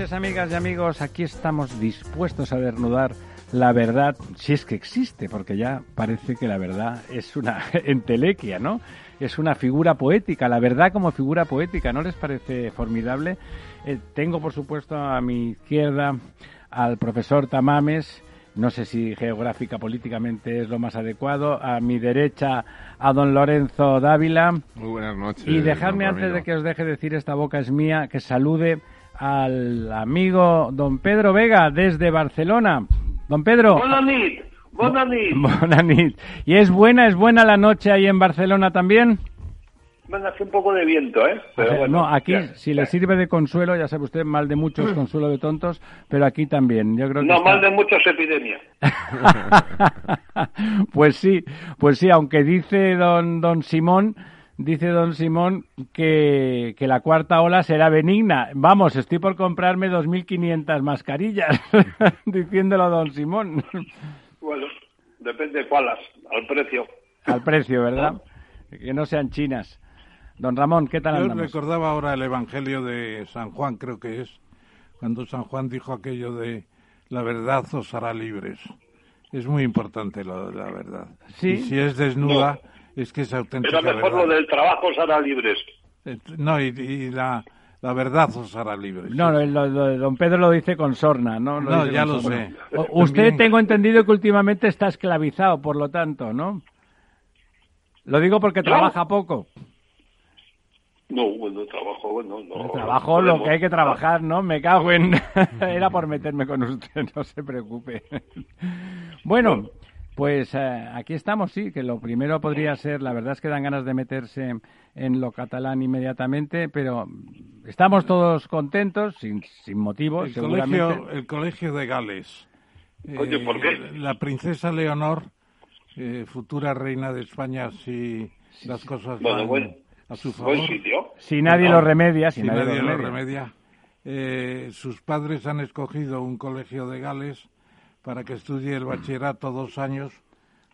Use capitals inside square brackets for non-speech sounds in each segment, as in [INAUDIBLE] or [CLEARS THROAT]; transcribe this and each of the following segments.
Noches, amigas y amigos. Aquí estamos dispuestos a desnudar la verdad, si es que existe, porque ya parece que la verdad es una [LAUGHS] entelequia, ¿no? Es una figura poética, la verdad como figura poética, ¿no les parece formidable? Eh, tengo, por supuesto, a mi izquierda al profesor Tamames, no sé si geográfica políticamente es lo más adecuado, a mi derecha a don Lorenzo Dávila. Muy buenas noches. Y dejadme antes de que os deje decir esta boca es mía, que salude al amigo don Pedro Vega desde Barcelona. Don Pedro. Buenas nit. [LAUGHS] ¿Y es buena, es buena la noche ahí en Barcelona también? Bueno, hace un poco de viento, ¿eh? Pero bueno, no, aquí, ya. si le sirve de consuelo, ya sabe usted, mal de muchos, consuelo de tontos, pero aquí también. Yo creo que No, está- mal de muchos epidemia. [LAUGHS] pues sí, pues sí, aunque dice don, don Simón, dice don Simón que, que la cuarta ola será benigna. Vamos, estoy por comprarme 2.500 mascarillas, [LAUGHS] diciéndolo don Simón, Bueno, depende cuáles, al precio. al precio, ¿verdad? Que no sean chinas. Don Ramón, ¿qué tal Yo andamos? recordaba ahora el Evangelio de San Juan, creo que es, cuando San Juan dijo aquello de la verdad os hará libres. Es muy importante lo de la verdad. Sí. Y si es desnuda, es que es auténtica Era mejor verdad. lo del trabajo será libres. Eh, No, y, y la, la verdad os hará libres. No, lo- lo- lo- don Pedro lo dice con sorna, ¿no? No, dice ya lo sorna. sé. O- Usted También- tengo entendido que últimamente está esclavizado, por lo tanto, ¿no? Lo digo porque trabaja poco. No, bueno, trabajo, bueno, no. Trabajo lo que hay que trabajar, ¿no? Me cago en... [LAUGHS] Era por meterme con usted, [LAUGHS] no se preocupe. Bueno, pues eh, aquí estamos, sí, que lo primero podría ser, la verdad es que dan ganas de meterse en lo catalán inmediatamente, pero estamos todos contentos, sin, sin motivo, el, seguramente. colegio, el colegio de Gales. Oye, Eh, ¿por qué? La princesa Leonor, eh, futura reina de España, si las cosas Bueno, van a su favor. buen sitio. Si nadie lo remedia, si, si nadie, nadie lo lo remedia. remedia. Eh, sus padres han escogido un colegio de Gales para que estudie el bachillerato dos años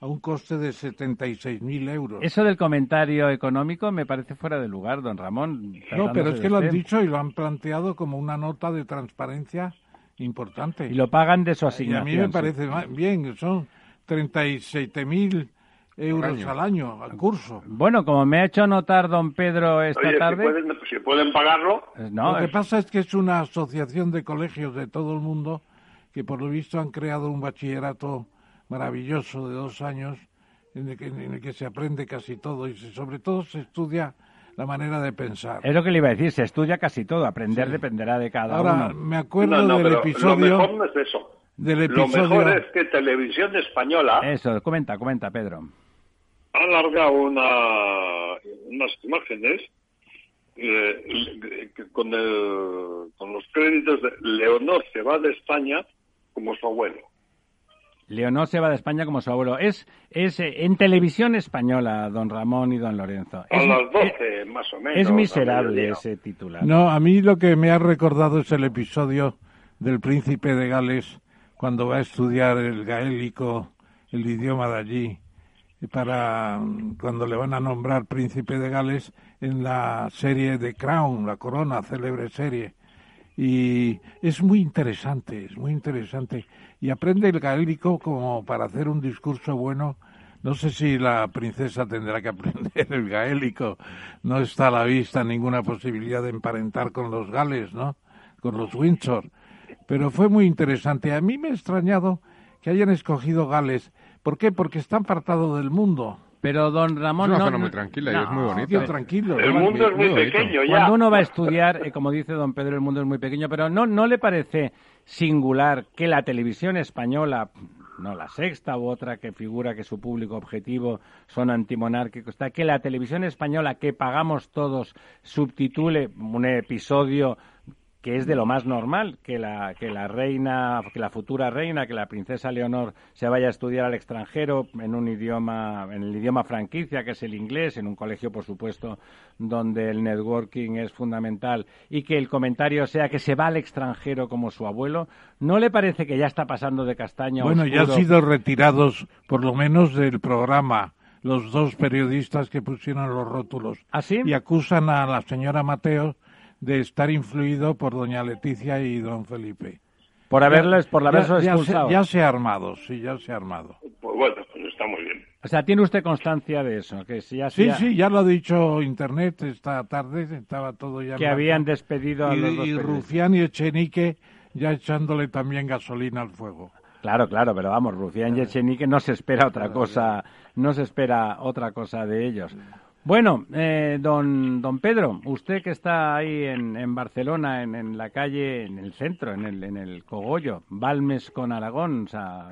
a un coste de 76.000 euros. Eso del comentario económico me parece fuera de lugar, don Ramón. no, pero es que lo han dicho y lo han planteado como una nota de transparencia importante. Y lo pagan de su Y a asignación. mí me sí. parece ma- bien, son 37.000 euros al año, al curso. Bueno, como me ha hecho notar don Pedro esta Oye, si tarde... pueden, si pueden pagarlo, eh, no, lo que es- pasa es que es una asociación de colegios de todo el mundo que por lo visto han creado un bachillerato maravilloso de dos años en el que, en el que se aprende casi todo y se- sobre todo se estudia la manera de pensar. es lo que le iba a decir, se estudia casi todo, aprender dependerá de cada Ahora, uno. me acuerdo no, no, del episodio... lo mejor no es eso. del Lo episodio... mejor es que Televisión Española Eso, comenta, comenta, Pedro. ha alargado una, unas imágenes eh, con, el- con los créditos de Leonor se va de España como su abuelo. Leonor se va de España como su abuelo. Es, es eh, en televisión española, don Ramón y don Lorenzo. A Es, las eh, 12, más o menos. es miserable ese titular. No, a mí lo que me ha recordado es el episodio del príncipe de Gales cuando va a estudiar el gaélico, el idioma de allí, para cuando le van a nombrar príncipe de Gales en la serie de Crown, la corona, célebre serie. Y es muy interesante, es muy interesante. Y aprende el gaélico como para hacer un discurso bueno. No sé si la princesa tendrá que aprender el gaélico. No está a la vista ninguna posibilidad de emparentar con los gales, ¿no? Con los Windsor. Pero fue muy interesante. A mí me ha extrañado que hayan escogido Gales ¿Por qué? Porque está apartado del mundo. Pero don Ramón... Es una zona muy tranquila y es muy bonita. tranquilo. El mundo es muy, pequeño ya. Cuando uno va a estudiar, eh, como dice don Pedro, el mundo es muy pequeño, pero ¿no, ¿no le parece singular que la televisión española, no la sexta u otra que figura que su público objetivo son antimonárquicos, está, que la televisión española que pagamos todos subtitule un episodio que es de lo más normal que la, que la reina, que la futura reina, que la princesa Leonor se vaya a estudiar al extranjero en un idioma, en el idioma franquicia, que es el inglés, en un colegio, por supuesto, donde el networking es fundamental, y que el comentario sea que se va al extranjero como su abuelo, ¿no le parece que ya está pasando de castaña Bueno, ya han sido retirados, por lo menos, del programa los dos periodistas que pusieron los rótulos. ¿Ah, sí? Y acusan a la señora Mateo de estar influido por doña Leticia y don Felipe. Por haberles, por haberlos expulsado. Ya se, ha armado, sí, ya se ha armado. Pues bueno, pues está muy bien. O sea, ¿tiene usted constancia de eso? Que si ya sí, sí, ya lo ha dicho Internet esta tarde, estaba todo ya... Que habían despedido a y, los dos Y Rufián y Echenique ya echándole también gasolina al fuego. Claro, claro, pero vamos, Rufián y Echenique no se espera otra cosa, no se espera otra cosa de ellos. Bueno, eh, don, don Pedro, usted que está ahí en, en Barcelona, en, en, la calle, en el centro, en el, en el Cogollo, Balmes con Aragón, o sea,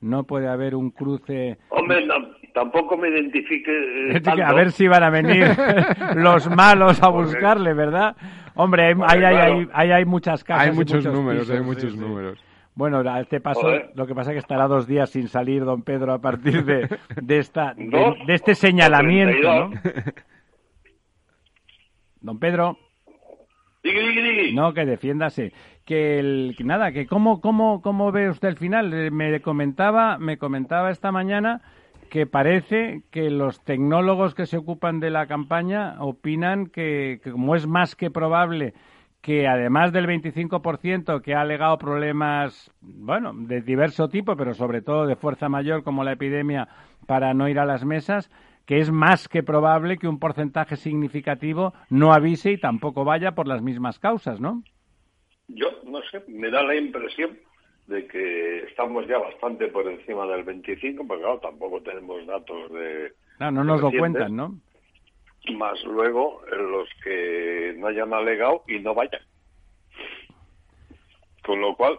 no puede haber un cruce. Hombre, tampoco me identifique. Eh, a ver si van a venir [LAUGHS] los malos a buscarle, ¿verdad? Hombre, hay, hay, hay, hay, hay, muchas casas. Hay muchos, muchos números, pisos, hay muchos sí, números. Sí. Bueno, a este paso, Joder. lo que pasa es que estará dos días sin salir don Pedro a partir de, de esta, [LAUGHS] de, este señalamiento, ¿no? 32. Don Pedro. No, que defiéndase. Que el, que nada, que cómo, cómo, cómo ve usted el final. Eh, Me comentaba, me comentaba esta mañana que parece que los tecnólogos que se ocupan de la campaña opinan que, que como es más que probable que además del 25% que ha alegado problemas, bueno, de diverso tipo, pero sobre todo de fuerza mayor como la epidemia para no ir a las mesas, que es más que probable que un porcentaje significativo no avise y tampoco vaya por las mismas causas, ¿no? Yo no sé, me da la impresión de que estamos ya bastante por encima del 25, porque claro, tampoco tenemos datos de... No, no nos lo cuentan, ¿no? Más luego los que no hayan alegado y no vayan. Con lo cual,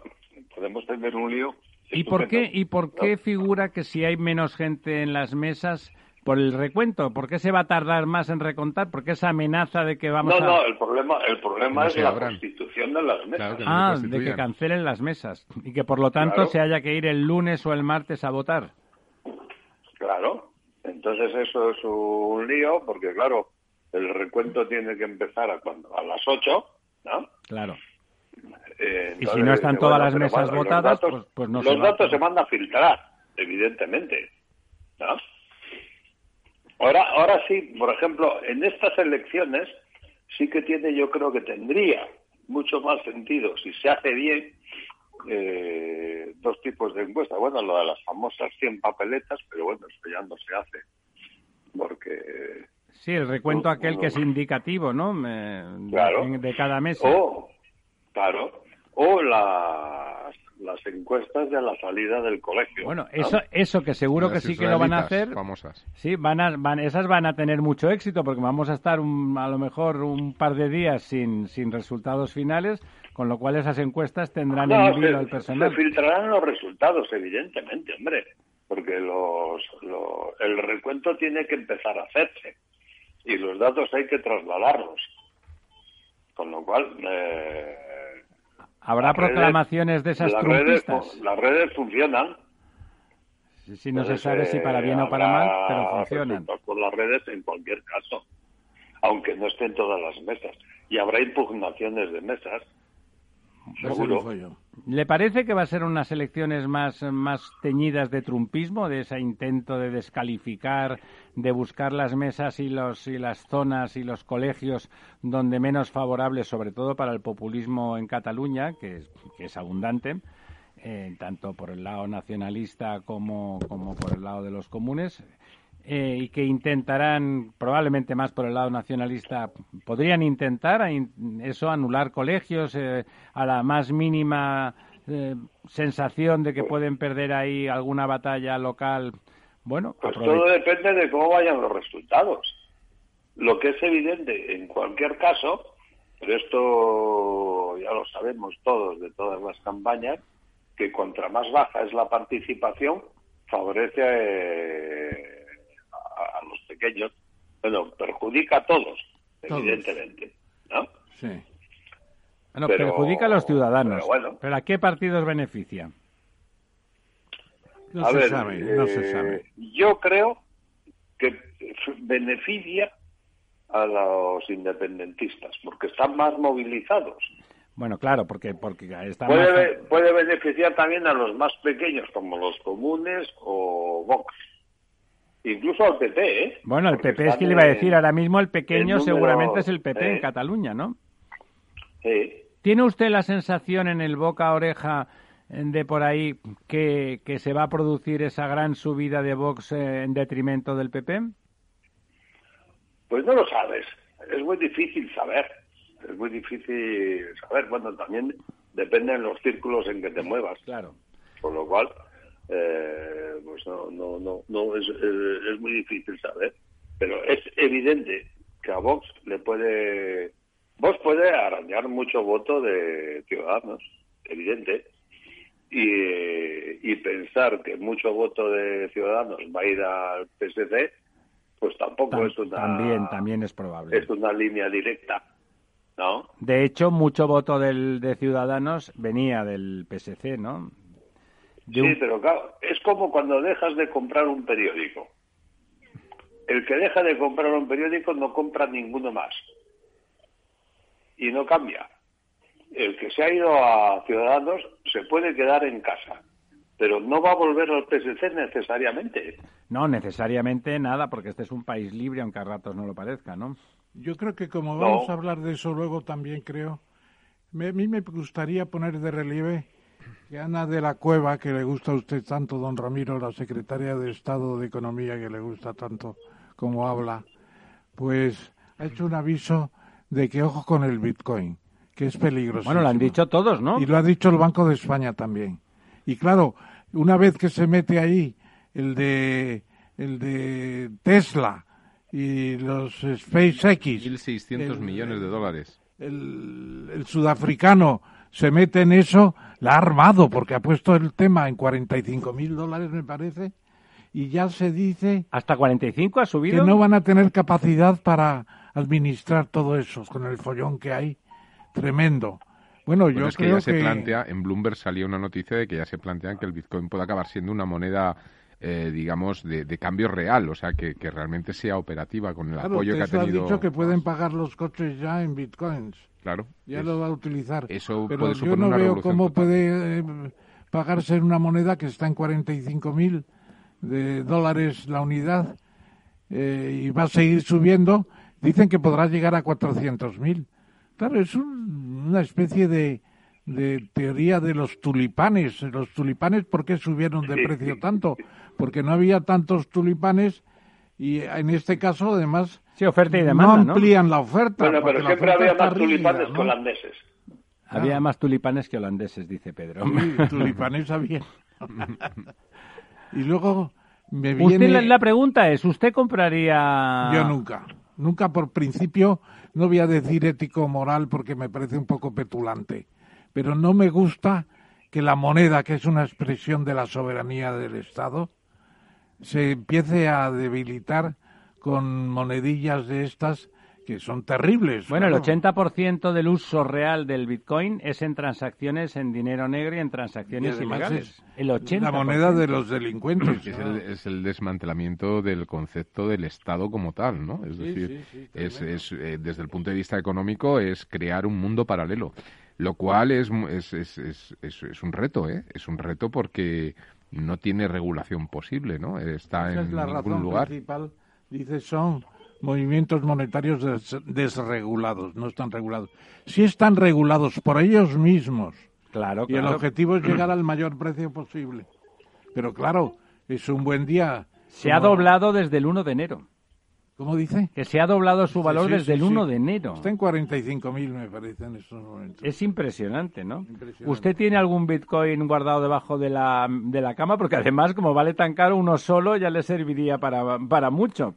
podemos tener un lío. ¿Y por qué, y por qué ¿no? figura que si hay menos gente en las mesas por el recuento? ¿Por qué se va a tardar más en recontar? ¿Por qué esa amenaza de que vamos No, a... no, el problema, el problema No es la constitución de las mesas. Claro que no Ah, de que cancelen las mesas y que por lo tanto Claro. se haya que ir el lunes o el martes a votar. Claro. Entonces eso es un lío, porque claro, el recuento tiene que empezar a, cuando, a las 8, ¿no? Claro. Eh, Y si no están dice, todas bueno, las mesas bueno, votadas, datos- pues- pues no Los se datos se van a filtrar, evidentemente. ¿no? Ahora, ahora sí, por ejemplo, en estas elecciones sí que tiene, yo creo que tendría mucho más sentido si se hace bien eh, dos tipos de encuestas. Bueno, lo de las famosas 100 papeletas, pero bueno, eso ya no se hace. Porque Sí, el recuento No, aquel no. que es indicativo, ¿no? Eh, Claro. De, de cada mesa. O, claro, o las, las encuestas de la salida del colegio. Bueno, ¿no? eso, eso que seguro que sí que lo van a hacer. famosas. Sí, van a, van, esas van a tener mucho éxito porque vamos a estar un- a lo mejor un par de días sin, sin resultados finales, con lo cual esas encuestas tendrán No, en vilo al personal. se filtrarán los resultados, evidentemente, hombre, porque los, lo- el recuento tiene que empezar a hacerse y los datos hay que trasladarlos. Con lo cual, eh, ¿Habrá redes- proclamaciones de esas las redes, las redes funcionan. Sí, sí, no se sabe si para bien eh, o para mal, pero funcionan. por las redes en cualquier caso, aunque no estén todas las mesas. Y habrá impugnaciones de mesas. Seguro. ¿Le parece que va a ser unas elecciones más, más teñidas de trumpismo, de ese intento de descalificar, de buscar las mesas y, los, y las zonas y los colegios donde menos favorables, sobre todo para el populismo en Cataluña, que es, que es abundante, eh, tanto por el lado nacionalista como, como por el lado de los comunes? Eh, y que intentarán, probablemente más por el lado nacionalista, podrían intentar eso, anular colegios eh, a la más mínima eh, sensación de que pueden perder ahí alguna batalla local. Bueno, pues todo depende de cómo vayan los resultados. Lo que es evidente en cualquier caso, pero esto ya lo sabemos todos de todas las campañas, que contra más baja es la participación, favorece los pequeños, bueno, perjudica a todos, evidentemente, ¿no? Sí. Bueno, perjudica a los ciudadanos. Pero, ¿a qué partidos beneficia? No se sabe, no se eh, sabe. Yo creo que beneficia a los independentistas, porque están más movilizados. Bueno, claro, porque, porque está puede, puede beneficiar también a los más pequeños, como los comunes o Vox. Incluso al PP, ¿eh? Bueno, el PP es que le iba a decir, ahora mismo el pequeño seguramente es el PP en Cataluña, ¿no? Sí. ¿Tiene usted la sensación en el boca a oreja de por ahí que, que se va a producir esa gran subida de Vox eh, en detrimento del PP? Pues no lo sabes. Es muy difícil saber. Es muy difícil saber. Bueno, también depende de los círculos en que te muevas. Claro. Por lo cual, eh, pues no, no, no, no es, es, muy difícil saber. Pero es evidente que a Vox le puede. Vox puede arañar mucho voto de ciudadanos, evidente. Y, y pensar que mucho voto de ciudadanos va a ir al PSC, pues tampoco es una. También, también es probable. Es una línea directa. ¿No? De hecho, mucho voto del, de Ciudadanos venía del PSC, ¿no? Sí, pero claro, es como cuando dejas de comprar un periódico. El que deja de comprar un periódico no compra ninguno más. Y no cambia. El que se ha ido a Ciudadanos se puede quedar en casa, pero no va a volver al PSC necesariamente. No, necesariamente nada, porque este es un país libre, aunque a ratos no lo parezca, ¿no? Yo creo que como vamos a hablar de eso luego también creo, a mí me gustaría poner de relieve que Ana de la Cueva, que le gusta a usted tanto, don Ramiro, la secretaria de Estado de Economía, que le gusta tanto como habla, pues ha hecho un aviso de que ojo con el Bitcoin, que es peligroso. Bueno, lo han dicho todos, ¿no? Y lo ha dicho el Banco de España también. Y claro, una vez que se mete ahí el de el de Tesla y los SpaceX, 1.600 millones de dólares. El, el sudafricano se mete en eso, la ha armado porque ha puesto el tema en 45 mil dólares, me parece, y ya se dice... ¿Hasta 45 ha subido? Que no van a tener capacidad para administrar todo eso, con el follón que hay, tremendo. Bueno, yo es que ya se plantea, en Bloomberg salió una noticia de que ya se plantean que el Bitcoin puede acabar siendo una moneda eh, digamos, de, cambio real, o sea, que, realmente sea operativa con el apoyo que ha tenido. ha dicho que pueden pagar los coches ya en bitcoins. Claro. Ya lo va a utilizar. Eso Pero yo no veo cómo puede eh, pagarse en una moneda que está en 45 mil de dólares la unidad eh, y va a seguir subiendo. Dicen que podrá llegar a 400 mil. Claro, es una especie de, de teoría de los tulipanes. Los tulipanes, ¿por qué subieron de precio tanto? porque no había tantos tulipanes y en este caso además sí, oferta y demanda, no amplían la oferta. Bueno, pero siempre había más tulipanes que holandeses. Había ah. más tulipanes que holandeses, dice Pedro. Sí, tulipanes había. y luego me viene... Usted, la pregunta es, ¿usted compraría...? Yo nunca. Nunca por principio, no voy a decir ético o moral porque me parece un poco petulante, pero no me gusta que la moneda, que es una expresión de la soberanía del Estado, se empiece a debilitar con monedillas de estas que son terribles. Bueno, el 80% del uso real del Bitcoin es en transacciones en dinero negro y en transacciones ilegales. el 80%. La moneda de los delincuentes. Es, el, desmantelamiento del concepto del Estado como tal, ¿no? Es decir, es, eh, desde el punto de vista económico es crear un mundo paralelo. Lo cual es, es, es, es, es un reto, ¿eh? Es un reto porque no tiene regulación posible, ¿no? Está en es la ningún razón lugar. principal, dice, son movimientos monetarios des- desregulados, no están regulados. Sí están regulados por ellos mismos. Claro, Y el objetivo es llegar al mayor precio posible. Pero claro, es un buen día. Se ha doblado desde el 1 de enero. ¿Cómo dice? Que se ha doblado su valor Sí, sí, desde sí, el 1 sí. de enero. Está en 45.000 me parece en estos momentos. Es impresionante, ¿no? Impresionante. ¿Usted tiene algún Bitcoin guardado debajo de la, de la cama? Porque además, como vale tan caro, uno solo ya le serviría para, para mucho.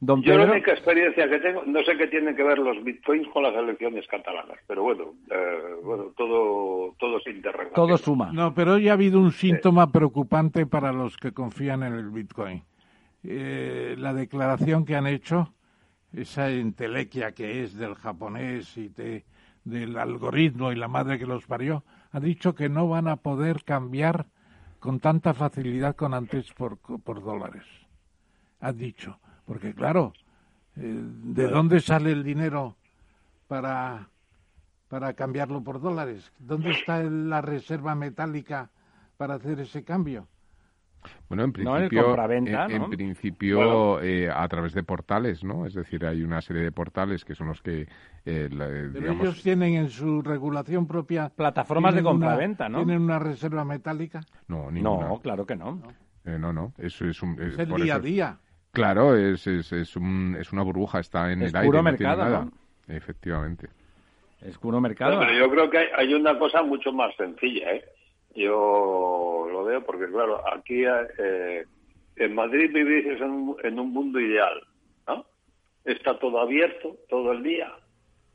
Don Yo Pedro, la única experiencia que tengo, no sé qué tienen que ver los bitcoins con las elecciones catalanas, pero bueno, eh, bueno todo, todo es interrelacionado. todo suma. No, pero hoy ha habido un síntoma preocupante para los que confían en el Bitcoin. Eh, la declaración que han hecho, esa entelequia que es del japonés y de- del algoritmo y la madre que los parió, ha dicho que no van a poder cambiar con tanta facilidad con antes por, por dólares. Ha dicho. Porque claro, eh, ¿de dónde sale el dinero para para cambiarlo por dólares? ¿Dónde está la reserva metálica para hacer ese cambio? Bueno, en principio, en, en ¿no? principio eh, a través de portales, ¿no? Es decir, hay una serie de portales que son los que, eh, la- eh, Pero digamos, ellos tienen en su regulación propia... Plataformas de compraventa, ¿no? ¿Tienen una reserva metálica? no, ninguna. No, claro que no. Eh, no, no, eso es un, Es el por día a día. Claro, es, es, es, un- es una burbuja, está en Es el aire, puro no tiene mercado, nada. ¿no? Efectivamente. Es puro mercado. Pero yo creo que hay, hay una cosa mucho más sencilla, ¿eh? Yo lo veo porque, claro, aquí eh, en Madrid vivís en un, en un mundo ideal, ¿no? Está todo abierto todo el día,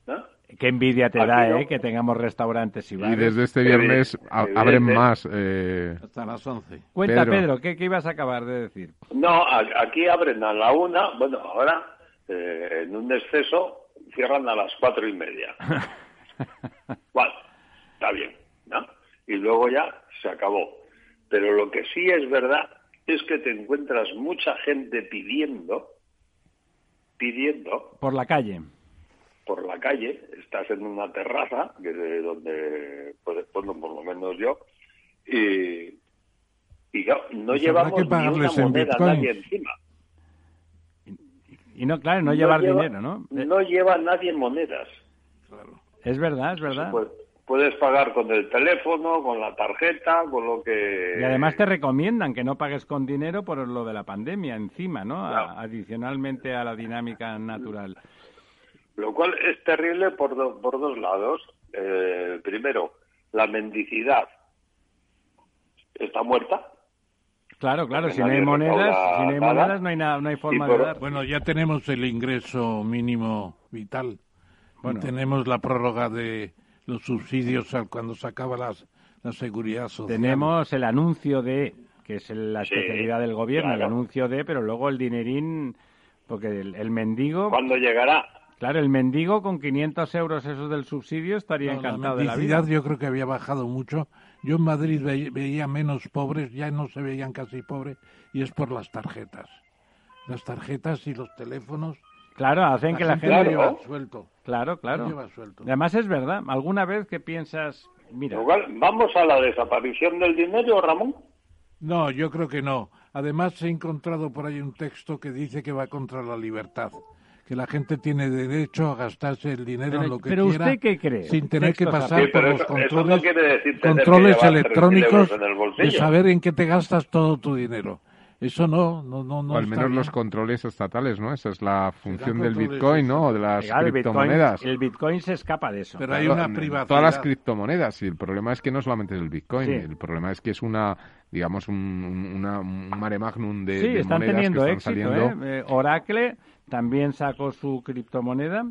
¿no? Qué envidia te Aquí da, no. ¿eh? Que tengamos restaurantes y Y bares. desde este viernes a- Evidente. abren más. eh, Hasta las 11. Cuenta, Pedro. Pedro, ¿qué, qué ibas a acabar de decir? No, aquí abren a la una, bueno, ahora eh, en un exceso cierran a las cuatro y media. [LAUGHS] Bueno, está bien. Y luego ya se acabó. Pero lo que sí es verdad es que te encuentras mucha gente pidiendo, pidiendo Por la calle. por la calle, estás en una terraza, que es donde, pues, bueno, por lo menos yo, y, y claro, no Pues llevamos que ni una moneda nadie encima. Y no, claro, no, llevar lleva- dinero, ¿no? No lleva nadie monedas. Es verdad, es verdad. Puedes pagar con el teléfono, con la tarjeta, con lo que... Y además te recomiendan que no pagues con dinero por lo de la pandemia encima, ¿no? A- adicionalmente a la dinámica natural. Lo cual es terrible por, do- por dos lados. Eh, primero, la mendicidad está muerta. Claro, claro, si no hay monedas, si no hay monedas no hay nada, no hay forma por- de dar. Bueno, ya tenemos el ingreso mínimo vital. Bueno. Tenemos la prórroga de los subsidios al- cuando se acaba las, la seguridad social. Tenemos el anuncio de, que es el- la Sí, especialidad del gobierno, el anuncio de, pero luego el dinerín, porque el, el mendigo, ¿Cuándo llegará? claro, el mendigo con 500 euros esos del subsidio estaría No, encantado la de la vida. yo creo que había bajado mucho. Yo en Madrid ve- veía menos pobres, ya no se veían casi pobres, y es por las tarjetas. Las tarjetas y los teléfonos. Claro, hacen que la gente... lo lleva suelto. Claro, claro. lleva suelto. Además es verdad, alguna vez que piensas, mira, ¿Vamos a la desaparición del dinero, Ramón? No, yo creo que no. Además, he encontrado por ahí un texto que dice que va contra la libertad. Que la gente tiene derecho a gastarse el dinero Pero- en lo que pero quiera. ¿usted qué cree? Sin tener que pasar Sí, por los eso- eso no controles, controles llevar 3.000 electrónicos el de saber en qué te gastas todo tu dinero. Eso no, no, no, no o al menos bien. los controles estatales, ¿no? Esa es la función del Bitcoin, ¿no? O de las Claro, el Bitcoin, criptomonedas. el Bitcoin se escapa de eso. Pero hay una privacidad. Todas las criptomonedas. Y el problema es que no solamente es el Bitcoin. Sí. El problema es que es una, digamos, un, un- una, un mare magnum de, sí, de están monedas teniendo que están éxito. saliendo. ¿eh? Eh, Oracle también sacó su criptomoneda,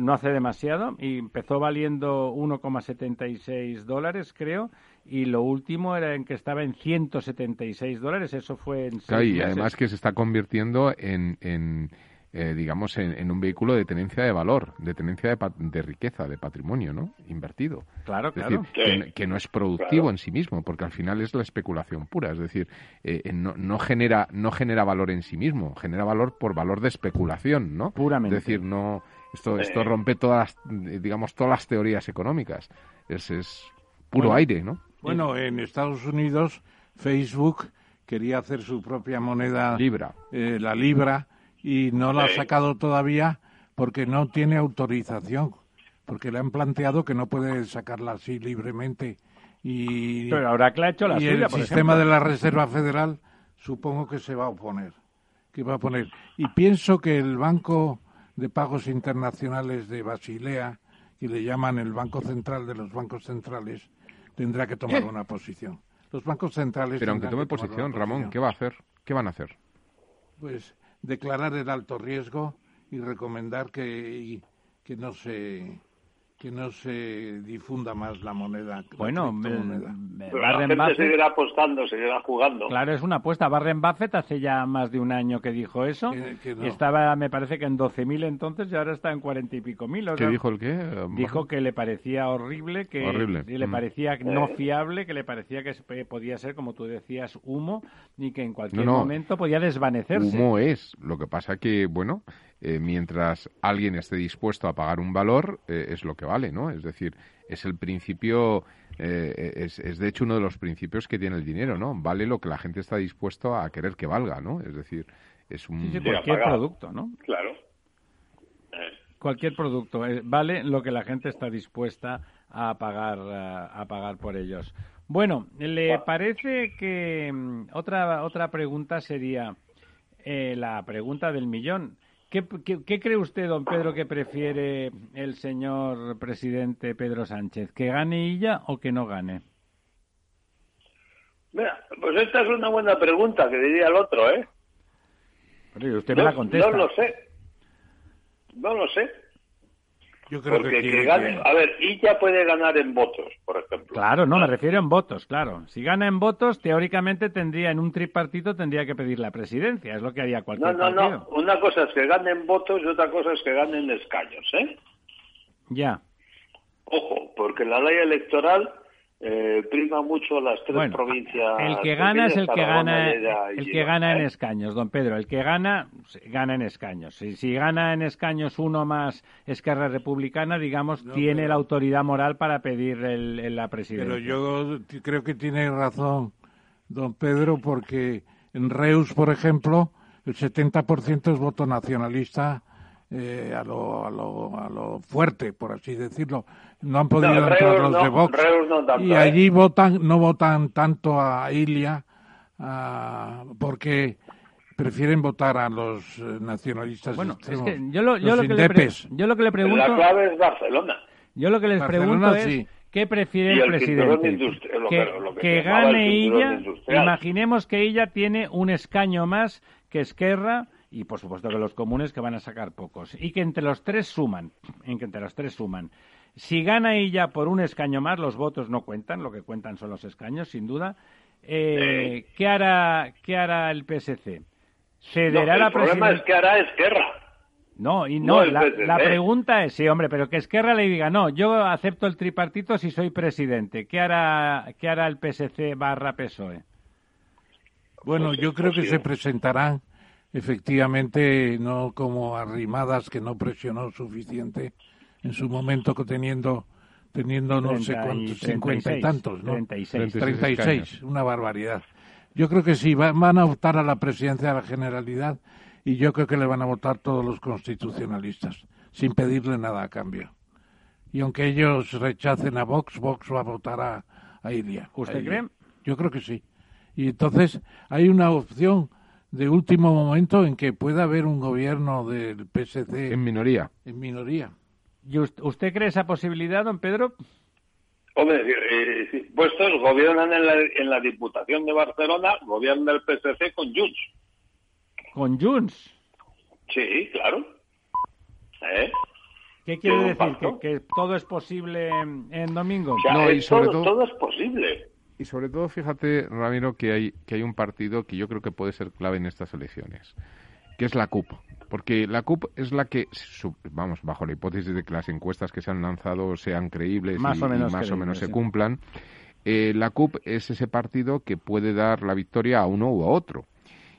no hace demasiado, y empezó valiendo 1,76 dólares, creo, y lo último era en que estaba en 176 dólares. Eso fue en Claro, y además que se está convirtiendo en, en, eh, digamos, en, en un vehículo de tenencia de valor, de tenencia de, pa- de riqueza, de patrimonio, ¿no? Invertido. Claro, Es claro. decir, Sí. no- que no es productivo Claro. en sí mismo, porque al final es la especulación pura. Es decir, eh, eh, no, no genera no genera valor en sí mismo, genera valor por valor de especulación, ¿no? Puramente. Es decir, no Esto, esto rompe todas, las, digamos, todas las teorías económicas. Es, es puro aire, ¿no? Bueno, en Estados Unidos Facebook quería hacer su propia moneda libra, eh, la libra, y no la ha sacado todavía porque no tiene autorización, porque le han planteado que no puede sacarla así libremente. Y, Pero ahora que ha hecho la y el sistema de la Reserva Federal supongo que se va a oponer, que va a poner. Y pienso que el Banco de Pagos Internacionales de Basilea, que le llaman el Banco Central de los Bancos Centrales, tendrá que tomar una posición. Los bancos centrales. Pero aunque tome posición, Ramón, ¿qué va a hacer? ¿Qué van a hacer? Pues declarar el alto riesgo y recomendar que, que no se que no se difunda más la moneda. Bueno, la gente seguirá apostando, seguirá jugando. Claro, es una apuesta. Warren Buffett hace ya más de un año que dijo eso. Estaba, me parece que en 12.000 entonces y ahora está en 40 y pico mil. ¿Qué dijo el qué? Dijo que le parecía horrible, que horrible. le mm. parecía no fiable, que le parecía que podía ser, como tú decías, humo y que en cualquier momento podía desvanecerse. Humo es. Lo que pasa que, bueno, eh, mientras alguien esté dispuesto a pagar un valor, eh, es lo que vale, ¿no? Es decir, es el principio, eh, es, es, de hecho uno de los principios que tiene el dinero, ¿no? Vale lo que la gente está dispuesto a querer que valga, ¿no? Es decir, es un... cualquier producto, ¿no? Claro. Cualquier producto, vale lo que la gente está dispuesta a pagar, a pagar por ellos. Bueno, ¿le parece que mm, otra, otra pregunta sería la pregunta del millón? ¿Qué, cree usted, don Pedro, que prefiere el señor presidente Pedro Sánchez? ¿Que gane ella o que no gane? Mira, pues esta es una buena pregunta, que diría el otro, ¿eh? usted me la contesta. No lo sé. No lo sé. Yo creo Porque que, gane, a ver, y ya puede ganar en votos, por ejemplo. Claro, no, me refiero en votos, claro. Si gana en votos, teóricamente tendría, en un tripartito, tendría que pedir la presidencia, es lo que haría cualquier no, no, No, una cosa es que gane en votos y otra cosa es que gane en escaños, ¿eh? Ya. Ojo, porque la ley electoral eh, prima mucho las tres provincias. El que gana es el que gana, el que gana en ¿eh? escaños, don Pedro. El que gana, gana en escaños. Si, si gana en escaños uno más Esquerra Republicana, digamos, tiene la autoridad moral para pedir el, la presidencia. Pero yo creo que tiene razón, don Pedro, porque en Reus, por ejemplo, el 70% es voto nacionalista eh, a, lo, a, lo, a, lo, fuerte, por así decirlo. No han podido entrar los de Vox. y ¿eh? allí votan, no votan tanto a Ilia porque prefieren votar a los eh, nacionalistas bueno, es que yo lo, yo lo que le yo lo que le pregunto... La clave es Barcelona. Yo lo que les pregunto es... ¿Qué prefiere el, presidente? que, que gane ella. Imaginemos que ella tiene un escaño más que Esquerra y por supuesto que los comunes que van a sacar pocos y que entre los tres suman, en que entre los tres suman. Si gana ella por un escaño más, los votos no cuentan, lo que cuentan son los escaños, sin duda. Eh, ¿qué, hará, ¿Qué hará el PSC? ¿Cederá la El problema es que hará Esquerra. No, y no, la, pregunta es, sí, hombre, pero que Esquerra le diga, no, yo acepto el tripartito si soy presidente. ¿Qué hará, qué hará el PSC barra PSOE? Bueno, yo creo que se presentarán efectivamente no como arrimadas que no presionó suficiente en su momento teniendo teniendo no sé cuántos, cincuenta y tantos, ¿no? 36. 36, una barbaridad. Yo creo que sí, van a optar a la presidencia de la Generalidad y yo creo que le van a votar todos los constitucionalistas, sin pedirle nada a cambio. Y aunque ellos rechacen a Vox, Vox va a votar a, a Ilia. ¿Usted cree? Yo creo que sí. Y entonces hay una opción de último momento en que pueda haber un gobierno del PSC. En minoría. En minoría. ¿Y usted cree esa posibilidad, don Pedro? Hombre, eh, eh puestos gobiernan en la, en la Diputación de Barcelona, gobierna el PSC con Junts. ¿Con Junts? Sí, claro. ¿Eh? ¿Qué quiere decir? ¿Que, todo es posible en domingo? no, y sobre todo, todo es posible. Y sobre todo, fíjate, Ramiro, que hay, que hay un partido que yo creo que puede ser clave en estas elecciones, que es la CUP. Porque la CUP es la que, vamos, bajo la hipótesis de que las encuestas que se han lanzado sean creíbles más y, o menos, más o menos se cumplan, eh, la CUP es ese partido que puede dar la victoria a uno u a otro.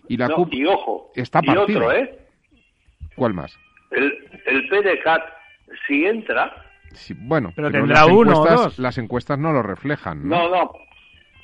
Y la CUP y ojo, está y otro, ¿eh? ¿Cuál más? el, el PDCAT, si entra, Sí, bueno, Pero pero, tendrá las, uno o encuestas, dos. las encuestas no lo reflejan, ¿no? no, no.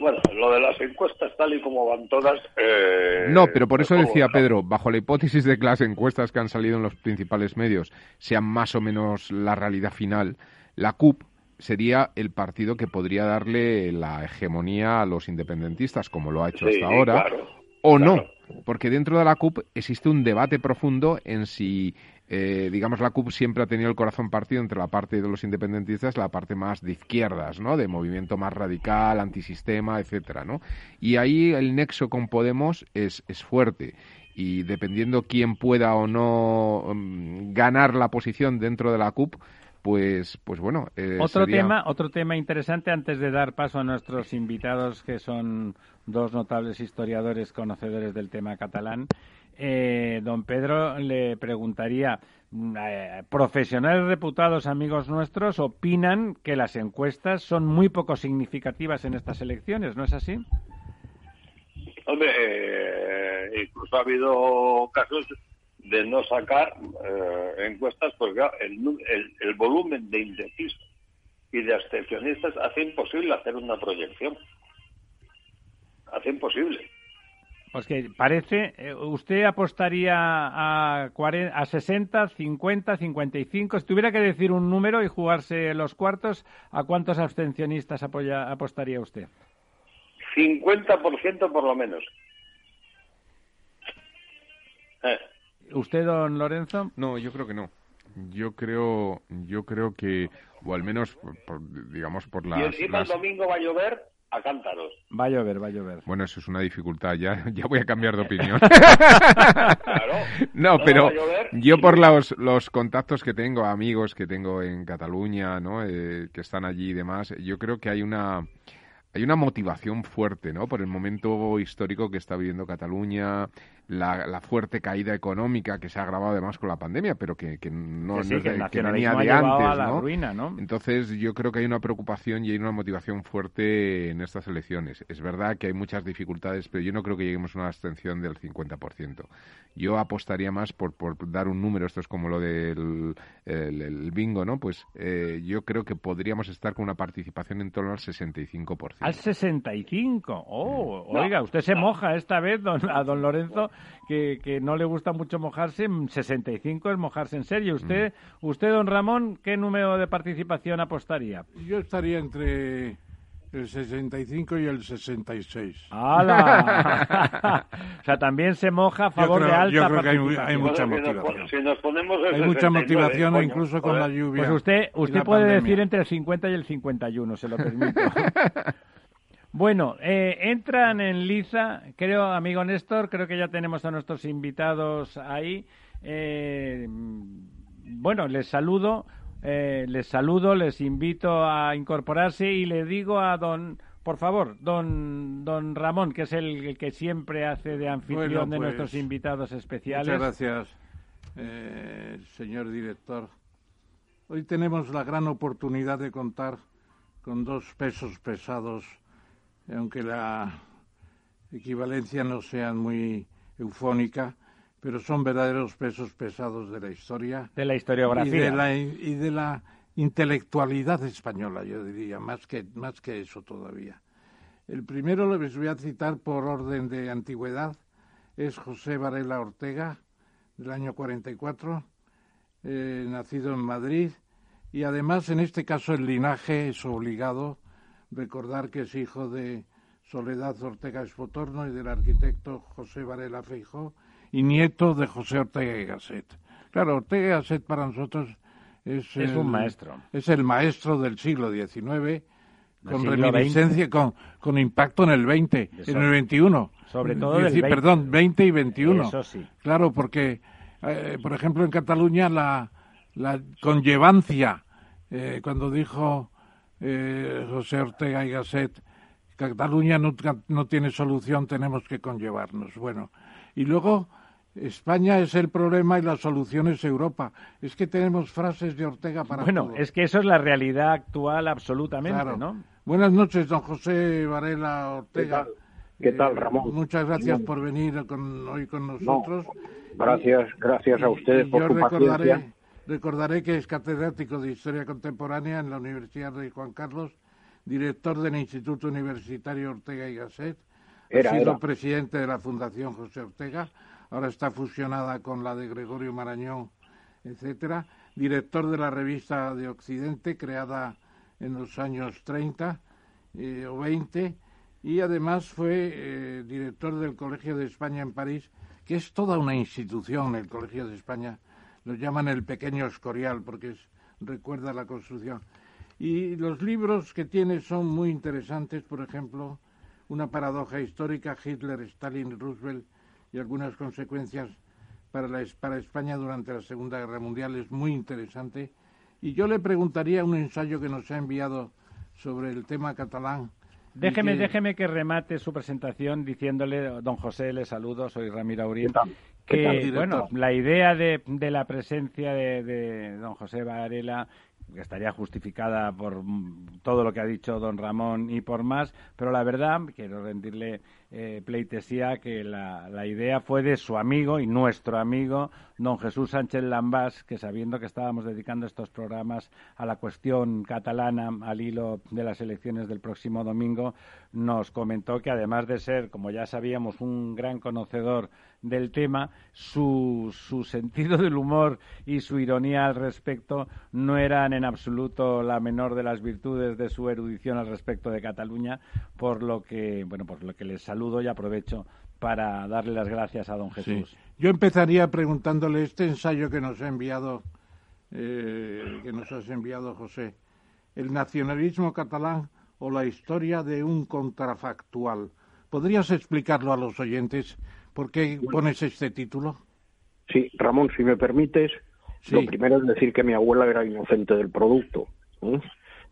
Bueno, lo de las encuestas tal y como van todas... eh, No, pero por eso decía Pedro, bajo la hipótesis de que las encuestas que han salido en los principales medios sean más o menos la realidad final, la CUP sería el partido que podría darle la hegemonía a los independentistas, como lo ha hecho Sí, hasta ahora, claro, o claro. no, porque dentro de la CUP existe un debate profundo en si, eh, digamos, la CUP siempre ha tenido el corazón partido entre la parte de los independentistas y la parte más de izquierdas, ¿no? De movimiento más radical, antisistema, etcétera, ¿no? Y ahí el nexo con Podemos es, es fuerte. Y dependiendo quién pueda o no mm, ganar la posición dentro de la CUP, pues, pues bueno. eh, Otro sería- tema, otro tema interesante antes de dar paso a nuestros invitados que son dos notables historiadores conocedores del tema catalán. Eh, don Pedro le preguntaría, mm, eh, profesionales reputados amigos nuestros opinan que las encuestas son muy poco significativas en estas elecciones, ¿no es así? Hombre, eh, incluso ha habido casos de no sacar eh, encuestas porque el, el, el volumen de indecisos y de abstencionistas hace imposible hacer una proyección. Hace imposible. Pues que parece, eh, ¿usted apostaría a, 40, a 60, 50, 55? Si tuviera que decir un número y jugarse los cuartos, ¿a cuántos abstencionistas apoya, apostaría usted? 50% por lo menos. Eh, ¿Usted, don Lorenzo? No, yo creo que no. Yo creo, yo creo que, o al menos, por- por- digamos, por las, y encima las- el domingo va a llover a cántaros. Va a llover, va a llover. Bueno, eso es una dificultad. Ya, [LAUGHS] ya voy a cambiar de [LAUGHS] opinión. Claro. No, No pero yo por los, los contactos que tengo, amigos que tengo en Cataluña, ¿no? Eh, que están allí y demás, yo creo que hay una hay una motivación fuerte, ¿no? Por el momento histórico que está viviendo Cataluña, la, la fuerte caída económica que se ha agravado además con la pandemia, pero que, que no, Que sí, no es que el de- que venía antes, a la ¿no? ruina, ¿no? Entonces yo creo que hay una preocupación y hay una motivación fuerte en estas elecciones. Es verdad que hay muchas dificultades, pero yo no creo que lleguemos a una abstención del 50%. Yo apostaría más por, por dar un número, esto es como lo del el, el bingo, ¿no? Pues eh, yo creo que podríamos estar con una participación en torno al 65%. Al 65. Oh, No, oiga, usted se moja esta vez, don, a don Lorenzo, que, que no le gusta mucho mojarse. mm, 65 es mojarse en serio. Usted, usted, don Ramón, ¿qué número de participación apostaría? Yo estaría entre el 65 y el 66. ¡Hala! [LAUGHS] o sea, también se moja a favor creo- de alta yo creo que hay hay mucha motivación. Si nos ponemos el Hay mucha 69, motivación coño, incluso con la lluvia. Pues usted, y usted puede pandemia. decir entre el 50 y el 51, se lo permito. [LAUGHS] bueno, eh, entran en liza, creo, amigo Néstor, creo que ya tenemos a nuestros invitados ahí. Eh, bueno, les saludo, eh, les saludo, les invito a incorporarse y le digo a don, por favor, don, don Ramón, que es el, el que siempre hace de anfitrión Bueno, de pues, nuestros invitados especiales. Muchas gracias, eh, señor director. Hoy tenemos la gran oportunidad de contar con dos pesos pesados, aunque la equivalencia no sea muy eufónica, pero son verdaderos pesos pesados de la historia De la y historiografía. de la, y de la intelectualidad española, yo diría, más que, más que eso todavía. El primero les voy a citar por orden de antigüedad, es José Varela Ortega, del año 44, eh, nacido en Madrid, y además en este caso el linaje es obligado recordar que es hijo de Soledad Ortega Espotorno y del arquitecto José Varela Feijó, y nieto de José Ortega y Gasset. Claro, Ortega y Gasset para nosotros es, Es el- un maestro. Es el maestro del siglo XIX, con siglo reminiscencia, con, con impacto en el 20, en el 21. Sobre todo del Dieci- 20. Perdón, 20 y 21. Eso sí. Claro, porque, eh, por ejemplo, en Cataluña la, la conllevancia, eh, cuando dijo eh, José Ortega y Gasset, Cataluña no, no tiene solución, tenemos que conllevarnos. Bueno, y luego España es el problema y la solución es Europa. Es que tenemos frases de Ortega para Bueno, todo. es que eso es la realidad actual absolutamente, Claro. ¿no? Buenas noches, don José Varela ¿Qué Ortega. tal? ¿Qué tal, Ramón? Muchas gracias por venir hoy con nosotros. gracias, gracias a ustedes por su recordaré, Recordaré que es catedrático de Historia Contemporánea en la Universidad de Juan Carlos, director del Instituto Universitario Ortega y Gasset, ha sido presidente de la Fundación José Ortega, ahora está fusionada con la de Gregorio Marañón, etcétera, director de la revista de Occidente, creada en los años 30 eh, o 20, y además fue eh, director del Colegio de España en París, que es toda una institución, el Colegio de España, lo llaman el pequeño Escorial, porque recuerda la construcción. Y los libros que tiene son muy interesantes, por ejemplo, Una paradoja histórica, Hitler, Stalin, Roosevelt y algunas consecuencias para, la, para España durante la Segunda Guerra Mundial, es muy interesante. Y yo le preguntaría un ensayo que nos ha enviado sobre el tema catalán, Déjeme, que... déjeme que remate su presentación diciéndole, don José, le saludo, soy Ramiro Aurín, que, bueno, la idea de, de la presencia de, de, don José Varela que estaría justificada por todo lo que ha dicho don Ramón y por más, pero la verdad, quiero rendirle eh, pleitesía que la, la, idea fue de su amigo y nuestro amigo, don Jesús Sánchez Lambás, que sabiendo que estábamos dedicando estos programas a la cuestión catalana al hilo de las elecciones del próximo domingo, nos comentó que además de ser, como ya sabíamos, un gran conocedor del tema, su, su sentido del humor y su ironía al respecto no eran en absoluto la menor de las virtudes de su erudición al respecto de Cataluña, por lo que, bueno, por lo que les saludo y aprovecho para darle las gracias a don Jesús. Yo empezaría preguntándole este ensayo que nos ha enviado, eh, que nos has enviado, José, el nacionalismo catalán o la historia de un contrafactual. ¿Podrías explicarlo a los oyentes? ¿Por qué pones este título? Sí, Ramón, si me permites, lo primero es decir que mi abuela era inocente del producto.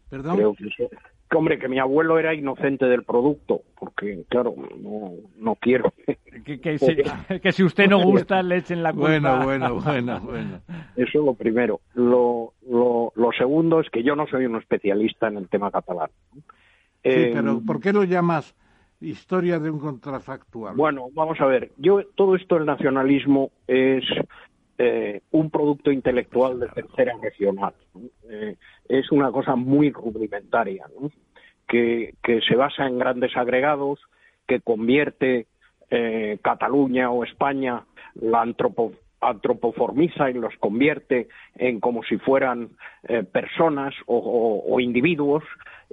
¿Perdón? Creo que, hombre, que mi abuelo era inocente del producto, porque, claro, no, no quiero. [LAUGHS] Que, que, si, [LAUGHS] que si usted no gusta, le echen la culpa. Bueno, bueno, bueno, bueno. Eso es lo primero. Lo, lo, lo segundo es que yo no soy un especialista en el tema catalán. Sí, pero em, ¿por qué lo llamas historia de un contrafactual? Bueno, vamos a ver. Yo todo esto del nacionalismo es eh, un producto intelectual de tercera regional. Eh, es una cosa muy rudimentaria, que, que, se basa en grandes agregados, que convierte eh, Cataluña o España, la antropo, antropoformiza y los convierte en como si fueran eh, personas o, individuos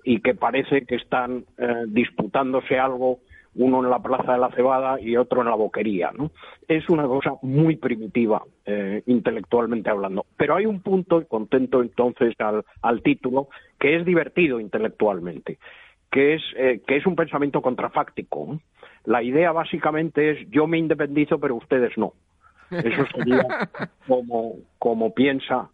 y que parece que están eh, disputándose algo uno en la Plaza de la Cebada y otro en la Boquería. ¿no? Es una cosa muy primitiva, eh, intelectualmente hablando. Pero hay un punto, y contento entonces al, título, que es divertido intelectualmente, que es, que es un pensamiento contrafáctico. La idea básicamente es yo me independizo, pero ustedes no. Eso sería [LAUGHS] como, como piensa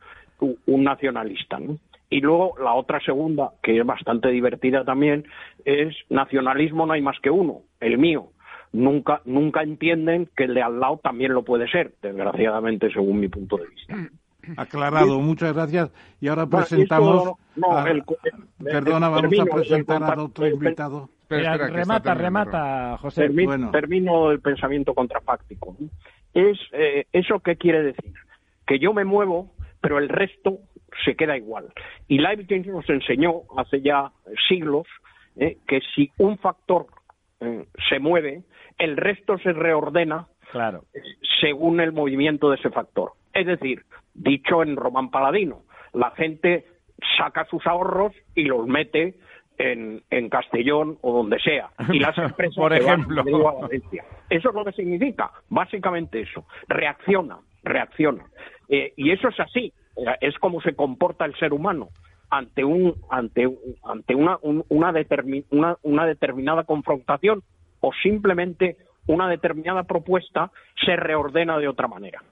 un nacionalista. ¿no? Y luego la otra segunda, que es bastante divertida también, es nacionalismo no hay más que uno, el mío. Nunca, nunca entienden que el de al lado también lo puede ser, desgraciadamente, según mi punto de vista. [CLEARS THROAT] Aclarado, muchas gracias. Y ahora presentamos. perdona, vamos a presentar al otro invitado. remata, remata, José. Termino, el pensamiento contrafáctico. Es, eh, ¿Eso qué quiere decir? Que yo me muevo, pero el resto se queda igual. Y Leibniz nos enseñó hace ya siglos eh, que si un factor eh, se mueve, el resto se reordena claro. según el movimiento de ese factor. Es decir, dicho en Román Paladino, la gente saca sus ahorros y los mete en, en Castellón o donde sea. Y las [LAUGHS] empresas Por ejemplo. Eso es lo que significa, básicamente eso. Reacciona, reacciona. Eh, y eso es así es como se comporta el ser humano ante un ante ante una una, una, determinada confrontación o simplemente una determinada propuesta se reordena de otra manera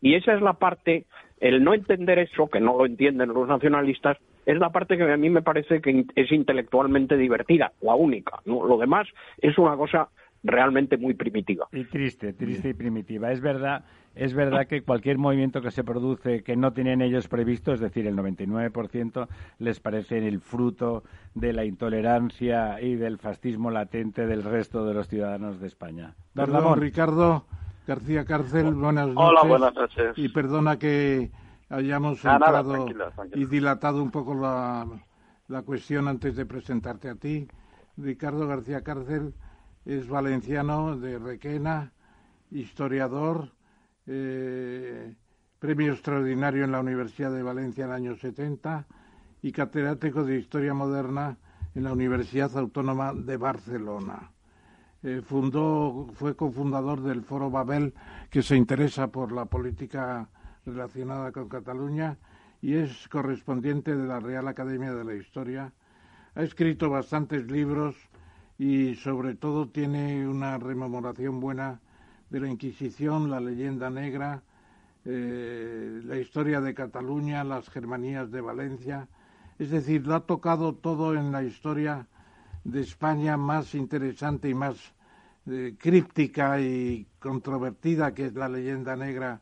y esa es la parte el no entender eso que no lo entienden los nacionalistas es la parte que a mí me parece que es intelectualmente divertida la única ¿no? lo demás es una cosa realmente muy primitiva. Y triste, triste y primitiva. Es verdad, es verdad que cualquier movimiento que se produce que no tienen ellos previsto, es decir, el 99%, les parece el fruto de la intolerancia y del fascismo latente del resto de los ciudadanos de España. Perdón, Ricardo García Cárcel, buenas noches. Hola, buenas noches. Y perdona que hayamos entrado y dilatado un poco la, la cuestión antes de presentarte a ti. Ricardo García Cárcel es valenciano de Requena, historiador, eh, premio extraordinario en la Universidad de Valencia en el año 70 y catedrático de Historia Moderna en la Universidad Autónoma de Barcelona. Eh, fundó, fue cofundador del Foro Babel, que se interesa por la política relacionada con Cataluña y es correspondiente de la Real Academia de la Historia. Ha escrito bastantes libros y sobre todo tiene una rememoración buena de la Inquisición, la leyenda negra, eh, la historia de Cataluña, las Germanías de Valencia. Es decir, lo ha tocado todo en la historia de España más interesante y más eh, críptica y controvertida que es la leyenda negra,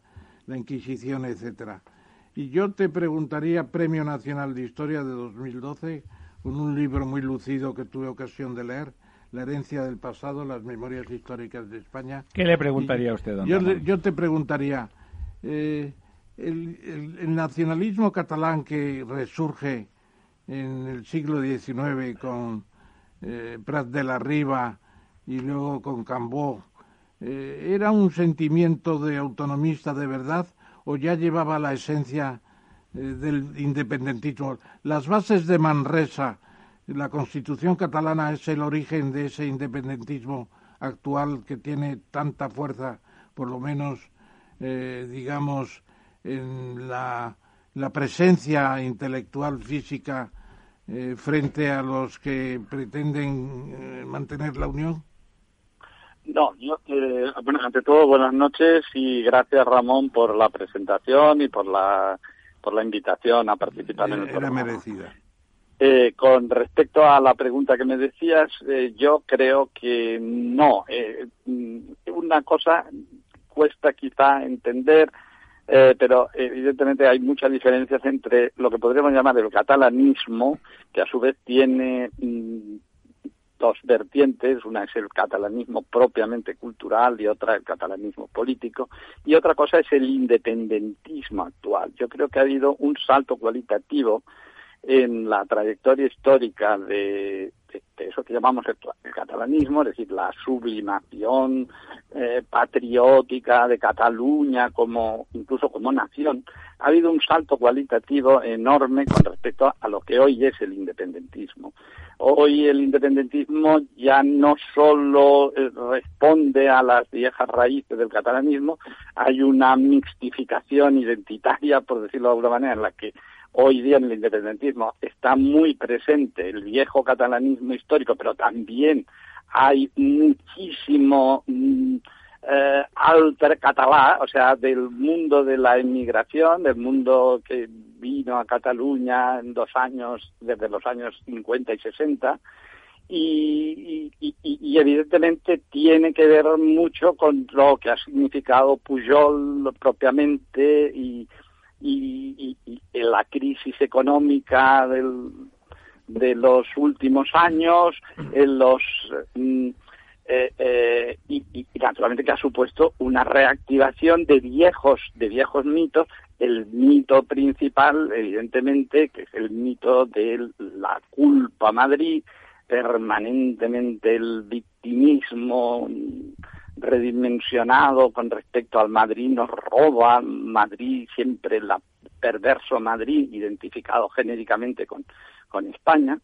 la Inquisición, etcétera. Y yo te preguntaría, Premio Nacional de Historia de 2012, con un libro muy lucido que tuve ocasión de leer, La herencia del pasado, las memorias históricas de España. ¿Qué le preguntaría a usted, don yo, yo te preguntaría, eh, el, nacionalismo catalán que resurge en el siglo XIX con eh, Prat de la Riva y luego con Cambó, eh, ¿era un sentimiento de autonomista de verdad o ya llevaba la esencia eh, del independentismo? Las bases de Manresa, la constitución catalana es el origen de ese independentismo actual que tiene tanta fuerza, por lo menos, eh, digamos, en la, presencia intelectual física frente a los que pretenden mantener la unión? No, yo, eh, bueno, ante todo, buenas noches y gracias Ramón por la presentación y por la por la invitación a participar en el programa. Era merecida. Eh, con respecto a la pregunta que me decías, eh, yo creo que no. Eh, una cosa cuesta quizá entender, eh, pero evidentemente hay muchas diferencias entre lo que podríamos llamar el catalanismo, que a su vez tiene mm, dos vertientes, una es el catalanismo propiamente cultural y otra el catalanismo político, y otra cosa es el independentismo actual. Yo creo que ha habido un salto cualitativo en la trayectoria histórica de, eso que llamamos el, catalanismo, es decir, la sublimación eh, patriótica de Cataluña como incluso como nación, ha habido un salto cualitativo enorme con respecto a lo que hoy es el independentismo. Hoy el independentismo ya no solo eh, responde a las viejas raíces del catalanismo, hay una mixtificación identitaria, por decirlo de alguna manera, en la que hoy día en el independentismo está muy presente el viejo catalanismo histórico, pero también hay muchísimo mm, eh, alter catalá, o sea, del mundo de la inmigración, del mundo que vino a Cataluña en dos años, desde los años 50 y 60, y, y, evidentemente tiene que ver mucho con lo que ha significado Pujol propiamente y, y, la crisis económica del, de los últimos años, en los mm, eh, eh, y, naturalmente que ha supuesto una reactivación de viejos de viejos mitos. El mito principal evidentemente que es el mito de la culpa Madrid permanentemente el victimismo redimensionado con respecto al Madrid nos roba Madrid siempre la perverso Madrid identificado genéricamente con, con España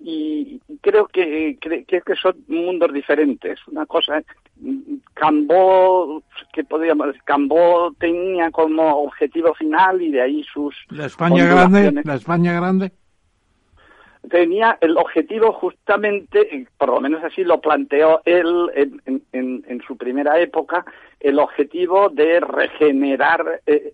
y creo que, que, que son mundos diferentes. Una cosa, Cambó, que podríamos Cambó tenía como objetivo final y de ahí sus... La España grande, la España grande. Tenía el objetivo justamente, por lo menos así lo planteó él en, en, en su primera época, el objetivo de regenerar eh,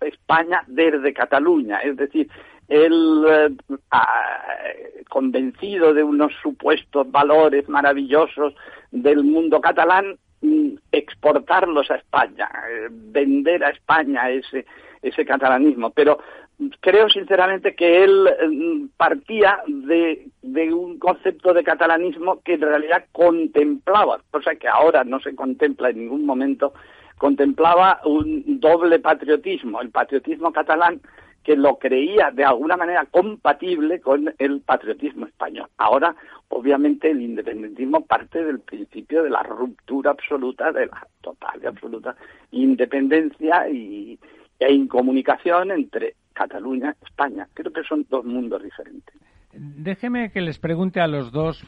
España desde Cataluña, es decir, él, eh, convencido de unos supuestos valores maravillosos del mundo catalán, mm, exportarlos a España, eh, vender a España ese, ese catalanismo. Pero creo sinceramente que él mm, partía de, de, un concepto de catalanismo que en realidad contemplaba, cosa que ahora no se contempla en ningún momento, contemplaba un doble patriotismo, el patriotismo catalán que lo creía de alguna manera compatible con el patriotismo español. Ahora, obviamente, el independentismo parte del principio de la ruptura absoluta, de la total y absoluta independencia y, e incomunicación entre Cataluña y España. Creo que son dos mundos diferentes. Déjeme que les pregunte a los dos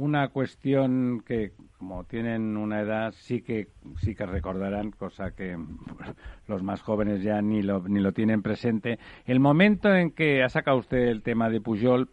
una cuestión que como tienen una edad sí que sí que recordarán cosa que [LAUGHS] los más jóvenes ya ni lo ni lo tienen presente. El momento en que ha sacado usted el tema de Pujol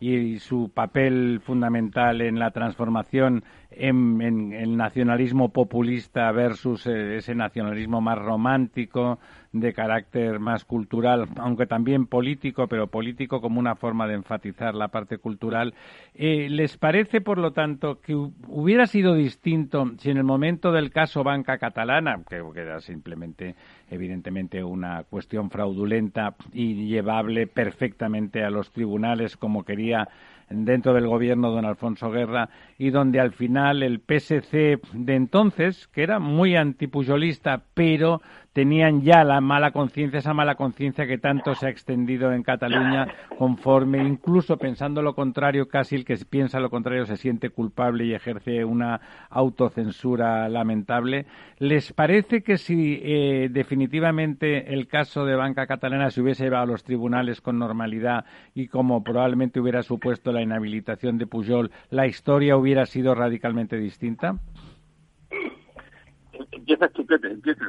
y su papel fundamental en la transformación en, el nacionalismo populista versus eh, ese nacionalismo más romántico de carácter más cultural, aunque también político, pero político como una forma de enfatizar la parte cultural. Eh, ¿Les parece, por lo tanto, que hubiera sido distinto si en el momento del caso Banca Catalana, que era simplemente, evidentemente, una cuestión fraudulenta y llevable perfectamente a los tribunales como quería dentro del gobierno don Alfonso Guerra y donde al final el PSC de entonces, que era muy antipuyolista, pero tenían ya la mala conciencia, esa mala conciencia que tanto se ha extendido en Cataluña, conforme, incluso pensando lo contrario, casi el que piensa lo contrario se siente culpable y ejerce una autocensura lamentable. ¿Les parece que si eh, definitivamente el caso de Banca Catalana se hubiese llevado a los tribunales con normalidad y como probablemente hubiera supuesto la inhabilitación de Pujol, la historia hubiera sido radicalmente distinta?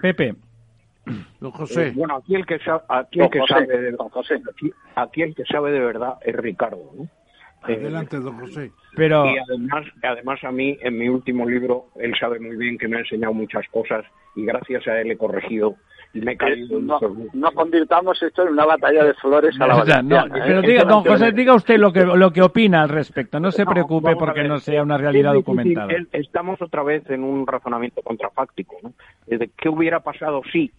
Pepe. Don José. Eh, bueno, aquí el que, aquí el que sabe, de, Aquí, el que sabe de verdad es Ricardo. Adelante, don José. Pero... Y además, además a mí, en mi último libro, él sabe muy bien que me ha enseñado muchas cosas y gracias a él he corregido eh, no, convirtamos esto en una batalla de flores a la ¿eh? Pero diga, don José, diga usted lo que, lo que opina al respecto. No se preocupe porque no sea una realidad documentada. Estamos otra vez en un razonamiento contrafáctico. ¿no? ¿Qué hubiera pasado si?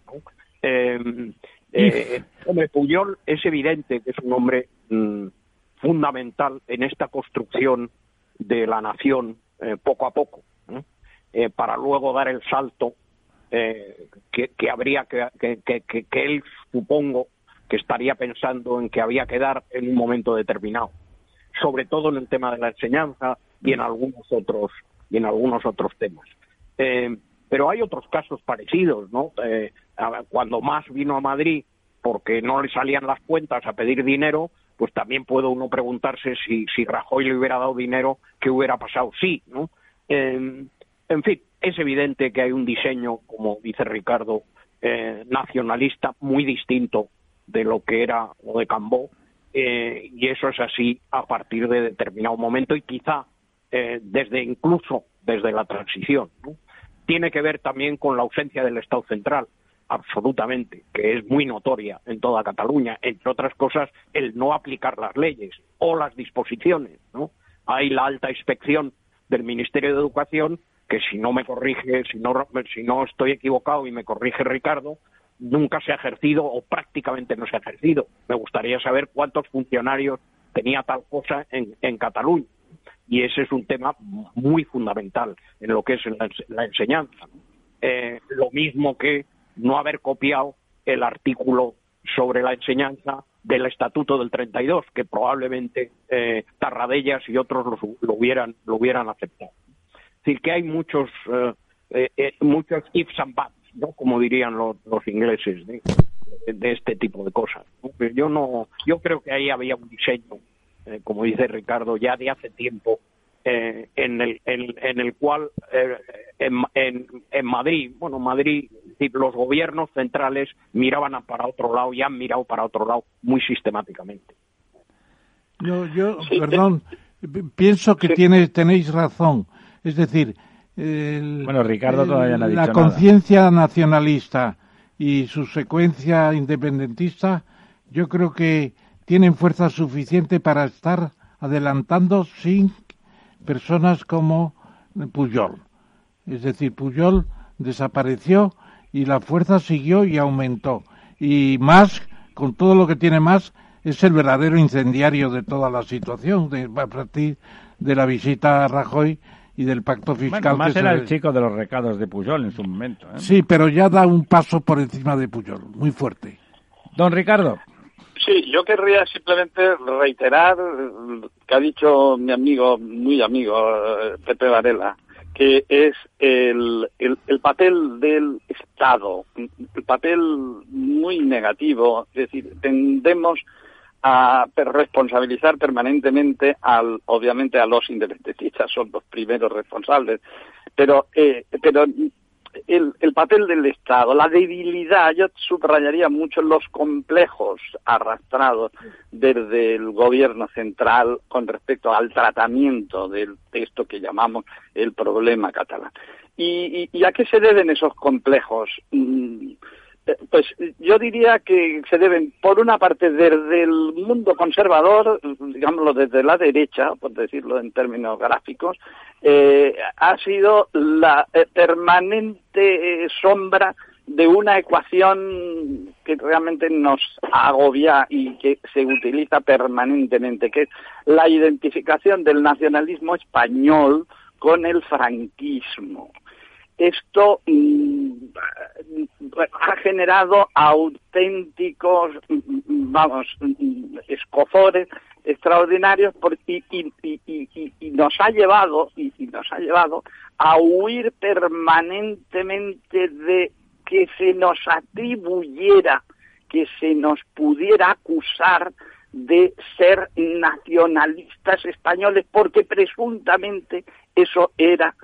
Em, eh, hombre, Puyol es evidente que es un hombre mm, fundamental en esta construcción de la nación poco a poco, para luego dar el salto eh, que, habría que, que, él supongo que estaría pensando en que había que dar en un momento determinado, sobre todo en el tema de la enseñanza y en algunos otros y en algunos otros temas. Eh, pero hay otros casos parecidos, ¿no? Eh, cuando más vino a Madrid porque no le salían las cuentas a pedir dinero, pues también puede uno preguntarse si, si Rajoy le hubiera dado dinero, ¿qué hubiera pasado? Sí, ¿no? en fin, es evidente que hay un diseño, como dice Ricardo, eh, nacionalista muy distinto de lo que era lo de Cambó, eh, y eso es así a partir de determinado momento y quizá eh, desde incluso desde la transición. Tiene que ver también con la ausencia del Estado central, absolutamente, que es muy notoria en toda Cataluña, entre otras cosas el no aplicar las leyes o las disposiciones. ¿no? Hay la alta inspección del Ministerio de Educación que si no me corrige, si no, estoy equivocado y me corrige Ricardo, nunca se ha ejercido o prácticamente no se ha ejercido. Me gustaría saber cuántos funcionarios tenía tal cosa en, en Cataluña. Y ese es un tema muy fundamental en lo que es la, enseñanza. Eh, lo mismo que no haber copiado el artículo sobre la enseñanza del Estatuto del 32, que probablemente eh, Tarradellas y otros lo, hubieran, lo hubieran aceptado. Decir, que hay muchos, eh, eh, eh, muchos ifs and buts, ¿no? como dirían los, ingleses, de, este tipo de cosas. Yo, no, yo creo que ahí había un diseño, como dice Ricardo, ya de hace tiempo, en, el, en, el cual en, en, Madrid, bueno, Madrid, los gobiernos centrales miraban para otro lado y han mirado para otro lado muy sistemáticamente. Yo, yo perdón, pienso que tiene, tenéis razón. Es decir, bueno, Ricardo todavía no ha dicho la conciencia nacionalista y su secuencia independentista, yo creo que tienen fuerza suficiente para estar adelantando sin personas como Puyol. Es decir, Puyol desapareció y la fuerza siguió y aumentó. Y más, con todo lo que tiene más, es el verdadero incendiario de toda la situación, de, a partir de la visita a Rajoy y del pacto fiscal. Bueno, más era el chico de los recados de Puyol en su momento. ¿eh? Sí, pero ya da un paso por encima de Puyol, muy fuerte. Don Ricardo. Sí, yo querría simplemente reiterar que ha dicho mi amigo, muy amigo, eh, Pepe Varela, que es el, el, el, papel del Estado, el papel muy negativo, es decir, tendemos a responsabilizar permanentemente al, obviamente a los independentistas, son los primeros responsables, pero, eh, pero el, el, papel del Estado, la debilidad, yo subrayaría mucho los complejos arrastrados desde el gobierno central con respecto al tratamiento del texto que llamamos el problema catalán. ¿Y, y, a qué se deben esos complejos? Mm, pues yo diría que se deben, por una parte, desde el mundo conservador, digámoslo desde la derecha, por decirlo en términos gráficos, eh, ha sido la eh, permanente eh, sombra de una ecuación que realmente nos agobia y que se utiliza permanentemente, que es la identificación del nacionalismo español con el franquismo esto ha generado auténticos, vamos, escofores extraordinarios y, nos ha llevado y, nos ha llevado a huir permanentemente de que se nos atribuyera, que se nos pudiera acusar de ser nacionalistas españoles, porque presuntamente eso era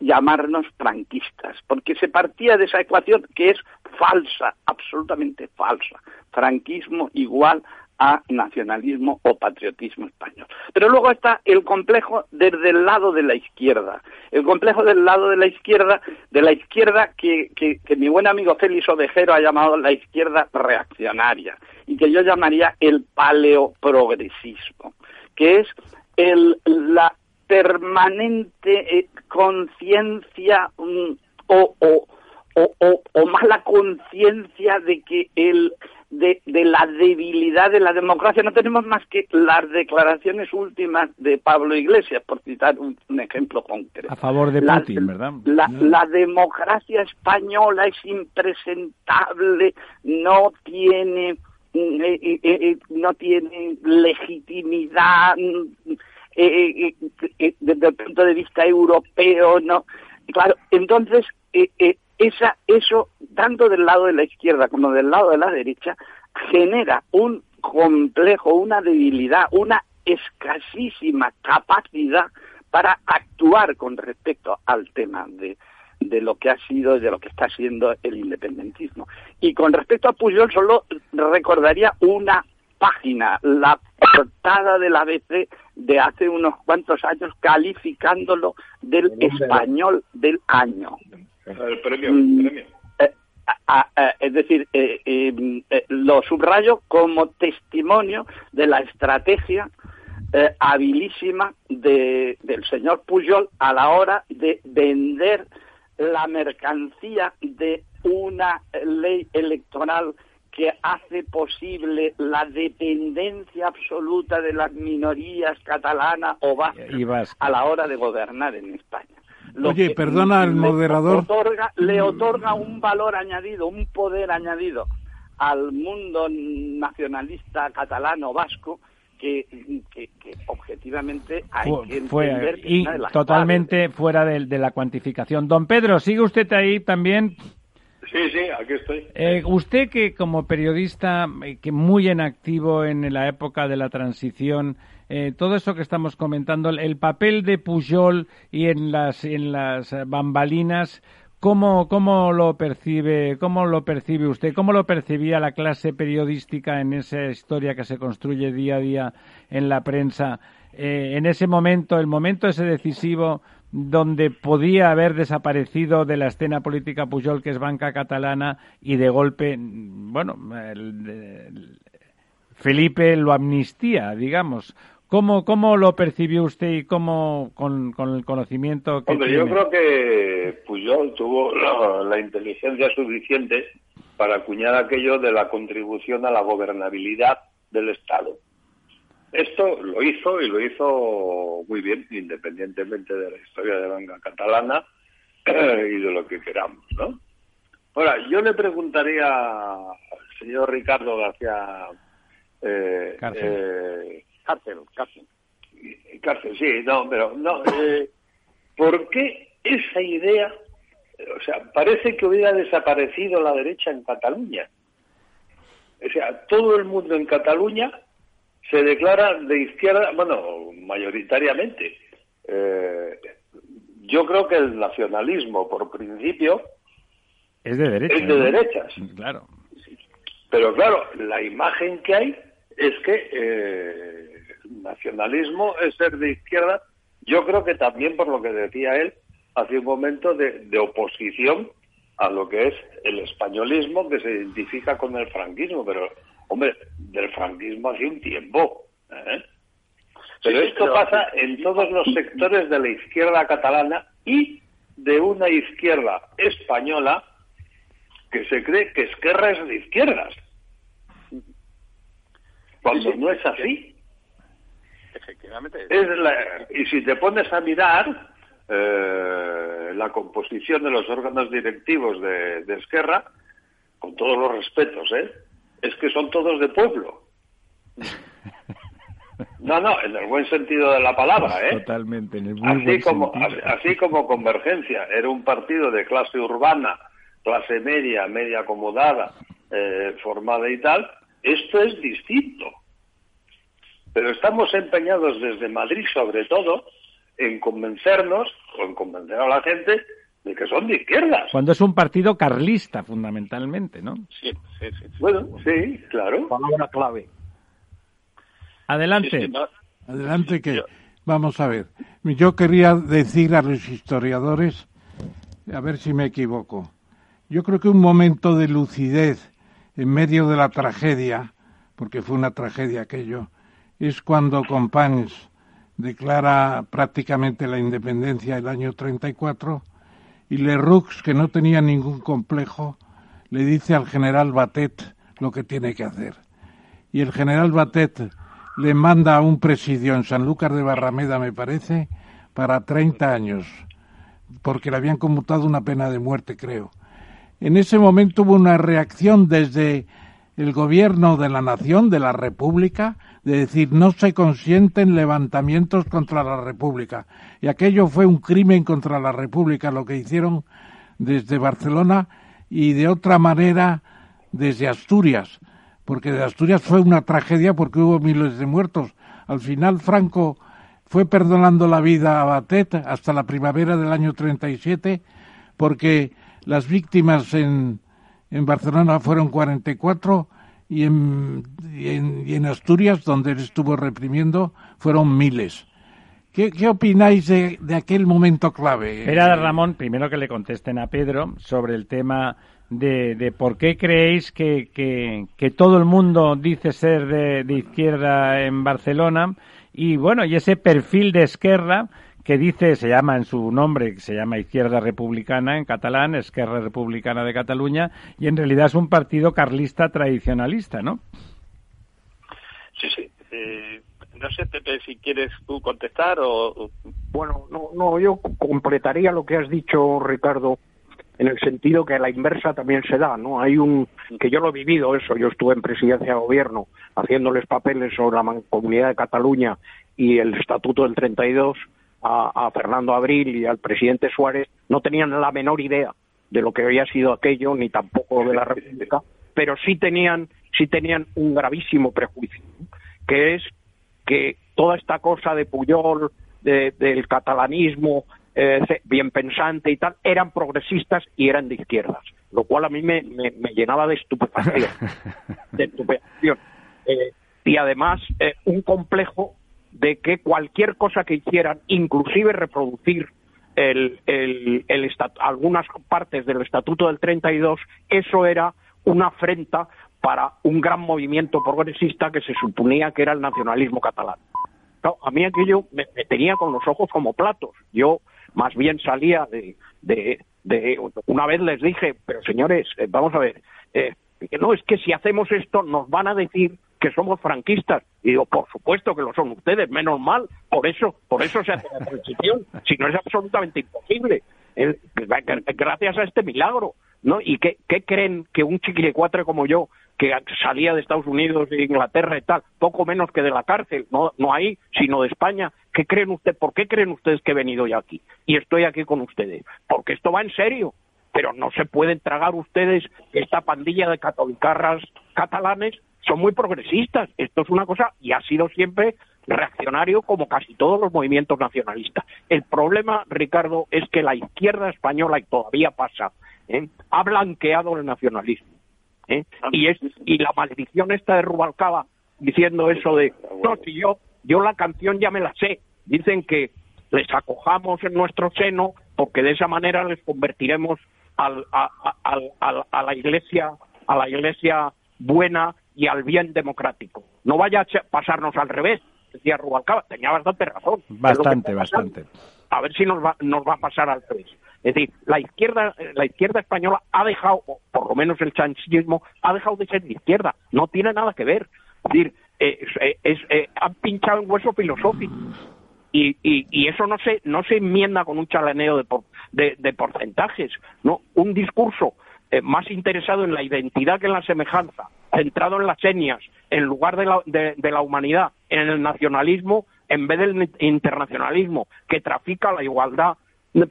llamarnos franquistas, porque se partía de esa ecuación que es falsa, absolutamente falsa. Franquismo igual a nacionalismo o patriotismo español. Pero luego está el complejo desde el lado de la izquierda. El complejo del lado de la izquierda, de la izquierda que, que, mi buen amigo Félix Ovejero ha llamado la izquierda reaccionaria y que yo llamaría el paleoprogresismo, que es el, la permanente eh, conciencia mm, o, o, o, o, mala conciencia de que el de, de, la debilidad de la democracia. No tenemos más que las declaraciones últimas de Pablo Iglesias, por citar un, un ejemplo concreto. A favor de Putin, la, ¿verdad? La, la, democracia española es impresentable, no tiene eh, eh, eh, no tiene legitimidad eh, eh, desde el punto de vista europeo, ¿no? Claro, entonces, eh, esa, eso, tanto del lado de la izquierda como del lado de la derecha, genera un complejo, una debilidad, una escasísima capacidad para actuar con respecto al tema de, de lo que ha sido de lo que está siendo el independentismo. Y con respecto a Pujol, solo recordaría una página, la portada del ABC de hace unos cuantos años calificándolo del español del año. El premio. El premio. Eh, a, a, es decir, eh, eh, lo subrayo como testimonio de la estrategia habilísima de, del señor Pujol a la hora de vender la mercancía de una ley electoral que hace posible la dependencia absoluta de las minorías catalanas o vascas a la hora de gobernar en España. Lo Oye, perdona al moderador. Otorga, le otorga un valor añadido, un poder añadido al mundo nacionalista catalano vasco que, que, que, objetivamente hay fue, que entender fue, y totalmente fuera de, de, la cuantificación. Don Pedro, sigue usted ahí también Sí, sí, aquí estoy. Eh, usted que como periodista, eh, que muy en activo en la época de la transición, eh, todo eso que estamos comentando, el papel de Pujol y en las, en las bambalinas, ¿cómo, ¿cómo lo percibe, cómo lo percibe usted? ¿Cómo lo percibía la clase periodística en esa historia que se construye día a día en la prensa? Eh, en ese momento, el momento ese decisivo donde podía haber desaparecido de la escena política Pujol, que es banca catalana, y de golpe, bueno, el, el, Felipe lo amnistía, digamos. ¿Cómo, cómo lo percibió usted y cómo, con, el conocimiento que Hombre, yo creo que Puyol tuvo la, inteligencia suficiente para acuñar aquello de la contribución a la gobernabilidad del Estado. Esto lo hizo y lo hizo muy bien, independientemente de la historia de la banca catalana [CLEARS THROAT] y de lo que queramos, ¿no? Ahora, yo le preguntaría al señor Ricardo García eh, eh, cárcel, cárcel. Cárcel, sí, no, pero no. Eh, ¿Por qué esa idea? O sea, parece que hubiera desaparecido la derecha en Cataluña. O sea, todo el mundo en Cataluña se declara de izquierda, bueno, mayoritariamente. Eh, yo creo que el nacionalismo, por principio, es de derecha. Es de derechas. Claro. Pero claro, la imagen que hay es que eh, nacionalismo es ser de izquierda, yo creo que también por lo que decía él hace un momento de, oposición a lo que es el españolismo que se identifica con el franquismo, pero hombre, del franquismo hace un tiempo. ¿eh? Pero esto pasa en todos los sectores de la izquierda catalana y de una izquierda española que se cree que Esquerra es de izquierdas. Cuando no es así. Efectivamente. y si te pones a mirar eh, la composición de los órganos directivos de, Esquerra, con todos los respetos, ¿eh? Es que son todos de pueblo. No, no, en el buen sentido de la palabra, ¿eh? Totalmente, en el así buen como, sentido. Así como Convergencia era un partido de clase urbana, clase media, media acomodada, eh, formada y tal, esto es distinto. Pero estamos empeñados desde Madrid, sobre todo, en convencernos o en convencer a la gente de que son de izquierdas. Cuando es un partido carlista, fundamentalmente, ¿no? Sí, sí, sí. Bueno, sí, claro. Palabra clave. Adelante. Adelante que... Vamos a ver. Yo quería decir a los historiadores, a ver si me equivoco. Yo creo que un momento de lucidez en medio de la tragedia, porque fue una tragedia aquello, es cuando Companys declara prácticamente la independencia el año 34 y Leroux, que no tenía ningún complejo, le dice al general Batet lo que tiene que hacer. Y el general Batet le manda a un presidio en Sanlúcar de Barrameda, me parece, para 30 años, porque le habían conmutado una pena de muerte, creo. En ese momento hubo una reacción desde el gobierno de la nación, de la República, de decir no se consienten levantamientos contra la República. Y aquello fue un crimen contra la República, lo que hicieron desde Barcelona y de otra manera desde Asturias, porque de Asturias fue una tragedia porque hubo miles de muertos. Al final Franco fue perdonando la vida a Batet hasta la primavera del año 37 porque las víctimas en, en Barcelona fueron 44 y en, y en, y en Asturias, donde él estuvo reprimiendo, fueron miles. ¿Qué, qué opináis de, aquel momento clave? Era Ramón, primero que le contesten a Pedro sobre el tema de, de por qué creéis que, todo el mundo dice ser de, de izquierda en Barcelona y bueno, y ese perfil de Esquerra que dice, se llama en su nombre, se llama Izquierda Republicana en catalán, Esquerra Republicana de Cataluña, y en realidad es un partido carlista tradicionalista, ¿no? Sí, sí. Eh, no sé, Pepe, si quieres tú contestar o... Bueno, no, no, yo completaría lo que has dicho, Ricardo, en el sentido que a la inversa también se da, ¿no? Hay un, que yo lo he vivido eso, yo estuve en presidencia de gobierno haciéndoles papeles sobre la Comunidad de Cataluña y el Estatuto del 32, a, Fernando Abril y al presidente Suárez no tenían la menor idea de lo que había sido aquello, ni tampoco de la República, pero sí tenían, sí tenían un gravísimo prejuicio, que es que toda esta cosa de Puyol, del catalanismo, eh, bien pensante y tal, eran progresistas y eran de izquierdas, lo cual a mí me, llenaba de estupefacción. [LAUGHS] De estupefacción. Eh, y además, eh, un complejo de que cualquier cosa que hicieran, inclusive reproducir el, el, algunas partes del Estatuto del 32, eso era una afrenta para un gran movimiento progresista que se suponía que era el nacionalismo catalán. a mí aquello me, tenía con los ojos como platos. Yo más bien salía de, de, una vez les dije, pero señores, eh, vamos a ver, eh, no es que si hacemos esto nos van a decir que somos franquistas. Y digo, por supuesto que lo son ustedes, menos mal, por eso, por eso se hace la transición, [LAUGHS] si no es absolutamente imposible. gracias a este milagro, ¿no? ¿Y qué, qué creen que un chiquilicuatre como yo, que salía de Estados Unidos, de Inglaterra y tal, poco menos que de la cárcel, no, no ahí, sino de España, ¿qué creen ustedes? ¿Por qué creen ustedes que he venido yo aquí? Y estoy aquí con ustedes. Porque esto va en serio. Pero no se pueden tragar ustedes esta pandilla de catolicarras catalanes, son muy progresistas. Esto es una cosa, y ha sido siempre reaccionario como casi todos los movimientos nacionalistas. El problema, Ricardo, es que la izquierda española, y todavía pasa, ¿eh? ha blanqueado el nacionalismo. ¿eh? Y, es, y la maldición esta de Rubalcaba diciendo eso de, no, si yo, yo la canción ya me la sé. Dicen que les acojamos en nuestro seno porque de esa manera les convertiremos al, a, a, la iglesia a la iglesia buena y al bien democrático. No vaya a pasarnos al revés, decía Rubalcaba, tenía bastante razón. Bastante, bastante. A ver si nos va, nos va a pasar al revés. Es decir, la izquierda, la izquierda española ha dejado, por lo menos el chanchismo, ha dejado de ser de izquierda. No tiene nada que ver. Es decir, eh, es, eh, han pinchado en hueso filosófico. Y, y, eso no se, no se enmienda con un chalaneo de, de, porcentajes. no Un discurso eh, más interesado en la identidad que en la semejanza, centrado en las señas, en lugar de la, de la humanidad, en el nacionalismo, en vez del internacionalismo, que trafica la igualdad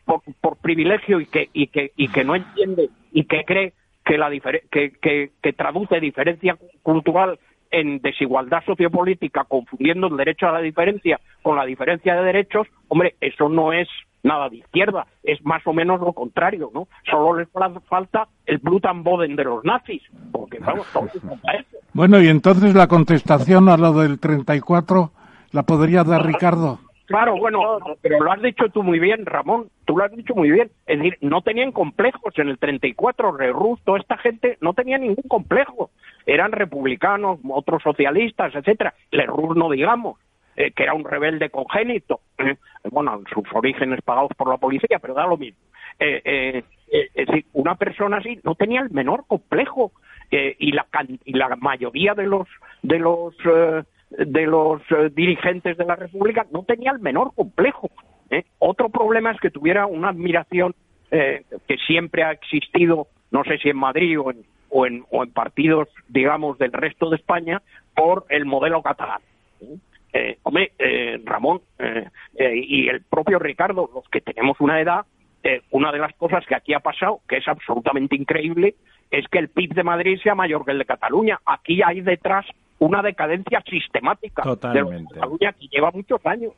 por, privilegio y que, y, que, y que no entiende y que cree que, la que, que, traduce diferencia cultural en desigualdad sociopolítica, confundiendo el derecho a la diferencia con la diferencia de derechos, hombre, eso no es nada de izquierda, es más o menos lo contrario, ¿no? Solo les falta el Boden de los nazis, porque vamos, Bueno, y entonces la contestación a lo del 34 la podría dar Ricardo. Claro, bueno, pero lo has dicho tú muy bien, Ramón, tú lo has dicho muy bien. Es decir, no tenían complejos en el 34, Rerruz, toda esta gente no tenía ningún complejo. Eran republicanos, otros socialistas, etcétera. Lerroux no digamos, eh, que era un rebelde congénito. Eh, bueno, sus orígenes pagados por la policía, pero da lo mismo. Eh, es decir, una persona así no tenía el menor complejo y la, y la mayoría de los de los de los eh, dirigentes de la República no tenía el menor complejo. ¿eh? Otro problema es que tuviera una admiración eh, que siempre ha existido, no sé si en Madrid o en, o en, o en partidos, digamos, del resto de España, por el modelo catalán. Hombre, Ramón y el propio Ricardo, los que tenemos una edad, una de las cosas que aquí ha pasado, que es absolutamente increíble, es que el PIB de Madrid sea mayor que el de Cataluña. Aquí hay detrás una decadencia sistemática de Cataluña que lleva muchos años.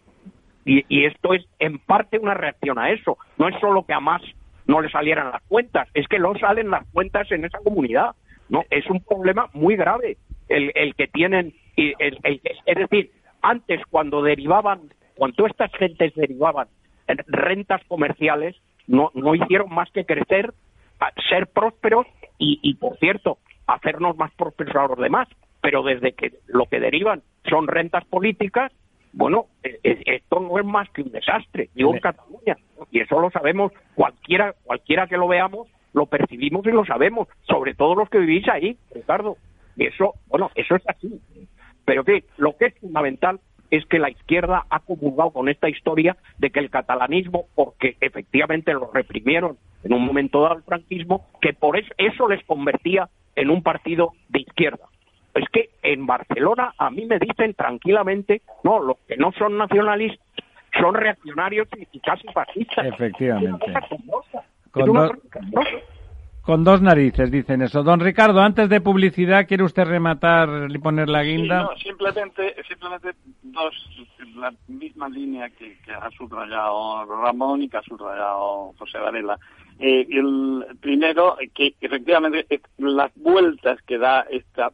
Y, esto es en parte una reacción a eso. No es solo que a más no le salieran las cuentas, es que no salen las cuentas en esa comunidad. No, es un problema muy grave el, el que tienen. El, es decir, antes cuando derivaban, cuando estas gentes derivaban rentas comerciales, no, no hicieron más que crecer, ser prósperos y, y, por cierto, hacernos más prósperos a los demás pero desde que lo que derivan son rentas políticas, bueno, e, e, esto no es más que un desastre, digo en Cataluña, y eso lo sabemos cualquiera, cualquiera que lo veamos, lo percibimos y lo sabemos, sobre todo los que vivís ahí, Ricardo. Y eso, bueno, eso es así. Pero que lo que es fundamental es que la izquierda ha comulgado con esta historia de que el catalanismo, porque efectivamente lo reprimieron en un momento dado el franquismo, que por eso, eso les convertía en un partido de izquierda. Es que en Barcelona a mí me dicen tranquilamente, no, los que no son nacionalistas son reaccionarios y casi fascistas. Efectivamente. Con, dos narices dicen eso. Don Ricardo, antes de publicidad, ¿quiere usted rematar y poner la guinda? no, simplemente, simplemente dos, la misma línea que, que ha subrayado Ramón y que ha subrayado José Varela. Eh, el primero, que efectivamente las vueltas que da esta,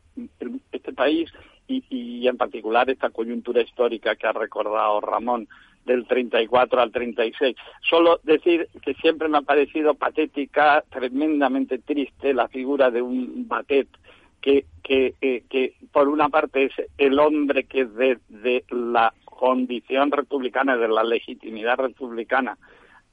este país y, y, en particular esta coyuntura histórica que ha recordado Ramón del 34 al 36. Solo decir que siempre me ha parecido patética, tremendamente triste la figura de un Batet que, que, eh, que por una parte es el hombre que desde la condición republicana, de la legitimidad republicana,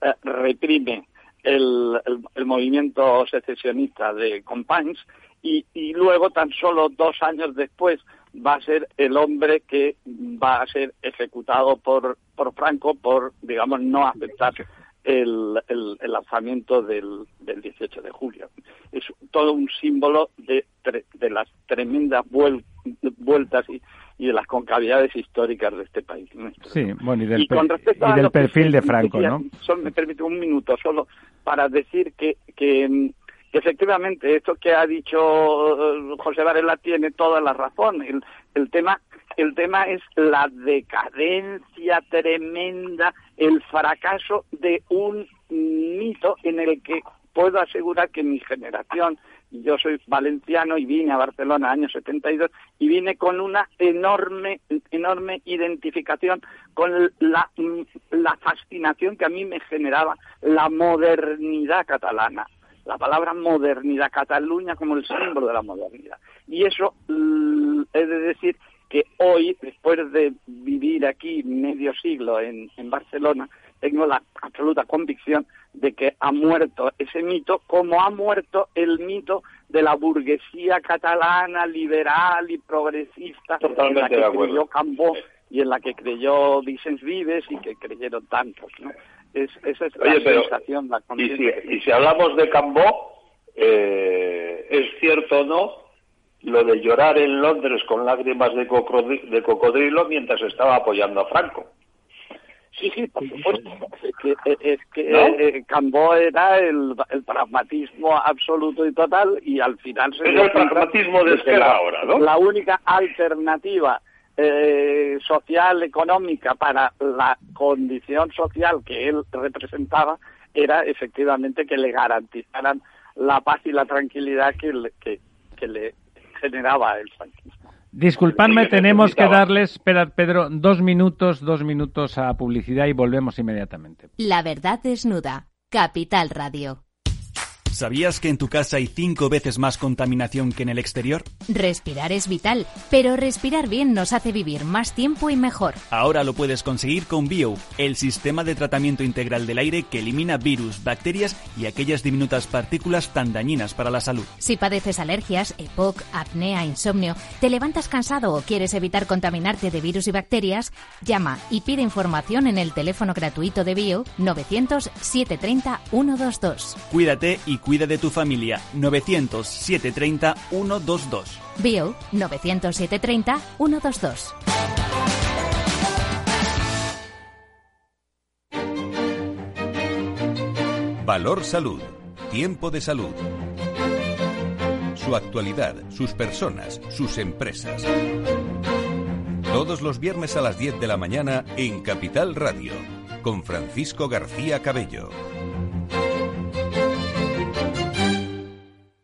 eh, reprime el, movimiento secesionista de Companys y luego tan solo dos años después va a ser el hombre que va a ser ejecutado por, por Franco por, digamos, no aceptar el, el, lanzamiento del, del 18 de julio. Es todo un símbolo de, de las tremendas vueltas y, y, de las concavidades históricas de este país. Sí, bueno, y del, del perfil de Franco, ¿no? me permite un minuto solo para decir que, que efectivamente esto que ha dicho eh, José Varela tiene toda la razón. El, el tema el tema es la decadencia tremenda, el fracaso de un mito en el que puedo asegurar que mi generación, yo soy valenciano y vine a Barcelona año 72 y vine con una enorme, enorme identificación con la, la fascinación que a mí me generaba la modernidad catalana la palabra modernidad, Cataluña como el símbolo de la modernidad. Y eso es de decir que hoy, después de vivir aquí medio siglo en, en Barcelona, tengo la absoluta convicción de que ha muerto ese mito, como ha muerto el mito de la burguesía catalana, liberal y progresista, en la que creyó Cambó y en la que creyó Vicens Vives y que creyeron tantos. ¿no? Es, esa es la sensación, la y si, y si hablamos de Cambó, eh, ¿es cierto o no lo de llorar en Londres con lágrimas de, de cocodrilo mientras estaba apoyando a Franco? Sí, sí, por supuesto. Es que, es que eh, Cambó era el, el, pragmatismo absoluto y total y al final se... Es el pragmatismo de Esquerra ahora, ¿no? La única alternativa eh, social, económica para la condición social que él representaba era efectivamente que le garantizaran la paz y la tranquilidad que le, que, que le generaba el franquismo. Disculpadme, tenemos que darles, espera, Pedro, dos minutos, dos minutos a publicidad y volvemos inmediatamente. La verdad desnuda. Capital Radio. ¿Sabías que en tu casa hay cinco veces más contaminación que en el exterior? Respirar es vital, pero respirar bien nos hace vivir más tiempo y mejor. Ahora lo puedes conseguir con Bio, el sistema de tratamiento integral del aire que elimina virus, bacterias y aquellas diminutas partículas tan dañinas para la salud. Si padeces alergias, EPOC, apnea, insomnio, te levantas cansado o quieres evitar contaminarte de virus y bacterias, llama y pide información en el teléfono gratuito de Bio 900 730 122. Cuídate y Cuida de tu familia 900 730 122. Bio 900 730 122. Valor Salud. Tiempo de salud. Su actualidad, sus personas, sus empresas. Todos los viernes a las 10 de la mañana en Capital Radio, con Francisco García Cabello.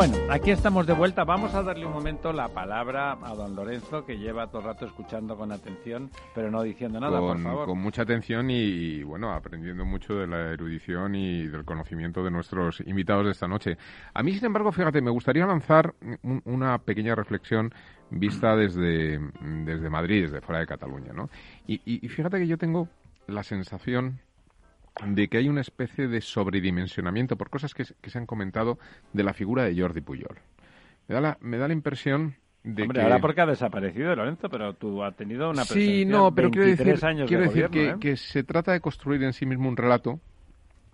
Bueno, aquí estamos de vuelta. Vamos a darle un momento la palabra a don Lorenzo, que lleva todo el rato escuchando con atención, pero no diciendo nada, con, por favor. Con mucha atención y, bueno, aprendiendo mucho de la erudición y del conocimiento de nuestros invitados de esta noche. A mí, sin embargo, fíjate, me gustaría lanzar una pequeña reflexión vista desde, desde Madrid, desde fuera de Cataluña, ¿no? Y, y fíjate que yo tengo la sensación de que hay una especie de sobredimensionamiento por cosas que, se han comentado de la figura de Jordi Puyol. Me da la, me da la impresión de Hombre, que... ahora porque ha desaparecido Lorenzo, pero tú has tenido una Sí, no, pero quiero decir, años quiero de decir gobierno, que, ¿eh? que se trata de construir en sí mismo un relato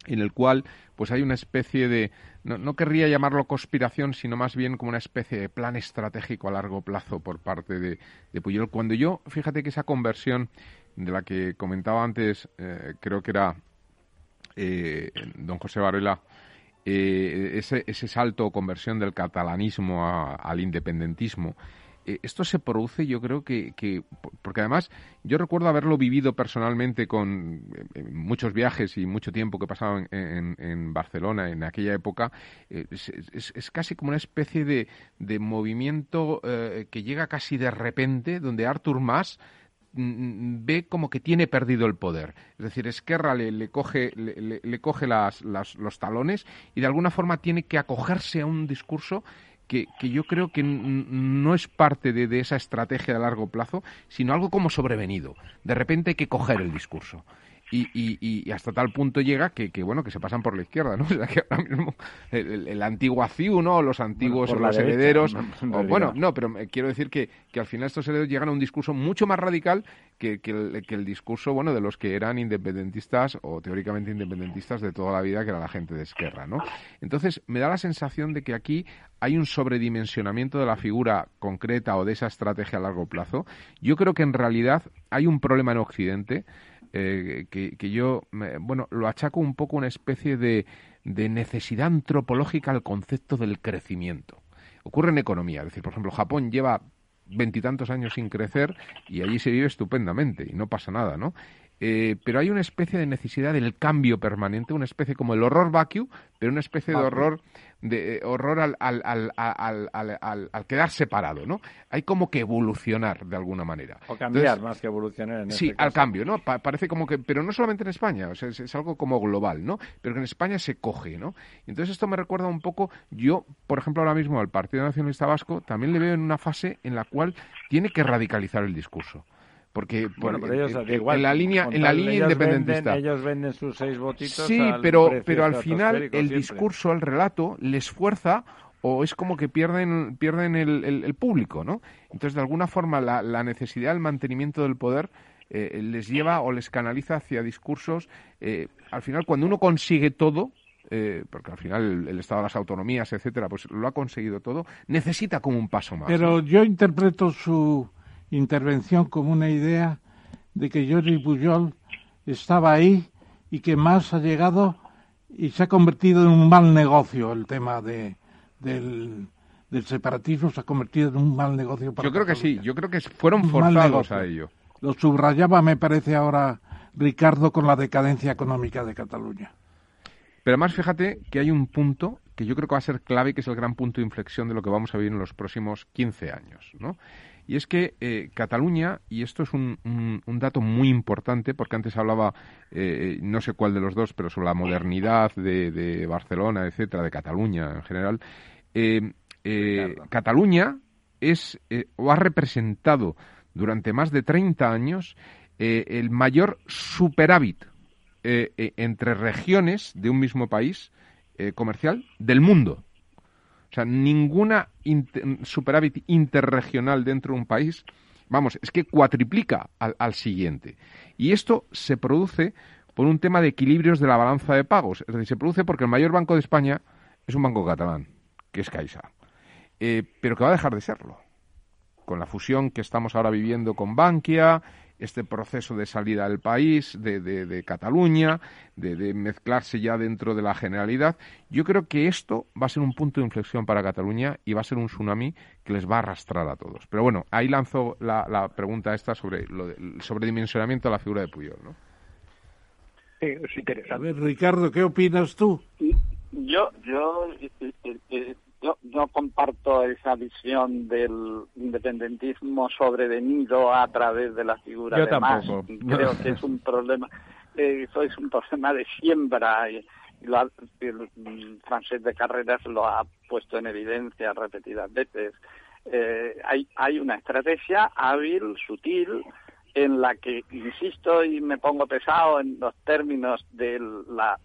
en el cual pues hay una especie de no, no, querría llamarlo conspiración sino más bien como una especie de plan estratégico a largo plazo por parte de, de Puyol cuando yo fíjate que esa conversión de la que comentaba antes eh, creo que era eh, don José Varela, eh, ese, salto o conversión del catalanismo a, al independentismo, eh, esto se produce, yo creo que, que, porque además yo recuerdo haberlo vivido personalmente con muchos viajes y mucho tiempo que he pasado en, en, Barcelona en aquella época, es, casi como una especie de, movimiento que llega casi de repente, donde Arthur Mas ve como que tiene perdido el poder. Es decir, Esquerra le, le coge, le, coge las, las, los talones y de alguna forma tiene que acogerse a un discurso que, yo creo que no es parte de, esa estrategia de largo plazo, sino algo como sobrevenido. De repente hay que coger el discurso. Y, y, hasta tal punto llega que, bueno que se pasan por la izquierda no [LAUGHS] o sea que ahora mismo el, el antiguo ¿no? los antiguos o los herederos. [LAUGHS] bueno no pero quiero decir que, que al final estos herederos llegan a un discurso mucho más radical que, que, el, discurso bueno de los que eran independentistas o teóricamente independentistas de toda la vida que era la gente de izquierda no entonces me da la sensación de que aquí hay un sobredimensionamiento de la figura concreta o de esa estrategia a largo plazo. Yo creo que en realidad hay un problema en Occidente eh, que, yo, bueno, lo achaco un poco una especie de, de necesidad antropológica al concepto del crecimiento. Ocurre en economía, es decir, por ejemplo, Japón lleva veintitantos años sin crecer y allí se vive estupendamente y no pasa nada, ¿no? Eh, pero hay una especie de necesidad del cambio permanente, una especie como el horror vacuum, pero una especie de horror de eh, horror al, al, al, al, quedar separado, ¿no? Hay como que evolucionar de alguna manera. O cambiar más que evolucionar. En sí, este al cambio, ¿no? parece como que, pero no solamente en España, o sea, es, algo como global, ¿no? Pero que en España se coge, ¿no? Entonces esto me recuerda un poco, yo, por ejemplo, ahora mismo al Partido Nacionalista Vasco también le veo en una fase en la cual tiene que radicalizar el discurso porque bueno, pero ellos, igual, en la línea en la línea independentista. ellos venden sus seis votitos sí pero pero al final el discurso el relato les fuerza o es como que pierden pierden el, el, público no entonces de alguna forma la, la necesidad del mantenimiento del poder eh, les lleva o les canaliza hacia discursos eh, al final cuando uno consigue todo eh, porque al final el, el, Estado de las autonomías, etcétera, pues lo ha conseguido todo, necesita como un paso más. Pero yo interpreto su, intervención como una idea de que Jordi Pujol estaba ahí y que más ha llegado y se ha convertido en un mal negocio el tema de, del, separatismo, se ha convertido en un mal negocio para Yo creo que sí, yo creo que fueron forzados a ello. Lo subrayaba, me parece ahora, Ricardo, con la decadencia económica de Cataluña. Pero además, fíjate que hay un punto que yo creo que va a ser clave, que es el gran punto de inflexión de lo que vamos a vivir en los próximos 15 años, ¿no? Y es que eh, Cataluña, y esto es un, un, dato muy importante, porque antes hablaba, eh, no sé cuál de los dos, pero sobre la modernidad de, de Barcelona, etcétera, de Cataluña en general. Eh, Cataluña es o ha representado durante más de 30 años el mayor superávit entre regiones de un mismo país comercial del mundo. O sea, ninguna superávit interregional dentro de un país, vamos, es que cuatriplica al, siguiente. Y esto se produce por un tema de equilibrios de la balanza de pagos. Es decir, se produce porque el mayor banco de España es un banco catalán, que es Caixa, eh, pero que va a dejar de serlo. Con la fusión que estamos ahora viviendo con Bankia, este proceso de salida del país, de, de, Cataluña, de, mezclarse ya dentro de la generalidad. Yo creo que esto va a ser un punto de inflexión para Cataluña y va a ser un tsunami que les va a arrastrar a todos. Pero bueno, ahí lanzo la, la pregunta esta sobre lo el sobredimensionamiento de la figura de Puyol, ¿no? Sí, es interesante. A ver, Ricardo, ¿qué opinas tú? Yo, yo eh, eh, eh, yo no comparto esa visión del independentismo sobrevenido a través de la figura de Mas. Creo que es un problema, eh, eso es un problema de siembra y, lo el francés de carreras lo ha puesto en evidencia repetidas veces. Eh, hay, hay una estrategia hábil, sutil, en la que insisto y me pongo pesado en los términos de la,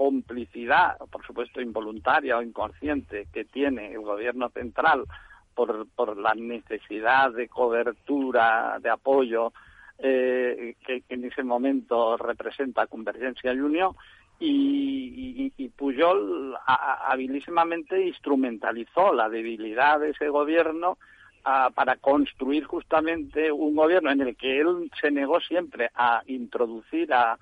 complicidad, por supuesto involuntaria o inconsciente, que tiene el gobierno central por, por la necesidad de cobertura, de apoyo eh, que, en ese momento representa Convergencia y Unión, y, y, Puyol habilísimamente instrumentalizó la debilidad de ese gobierno para construir justamente un gobierno en el que él se negó siempre a introducir a,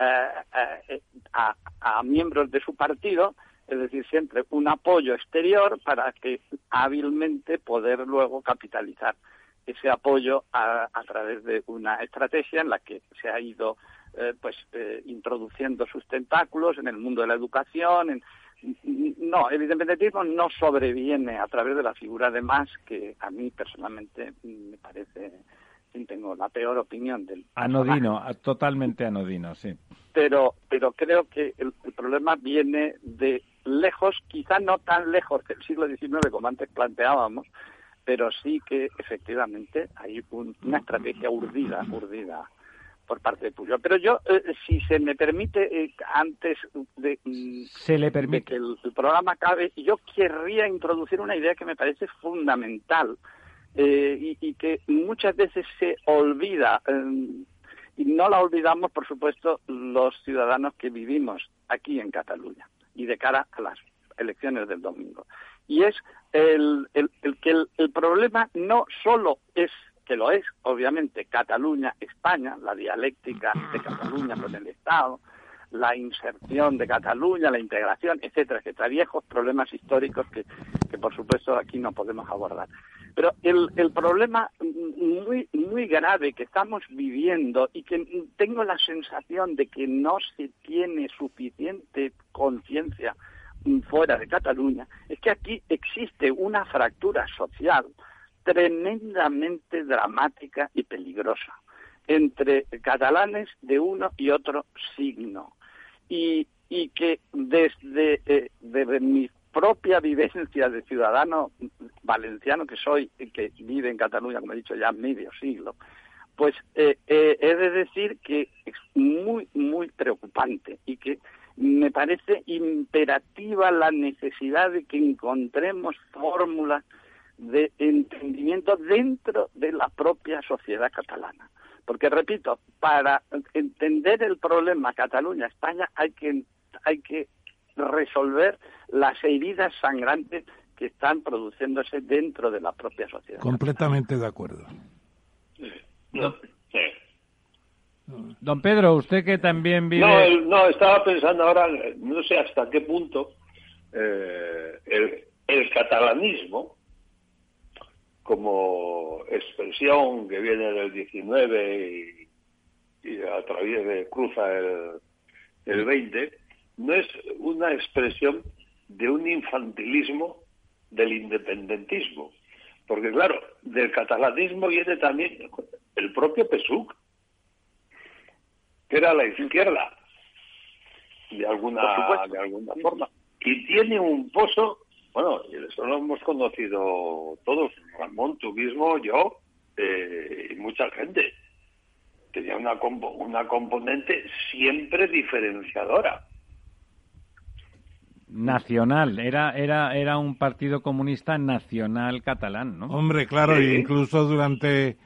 a, miembros de su partido es decir, siempre un apoyo exterior para que hábilmente poder luego capitalizar ese apoyo a, través de una estrategia en la que se ha ido eh, pues eh, introduciendo sus tentáculos en el mundo de la educación. En, no, el independentismo no sobreviene a través de la figura de más que a mí personalmente me parece tengo la peor opinión del anodino totalmente anodino sí pero pero creo que el, problema viene de lejos quizá no tan lejos del siglo XIX como antes planteábamos pero sí que efectivamente hay una estrategia urdida, urdida por parte de Puyol. Pero yo, eh, si se me permite, eh, antes de, mm, se le permite. que el, programa acabe, yo querría introducir una idea que me parece fundamental eh, y, que muchas veces se olvida. y no la olvidamos, por supuesto, los ciudadanos que vivimos aquí en Cataluña y de cara a las elecciones del domingo y es el, el, que el, problema no solo es que lo es, obviamente, Cataluña, España, la dialéctica de Cataluña con el Estado, la inserción de Cataluña, la integración, etcétera, etcétera, viejos problemas históricos que, que por supuesto aquí no podemos abordar. Pero el, el problema muy, muy grave que estamos viviendo y que tengo la sensación de que no se tiene suficiente conciencia fuera de Cataluña, es que aquí existe una fractura social tremendamente dramática y peligrosa entre catalanes de uno y otro signo. Y, y que desde, eh, desde mi propia vivencia de ciudadano valenciano que soy, que vive en Cataluña, como he dicho ya medio siglo, pues eh, eh, he de decir que es muy, muy preocupante y que me parece imperativa la necesidad de que encontremos fórmulas de entendimiento dentro de la propia sociedad catalana. Porque, repito, para entender el problema Cataluña-España hay que, hay que resolver las heridas sangrantes que están produciéndose dentro de la propia sociedad. Completamente de acuerdo. Don Pedro, usted que también vive... No, estaba pensando ahora, no sé hasta qué punto eh, el, catalanismo, como expresión que viene del 19 y, a través de cruza el, el 20, no es una expresión de un infantilismo del independentismo. Porque claro, del catalanismo viene también el propio PSUC, que era la izquierda, de alguna, de alguna forma. Y tiene un pozo, bueno, y eso lo hemos conocido todos, Ramón, tú mismo, yo eh, y mucha gente. Tenía una, una componente siempre diferenciadora. Nacional, era, era, era un partido comunista nacional catalán, ¿no? Hombre, claro, incluso durante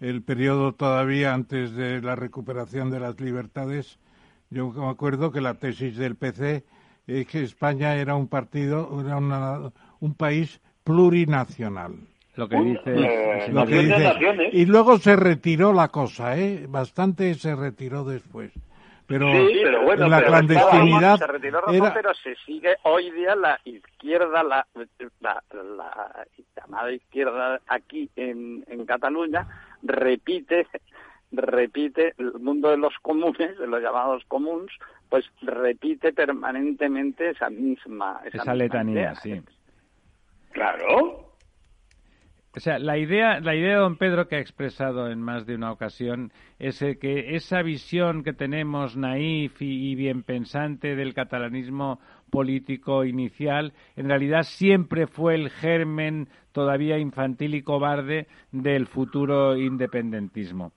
el periodo todavía antes de la recuperación de las libertades, yo me acuerdo que la tesis del PC es que España era un partido, era un país plurinacional. Lo que dice, lo que dice. Y luego se retiró la cosa, ¿eh? Bastante se retiró después. Pero, sí, pero bueno, la clandestinidad se retiró pero se sigue hoy día la izquierda, la, la, la llamada izquierda aquí en, en Cataluña repite repite el mundo de los comunes, de los llamados comuns, pues repite permanentemente esa misma esa, letanía, sí. Claro. O sea, la idea, la idea de don Pedro que ha expresado en más de una ocasión es que esa visión que tenemos naif y bien pensante del catalanismo político inicial, en realidad siempre fue el germen todavía infantil y cobarde del futuro independentismo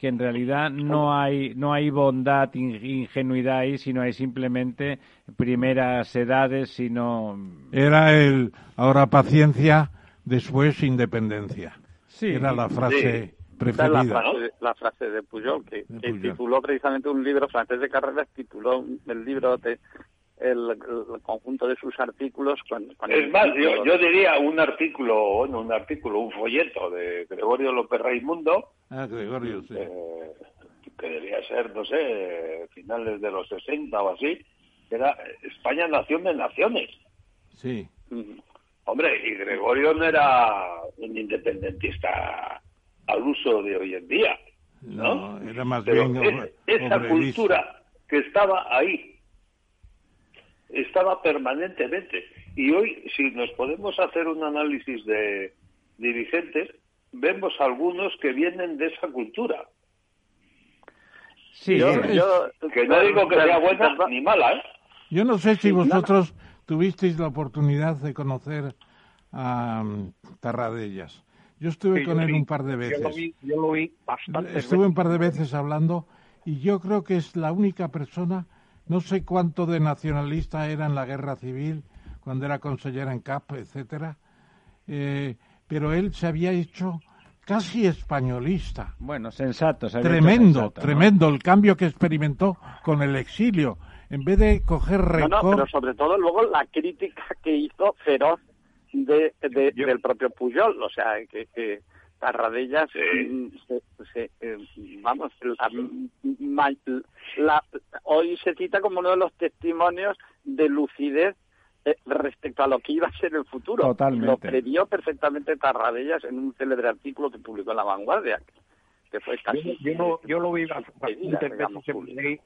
que en realidad no hay no hay bondad ingenuidad ahí sino hay simplemente primeras edades sino era el ahora paciencia después independencia. Sí. Era la frase preferida. la frase, de Pujol que, tituló precisamente un libro francés de carreras tituló el libro de el, conjunto de sus artículos. es más, yo, diría un artículo, bueno, un artículo, un folleto de Gregorio López Raimundo. Ah, Gregorio, sí. que debía ser, no sé, finales de los 60 o así, era España nación de naciones. Sí. Hombre, y Gregorio no era un independentista al uso de hoy en día. No, era más Pero bien es- esa cultura que estaba ahí, estaba permanentemente. Y hoy, si nos podemos hacer un análisis de dirigentes, vemos algunos que vienen de esa cultura. Sí, Yo- eh, yo- Que no digo que sea buena ni mala, ¿eh? Yo no sé si Sí, vosotros tuvisteis la oportunidad de conocer a mm, Tarradellas. Yo estuve Sí, con yo él un par de Yo veces. lo vi, yo lo vi bastante. Estuve un par de veces hablando y yo creo que es la única persona, no sé cuánto de nacionalista era en la guerra civil, cuando era consellera en CAP, etcétera, eh, pero él se había hecho casi españolista. bueno, sensato. se había hecho Tremendo, sensato, ¿no? tremendo el cambio que experimentó con el exilio. En vez de coger No, rencor, no, pero sobre todo luego la crítica que hizo feroz de, de- del propio Puyol, o sea, que, que Tarradellas, mm, se- se, eh, vamos, la- ma- la- hoy se cita como uno de los testimonios de lucidez eh, respecto a lo que iba a ser el futuro. Totalmente. Lo previó perfectamente Tarradellas en un célebre artículo que publicó en La Vanguardia, que fue casi... Yo, lo- yo lo vi veces en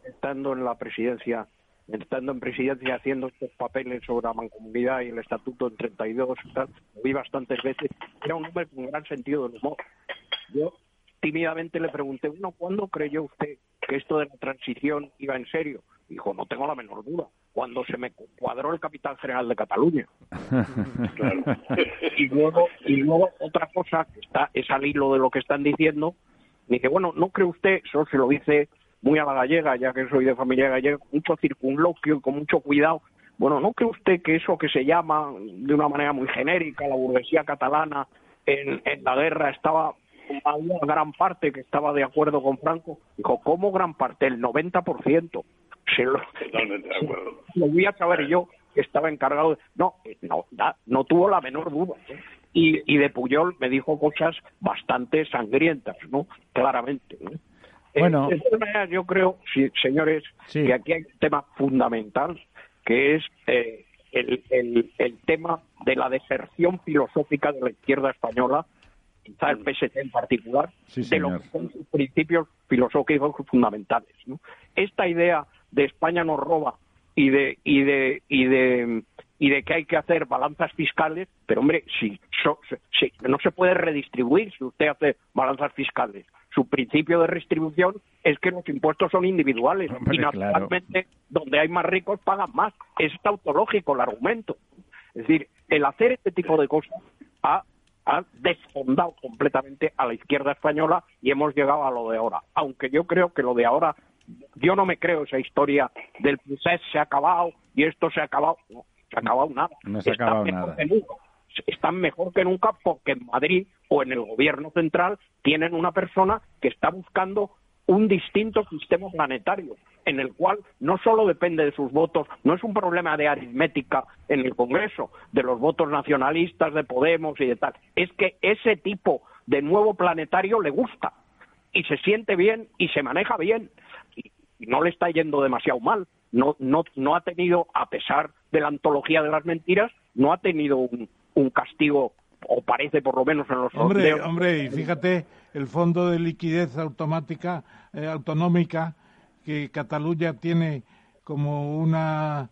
estando en la presidencia, estando en presidencia haciendo estos papeles sobre la mancomunidad y el estatuto en 32 y tal, lo vi bastantes veces. Era un hombre con gran sentido del humor. Yo tímidamente le pregunté, bueno, ¿cuándo creyó usted que esto de la transición iba en serio? Dijo, no tengo la menor duda, cuando se me cuadró el capitán general de Cataluña. [LAUGHS] y luego y luego otra cosa que está es al hilo de lo que están diciendo dice bueno no cree usted eso se lo dice muy a la gallega ya que soy de familia gallega mucho circunloquio y con mucho cuidado bueno no cree usted que eso que se llama de una manera muy genérica la burguesía catalana en, en la guerra estaba había gran parte que estaba de acuerdo con Franco dijo cómo gran parte el 90% se lo, Totalmente de acuerdo. [LAUGHS] lo voy a saber yo que estaba encargado de... No, no, da- no tuvo la menor duda. ¿eh? Y, y de Puyol me dijo cosas bastante sangrientas, ¿no? Claramente. ¿no? Eh, Bueno. de todas maneras, yo creo, sí, señores, Sí. que aquí hay un tema fundamental, que es eh, el, el, el tema de la deserción filosófica de la izquierda española, quizá el PST en particular, Sí, de lo que son sus principios filosóficos fundamentales. ¿no? Esta idea de España nos roba y de y de y de y de que hay que hacer balanzas fiscales, pero hombre, si, so- si no se puede redistribuir si usted hace balanzas fiscales. Su principio de redistribución es que los impuestos son individuales Hombre, y naturalmente donde hay más ricos pagan más. Es tautológico el argumento. Es decir, el hacer este tipo de cosas ha, ha desfondado completamente a la izquierda española y hemos llegado a lo de ahora. Aunque yo creo que lo de ahora, yo no me creo esa historia del procés se ha acabado y esto se ha acabado. No, se ha acabado nada. No se ha acabado mejor nada. que nunca. Están mejor que nunca porque en Madrid o en el gobierno central tienen una persona que está buscando un distinto sistema planetario, en el cual no solo depende de sus votos, no es un problema de aritmética en el Congreso, de los votos nacionalistas, de Podemos y de tal, es que ese tipo de nuevo planetario le gusta y se siente bien y se maneja bien y, no le está yendo demasiado mal. No, no, no ha tenido, a pesar de la antología de las mentiras, no ha tenido un castigo, o parece por lo menos en los Hombre, sondeos. hombre, y fíjate, el fondo de liquidez automática, eh, autonómica, que Cataluña tiene como una,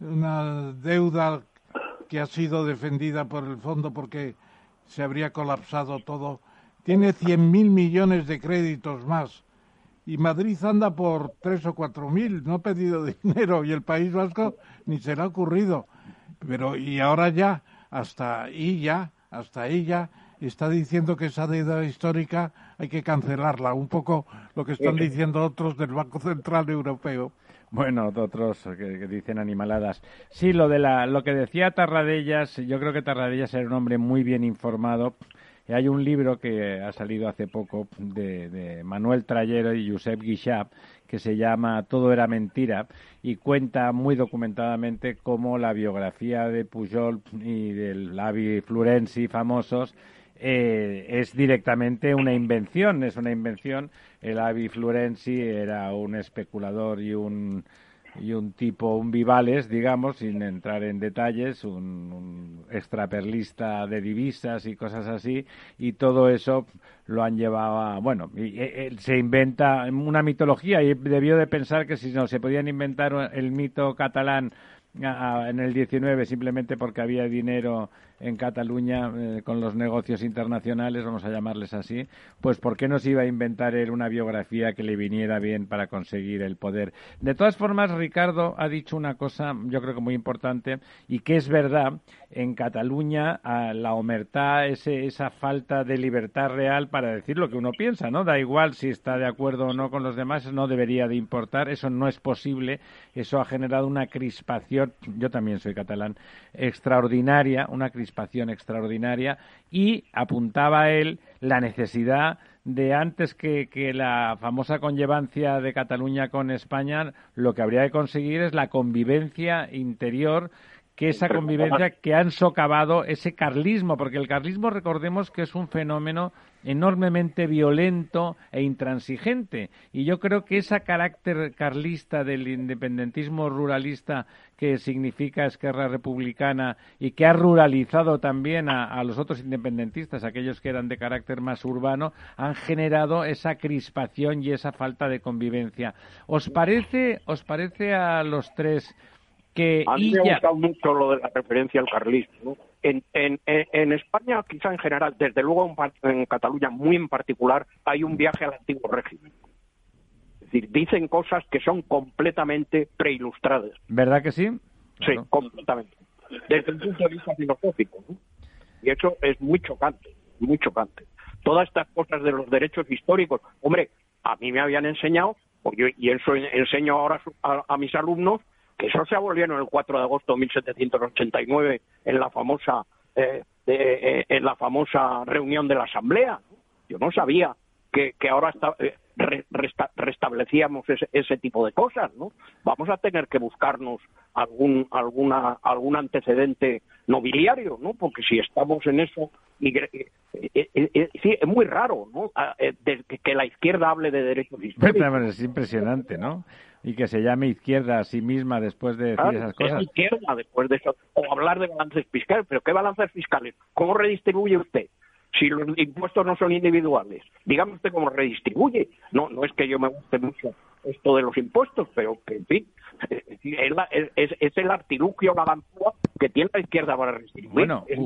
una deuda que ha sido defendida por el fondo porque se habría colapsado todo, tiene 100.000 millones de créditos más. Y Madrid anda por tres o cuatro mil, no ha pedido [LAUGHS] dinero y el País Vasco ni se le ha ocurrido. Pero y ahora ya, hasta ahí ya, hasta ahí ya, está diciendo que esa deuda histórica hay que cancelarla. Un poco lo que están diciendo otros del Banco Central Europeo. Bueno, otros que, que dicen animaladas. Sí, lo de la, lo que decía Tarradellas, yo creo que Tarradellas era un hombre muy bien informado. Hay un libro que ha salido hace poco de, Manuel Trayero y Josep Guixap que se llama Todo era mentira y cuenta muy documentadamente cómo la biografía de Pujol y del Avi Florenzi famosos eh, es directamente una invención, es una invención. El Avi Florenzi era un especulador y un y un tipo, un Vivales, digamos, sin entrar en detalles, un, un extraperlista de divisas y cosas así, y todo eso lo han llevado a, bueno, y, eh, él se inventa una mitología y debió de pensar que si no se podían inventar el mito catalán en el 19 simplemente porque había dinero en Cataluña eh, con los negocios internacionales, vamos a llamarles así, pues ¿por qué no se iba a inventar él una biografía que le viniera bien para conseguir el poder? De todas formas, Ricardo ha dicho una cosa, yo creo que muy importante, y que es verdad, en Cataluña la omertá, ese, esa falta de libertad real para decir lo que uno piensa, ¿no? Da igual si está de acuerdo o no con los demás, no debería de importar, eso no es posible, eso ha generado una crispación, yo también soy catalán, extraordinaria, una crispación extraordinaria, y apuntaba él la necesidad de antes que, que la famosa conllevancia de Cataluña con España, lo que habría de conseguir es la convivencia interior que esa convivencia que han socavado ese carlismo, porque el carlismo recordemos que es un fenómeno enormemente violento e intransigente. Y yo creo que ese carácter carlista del independentismo ruralista que significa Esquerra Republicana y que ha ruralizado también a, a los otros independentistas, aquellos que eran de carácter más urbano, han generado esa crispación y esa falta de convivencia. ¿Os parece, os parece a los tres que A mí me ha gustado mucho lo de la referencia al carlismo. ¿no? En, en, España, quizá en general, desde luego en, Cataluña muy en particular, hay un viaje al antiguo régimen. Es decir, dicen cosas que son completamente preilustradas. ¿Verdad que sí? Sí, completamente. Desde el punto de vista filosófico. ¿no? Y eso es muy chocante, muy chocante. Todas estas cosas de los derechos históricos, hombre, a mí me habían enseñado, yo, y eso en- enseño ahora a, a mis alumnos, que eso se abolió en el 4 de agosto de 1789 en la famosa eh, de- eh, en la famosa reunión de la Asamblea. Yo no sabía que, que ahora está- eh, re- resta- restablecíamos ese, ese tipo de cosas, ¿no? Vamos a tener que buscarnos algún alguna algún antecedente nobiliario, ¿no? Porque si estamos en eso y eh, eh, eh, sí, es muy raro, ¿no? Ah, de- que, la izquierda hable de derechos [LAUGHS] históricos. Es impresionante, ¿no? Y que se llame izquierda a sí misma después de decir Claro, esas cosas. izquierda después de eso. O hablar de balances fiscales. ¿Pero qué balances fiscales? ¿Cómo redistribuye usted? Si los impuestos no son individuales, dígame usted cómo redistribuye. No, no es que yo me guste mucho esto de los impuestos, pero que, en fin, [LAUGHS] es, la- es- el artilugio, la ganzúa que tiene la izquierda para redistribuir. Bueno, es.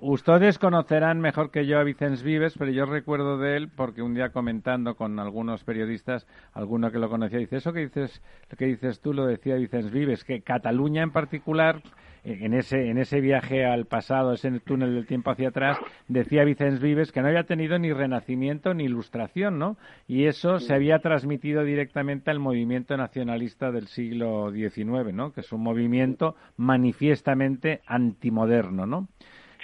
Ustedes conocerán mejor que yo a Vicens Vives, pero yo recuerdo de él porque un día comentando con algunos periodistas, alguno que lo conocía, dice, eso que dices, lo que dices tú lo decía Vicens Vives, que Cataluña en particular, en ese, en ese viaje al pasado, ese túnel del tiempo hacia atrás, decía Vicens Vives que no había tenido ni renacimiento ni ilustración, ¿no? Y eso se había transmitido directamente al movimiento nacionalista del siglo XIX, ¿no? Que es un movimiento manifiestamente antimoderno, ¿no?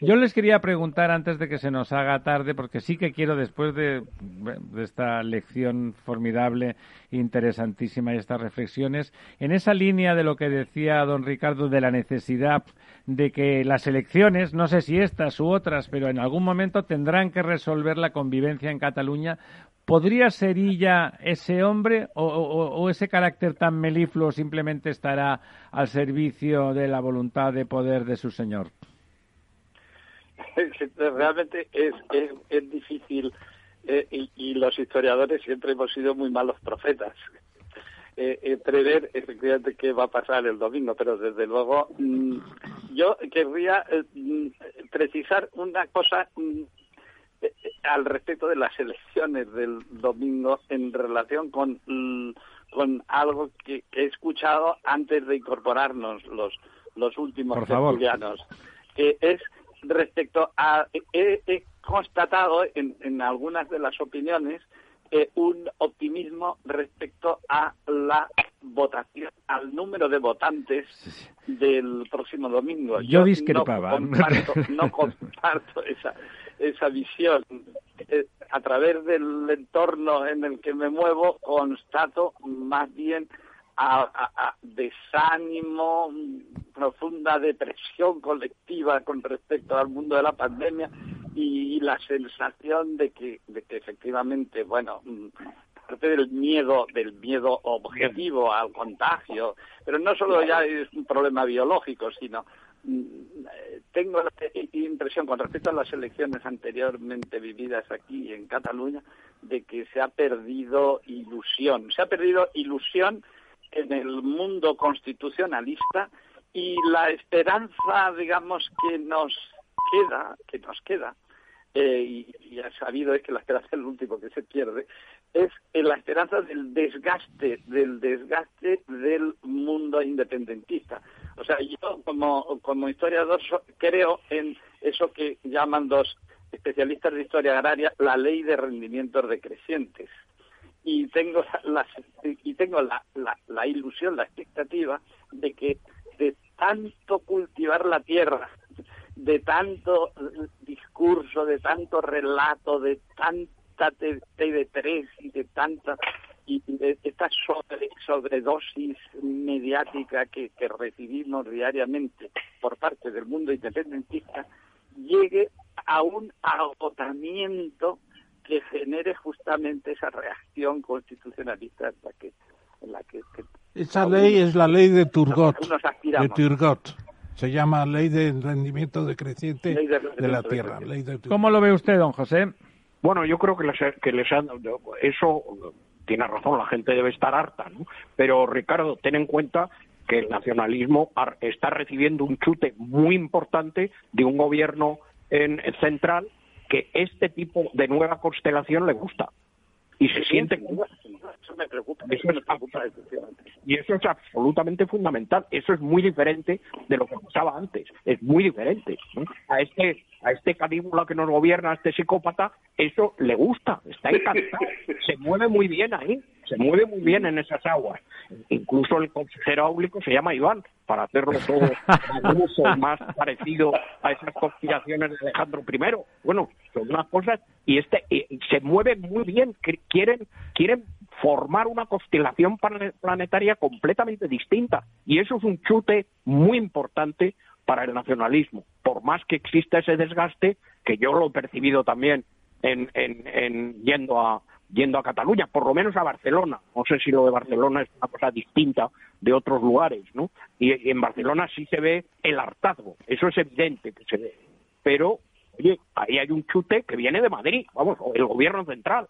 Yo les quería preguntar antes de que se nos haga tarde, porque sí que quiero después de, de esta lección formidable, interesantísima y estas reflexiones, en esa línea de lo que decía don Ricardo de la necesidad de que las elecciones, no sé si estas u otras, pero en algún momento tendrán que resolver la convivencia en Cataluña. ¿Podría ser ella ese hombre o, o- o ese carácter tan melifluo simplemente estará al servicio de la voluntad de poder de su señor? Realmente es, es, es difícil eh, y, y los historiadores siempre hemos sido muy malos profetas. Eh, eh, prever efectivamente qué va a pasar el domingo, pero desde luego mm, yo querría eh, mm, precisar una cosa mm, al respecto de las elecciones del domingo en relación con, con algo que, he escuchado antes de incorporarnos los, los últimos Por que es respecto a... He, he constatado en, en algunas de las opiniones eh, un optimismo respecto a la votación, al número de votantes del próximo domingo. Yo discrepaba. No comparto, no [LAUGHS] comparto esa, esa visión. Eh, a través del entorno en el que me muevo, constato más bien a, a- desánimo, profunda depresión colectiva con respecto al mundo de la pandemia y, la sensación de que, de que efectivamente, bueno, mm, aparte del miedo, del miedo objetivo al contagio, pero no solo ya es un problema biológico, sino mm, tengo la impresión con respecto a las elecciones anteriormente vividas aquí en Cataluña de que se ha perdido ilusión, se ha perdido ilusión en el mundo constitucionalista y la esperanza, digamos, que nos queda, que nos queda, eh, y, y ha sabido es que la esperanza es el último que se pierde, es la esperanza del desgaste, del desgaste del mundo independentista. O sea, yo como, como historiador creo en eso que llaman dos especialistas de historia agraria la ley de rendimientos decrecientes. Y tengo la, y tengo la, la, la ilusión, la expectativa de que de tanto cultivar la tierra, de tanto discurso, de tanto relato, de tanta TV3 y de tanta y de esta sobre, sobredosis mediática que, que recibimos diariamente por parte del mundo independentista llegue a un agotamiento que genere justamente esa reacción constitucionalista en la que, en la que, que esa ley es la ley de Turgot, de. Turgot. Se llama ley de rendimiento decreciente Ley de la tierra. Ley de. ¿Cómo lo ve usted, don José? Bueno, yo creo que les, que les han... Eso tiene razón, la gente debe estar harta, ¿no? Pero, Ricardo, ten en cuenta que el nacionalismo ar- está recibiendo un chute muy importante de un gobierno en, en central que este tipo de nueva constelación le gusta y se siente. Eso me preocupa, Eso eso es me preocupa y eso es absolutamente fundamental. Eso es muy diferente de lo que pasaba antes. Es muy diferente. ¿no? A este a este caníbula que nos gobierna, a este psicópata, eso le gusta. Está encantado. Se mueve muy bien ahí. Se mueve muy bien en esas aguas. Incluso el consejero áulico se llama Iván, para hacerlo todo [LAUGHS] más más parecido a esas conspiraciones de Alejandro I. Bueno, son unas cosas y este y se mueve muy bien. Qu- Quieren quieren formar una constelación plane- planetaria completamente distinta y eso es un chute muy importante para el nacionalismo. Por más que exista ese desgaste, que yo lo he percibido también en, en, en yendo a yendo a Cataluña, por lo menos a Barcelona. No sé si lo de Barcelona es una cosa distinta de otros lugares, ¿no? Y, en Barcelona sí se ve el hartazgo, eso es evidente que se ve. Pero, oye, ahí hay un chute que viene de Madrid, vamos, o el gobierno central.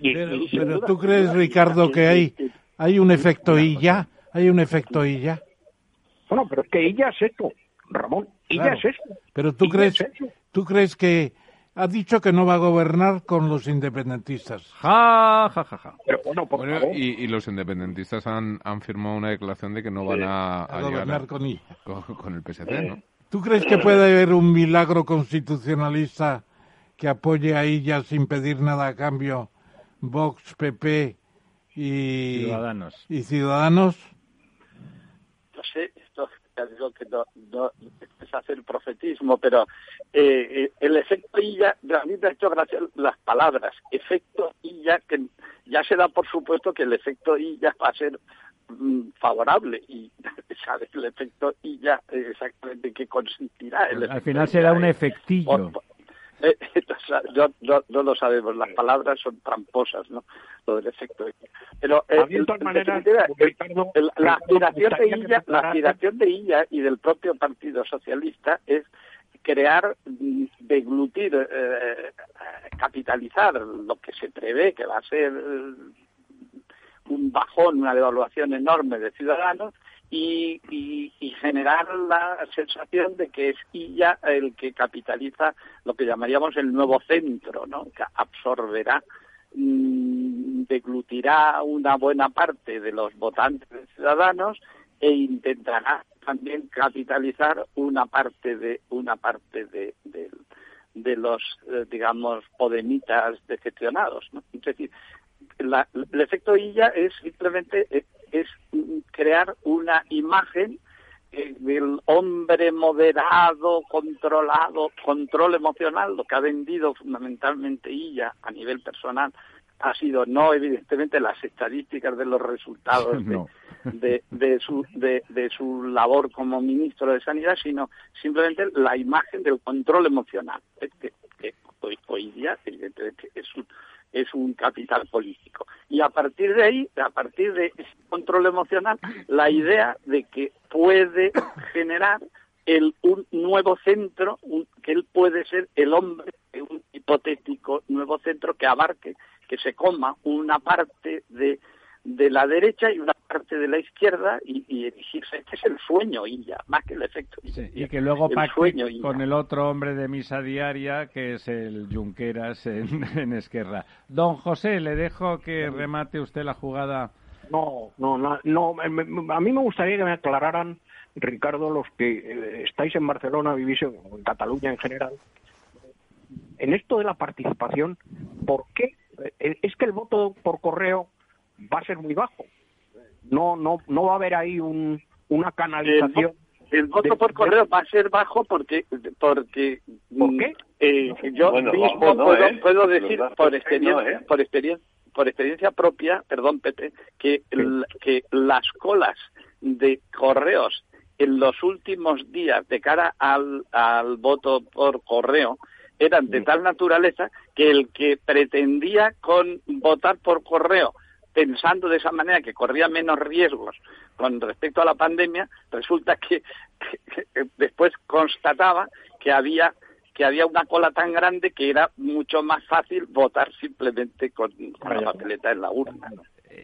Y- Pero, y sin pero duda, tú crees, Ricardo, que hay, hay un efecto y ya, hay un efecto y ya. Bueno, pero es que ella es esto, Ramón, ella Claro. es esto. Pero tú Ella crees, es tú crees que ha dicho que no va a gobernar con los independentistas. Ja, ja, ja, ja. Pero bueno, por Bueno, favor. y, y los independentistas han, han firmado una declaración de que no van a, A gobernar a- con ella. con, con el PSC, ¿no? ¿Tú crees que puede haber un milagro constitucionalista que apoye a ella sin pedir nada a cambio Vox, PP y Ciudadanos. y Ciudadanos? Ya digo que no, no es hacer profetismo, pero eh, eh, el efecto Illa, a mí me ha hecho gracia las palabras, efecto Illa, que ya se da por supuesto que el efecto Illa va a ser mm, favorable y [LAUGHS] sabe el efecto Illa exactamente qué consistirá. El Al final será un efectillo. [LAUGHS] no, no, no lo sabemos, las palabras son tramposas, ¿no? Lo del efecto. Pero eh, de todas Ricardo, el- la aspiración de Illa, la aspiración de Illa y del propio Partido Socialista es crear, mm, deglutir, eh, capitalizar lo que se prevé que va a ser eh, un bajón, una devaluación enorme de ciudadanos y, y- generar la sensación de que es Illa el que capitaliza lo que llamaríamos el nuevo centro, ¿no? que absorberá mm, deglutirá una buena parte de los votantes ciudadanos e intentará también capitalizar una parte de una parte de, de, de los eh, digamos podemitas decepcionados ¿no? es decir la- el efecto Illa es simplemente eh, es crear una imagen eh, del hombre moderado, controlado, control emocional, lo que ha vendido fundamentalmente ella a nivel personal ha sido no evidentemente las estadísticas de los resultados [LAUGHS] de, No. de, de su de, de su labor como ministro de sanidad sino simplemente la imagen del control emocional que, que hoy, hoy día evidentemente es un es un capital político. Y a partir de ahí, a partir de ese control emocional, la idea de que puede generar el, un nuevo centro, que él puede ser el hombre de un hipotético nuevo centro que abarque, que se coma una parte de, de la derecha y una parte de la izquierda y, y erigirse. [LAUGHS] Este es el sueño, y ya, más que el efecto. y que luego pacte con el otro hombre de misa diaria, que es el Junqueras en, [LAUGHS] en Esquerra. Don José, le dejo que remate usted la jugada. No, no, no, no, a mí me gustaría que me aclararan Ricardo, los que eh, estáis en Barcelona, vivís en, Cataluña en general, en esto de la participación, ¿por qué? Eh, es que el voto por correo va a ser muy bajo. No, no, no va a haber ahí un, una canalización. El, voto por correo va a ser bajo porque, porque ¿Por qué? Eh, yo mismo puedo, decir por experiencia, por experiencia, por experiencia propia, perdón, Pete, que, que las colas de correos en los últimos días de cara al, al voto por correo eran de tal naturaleza que el que pretendía con votar por correo pensando de esa manera que corría menos riesgos con respecto a la pandemia, resulta que, después constataba que había que había una cola tan grande que era mucho más fácil votar simplemente con, la papeleta en la urna.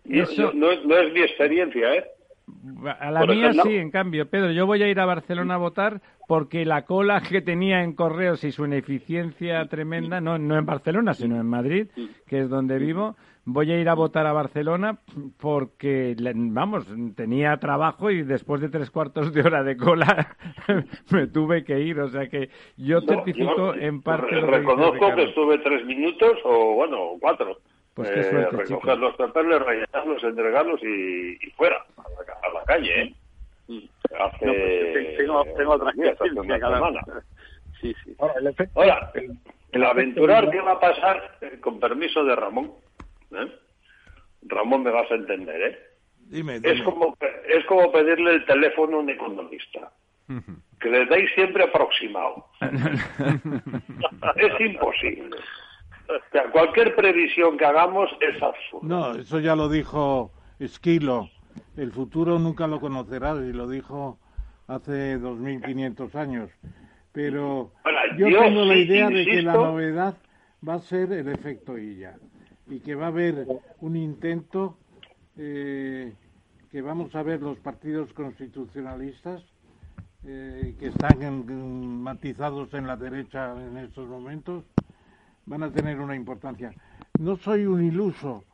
Eso no, no es mi experiencia, ¿eh? A la mía sí, en cambio, Pedro, yo voy a ir a Barcelona a votar porque la cola que tenía en correos y su ineficiencia tremenda, no, no en Barcelona, sino en Madrid, que es donde vivo, voy a ir a votar a Barcelona porque, vamos, tenía trabajo y después de tres cuartos de hora de cola [LAUGHS] me tuve que ir. O sea que yo certifico en parte. reconozco que estuve tres minutos o, bueno, cuatro. Pues qué eh, recoger los papeles, rellenarlos, entregarlos y, fuera, a la, calle, ¿eh? Hace, no, pues, tengo, tengo otra una semana. Sí, sí. Ahora, el, aventurar, ¿qué va a pasar? Eh, con permiso de Ramón. ¿Eh? Ramón, me vas a entender, ¿eh? Dime, Es, como, es como pedirle el teléfono a un economista. Que le dais siempre aproximado. [LAUGHS] es imposible cualquier previsión que hagamos es absurda. No, eso ya lo dijo Esquilo. El futuro nunca lo conocerás y lo dijo hace 2.500 años. Pero yo, tengo la idea de que la novedad va a ser el efecto Illa y que va a haber un intento eh, que vamos a ver los partidos constitucionalistas eh, que están matizados en la derecha en estos momentos van a tener una importancia. No soy un iluso,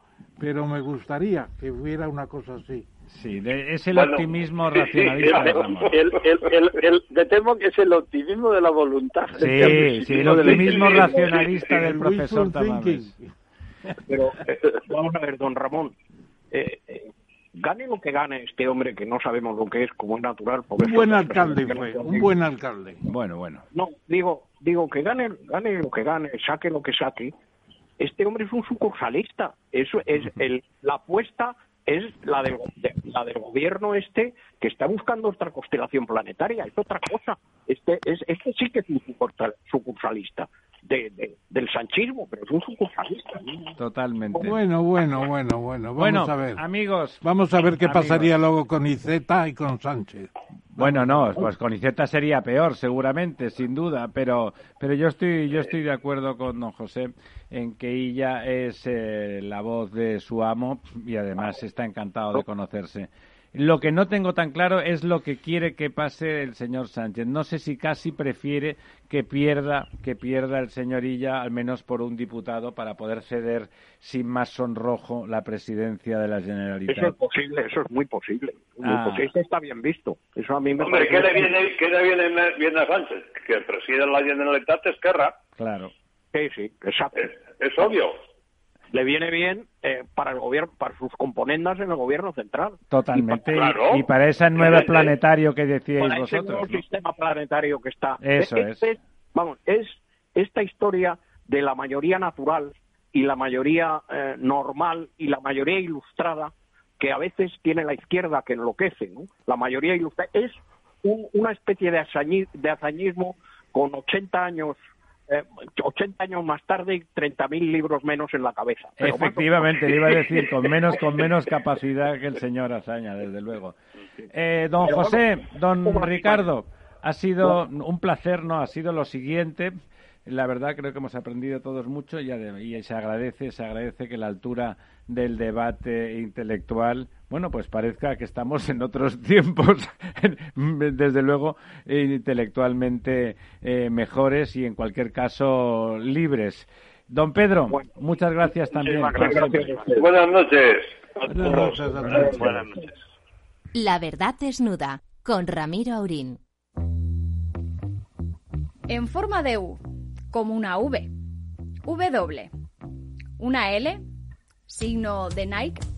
pero me gustaría que hubiera una cosa así. Sí, es el optimismo racionalista. el, el, el, me temo que es el optimismo de la voluntad. Sí, [LAUGHS] sí, el optimismo racionalista del profesor Tamames. Pero eh, vamos a ver, don Ramón, eh, eh, gane lo que gane este hombre que no sabemos lo que es, como es natural. Un buen alcalde fue, un buen alcalde. Bueno, bueno. No, digo, digo que gane, gane lo que gane, saque lo que saque. Este hombre es un sucursalista. Eso es el, la apuesta es la del, la del gobierno este que está buscando otra constelación planetaria, es otra cosa. Este, es, este sí que es un sucursalista de, del sanchismo, pero es un sucursalista. Totalmente. Bueno, bueno, bueno, bueno. Vamos a ver. amigos. Vamos a ver qué pasaría luego con Iceta y con Sánchez. Bueno, no, pues con Iceta sería peor, seguramente, sin duda, pero, pero yo estoy, yo estoy de acuerdo con don José en que ella es eh, la voz de su amo y además está encantado de conocerse. Lo que no tengo tan claro es lo que quiere que pase el señor Sánchez. No sé si casi prefiere que pierda, que pierda el señorilla, al menos por un diputado, para poder ceder sin más sonrojo la presidencia de la Generalitat. Eso es posible, eso es muy posible. Ah. Eso está bien visto. Eso a mí me Hombre, ¿qué le viene, ¿qué le viene, a Sánchez? Que preside la Generalitat es Esquerra. Claro. Sí, sí, exacto. es obvio le viene bien eh, para el gobierno, para sus componendas en el gobierno central. Totalmente. Y para, ese nuevo planetario que decíais para vosotros. Ese nuevo sistema planetario que está. Eso es. vamos, es esta historia de la mayoría natural y la mayoría eh, normal y la mayoría ilustrada que a veces tiene la izquierda que enloquece. ¿no? La mayoría ilustrada es una especie de, de hazañismo con 80 años eh, 80 años más tarde, 30.000 libros menos en la cabeza. Pero Efectivamente, le iba a decir, con [LAUGHS] menos, con menos capacidad que el señor Azaña, desde luego. Eh, don José, don ¿cómo Ricardo, ha sido un placer, ¿no? Ha sido lo siguiente. La verdad creo que hemos aprendido todos mucho y, y se agradece, se agradece que la altura del debate intelectual, bueno, pues parezca que estamos en otros [LAUGHS] tiempos, desde luego intelectualmente eh, mejores y en cualquier caso libres. Don Pedro, muchas gracias también. Gracias. Buenas noches. Buenas noches. Buenas noches. La verdad desnuda con Ramiro Aurín. En forma de U, como una V. W. Una L, signo de Nike.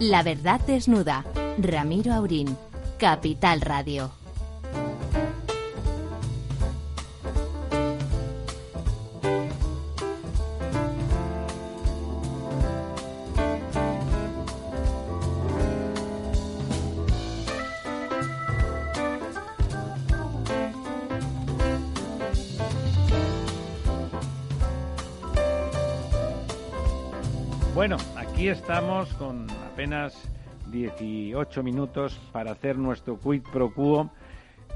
La verdad desnuda. Ramiro Aurín. Capital Radio. Bueno, aquí estamos con apenas 18 minutos para hacer nuestro quid pro quo,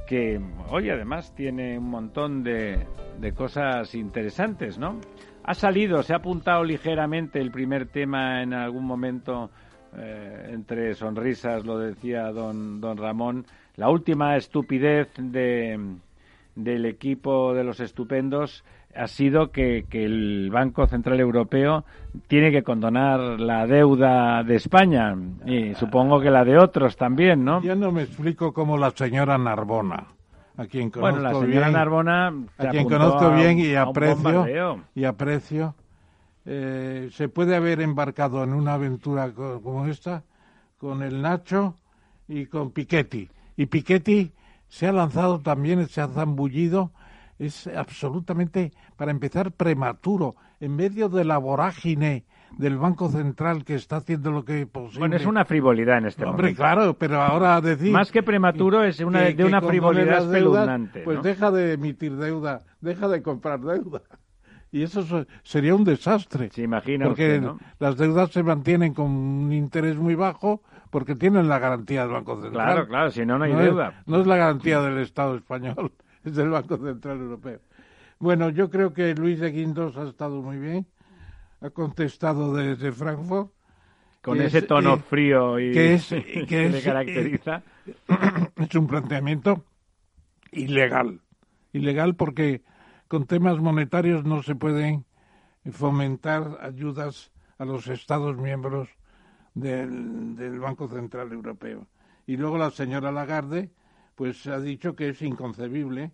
que hoy además tiene un montón de, de cosas interesantes, ¿no? Ha salido, se ha apuntado ligeramente el primer tema en algún momento, eh, entre sonrisas, lo decía don, don Ramón, la última estupidez de, del equipo de los estupendos ha sido que, que el Banco Central Europeo tiene que condonar la deuda de España y supongo que la de otros también, ¿no? Yo no me explico cómo la señora Narbona, a quien conozco Bueno, la señora bien, Narbona se a quien conozco a bien y aprecio, y aprecio, eh, se puede haber embarcado en una aventura co- como esta con el Nacho y con Piketty. Y Piketty se ha lanzado también, se ha zambullido, es absolutamente, para empezar, prematuro, en medio de la vorágine del Banco Central que está haciendo lo que es posible. Bueno, es una frivolidad en este Hombre, momento. claro, pero ahora decir... Más que prematuro, es una- de una frivolidad espeluznante, Pues ¿no? deja de emitir deuda, deja de comprar deuda. Y eso so- sería un desastre. Se imagina Porque usted, ¿no? las deudas se mantienen con un interés muy bajo porque tienen la garantía del Banco Central. Claro, claro, si no, no hay deuda. no es la garantía del Estado español, es [LAUGHS] del Banco Central Europeo. Bueno, yo creo que Luis de Guindos ha estado muy bien, ha contestado desde Frankfurt. Con ese es, tono eh, frío y que es, [LAUGHS] que, que le es, caracteriza. [COUGHS] es un planteamiento ilegal. Ilegal porque con temas monetarios no se pueden fomentar ayudas a los Estados miembros del, del Banco Central Europeo. Y luego la señora Lagarde pues ha dicho que es inconcebible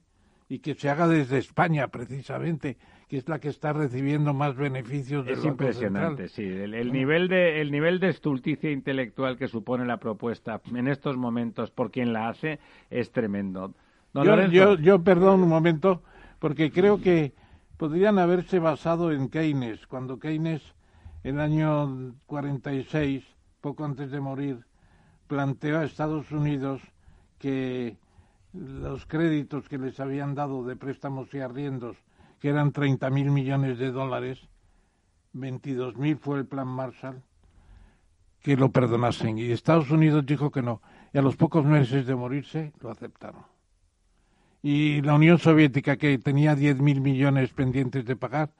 y que se haga desde España precisamente, que es la que está recibiendo más beneficios del Es Banco impresionante, Central. sí. El, el nivel de el nivel de estulticia intelectual que supone la propuesta en estos momentos por quien la hace es tremendo. Don Yo, yo, yo, perdón un momento, porque creo que podrían haberse basado en Keynes, cuando Keynes, en el año 46, poco antes de morir, planteó a Estados Unidos que los créditos que les habían dado de préstamos y arriendos, que eran 30.000 millones de dólares, 22.000 fue el plan Marshall, que lo perdonasen. Y Estados Unidos dijo que no. Y a los pocos meses de morirse, lo aceptaron y la Unión Soviética, que tenía 10.000 millones pendientes de pagar,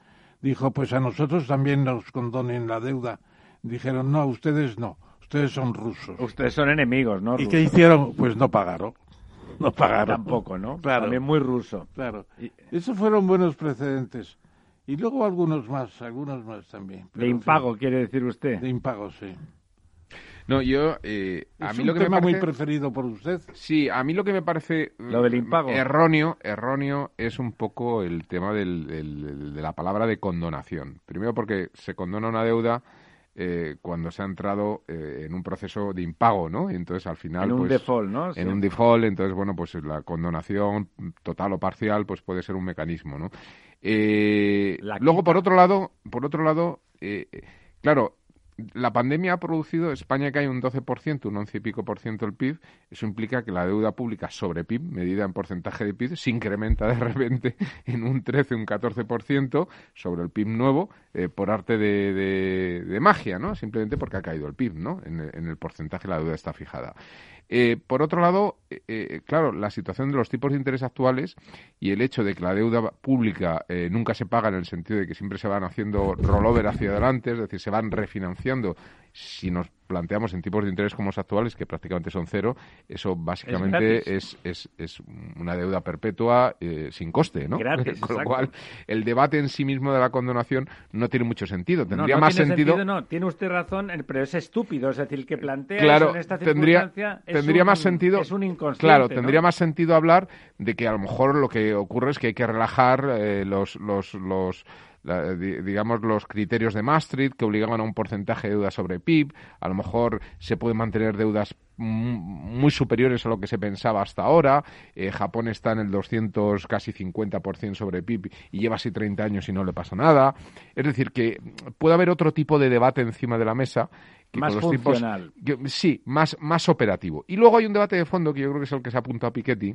dijo, pues a nosotros también nos condonen la deuda. Dijeron, no, ustedes no, ustedes son rusos. Ustedes son enemigos, ¿no? ¿Y rusos? qué hicieron? Pues no pagaron. No pagaron. Tampoco, ¿no? Claro. También muy ruso. Claro. Esos fueron buenos precedentes. Y luego algunos más, algunos más también. De impago, quiere decir usted. De impago, sí. No, yo eh, a Es mí un lo que me tema parece muy preferido por usted. Sí, a mí lo que me parece Lo del impago. erróneo, erróneo es un poco el tema del- del- de la palabra de condonación. Primero porque se condona una deuda eh, cuando se ha entrado eh, en un proceso de impago, ¿no? Entonces al final En un pues, default, ¿no? Sí. En un default, entonces bueno, pues la condonación total o parcial pues puede ser un mecanismo, ¿no? Eh, luego por otro lado, por otro lado, eh, claro, la pandemia ha producido, España cae un 12%, un 11 y pico por ciento el PIB, eso implica que la deuda pública sobre PIB, medida en porcentaje de PIB, se incrementa de repente en un 13, un 14% sobre el PIB nuevo, eh, por arte de, de- de magia, ¿no? Simplemente porque ha caído el PIB, ¿no? En el, en el porcentaje la deuda está fijada. Eh, por otro lado, eh, eh, claro, la situación de los tipos de interés actuales y el hecho de que la deuda pública eh, nunca se paga en el sentido de que siempre se van haciendo rollover hacia adelante, es decir, se van refinanciando. Si nos planteamos en tipos de interés como los actuales, que prácticamente son cero, eso básicamente es, es, es una deuda perpetua eh, sin coste, ¿no? Gratis, [LAUGHS] Con lo exacto. cual, el debate en sí mismo de la condonación no tiene mucho sentido. Tendría no más tiene sentido No, tiene usted razón, eh, pero es estúpido. Es decir, el que plantea claro, eso en esta tendría, circunstancia es tendría un- más sentido. Es un inconsciente. Claro, ¿no? tendría más sentido hablar de que a lo mejor lo que ocurre es que hay que relajar eh, los, los, los la- di- digamos los criterios de Maastricht que obligaban a un porcentaje de deuda sobre PIB. A lo mejor se pueden mantener deudas muy superiores a lo que se pensaba hasta ahora. Eh, Japón está en el 200, casi 50% sobre PIB y lleva así 30 años y no le pasa nada. Es decir, que puede haber otro tipo de debate encima de la mesa que Más con los tipos- funcional. que- sí, más, más operativo. Y luego hay un debate de fondo que yo creo que es el que se apunta a Piketty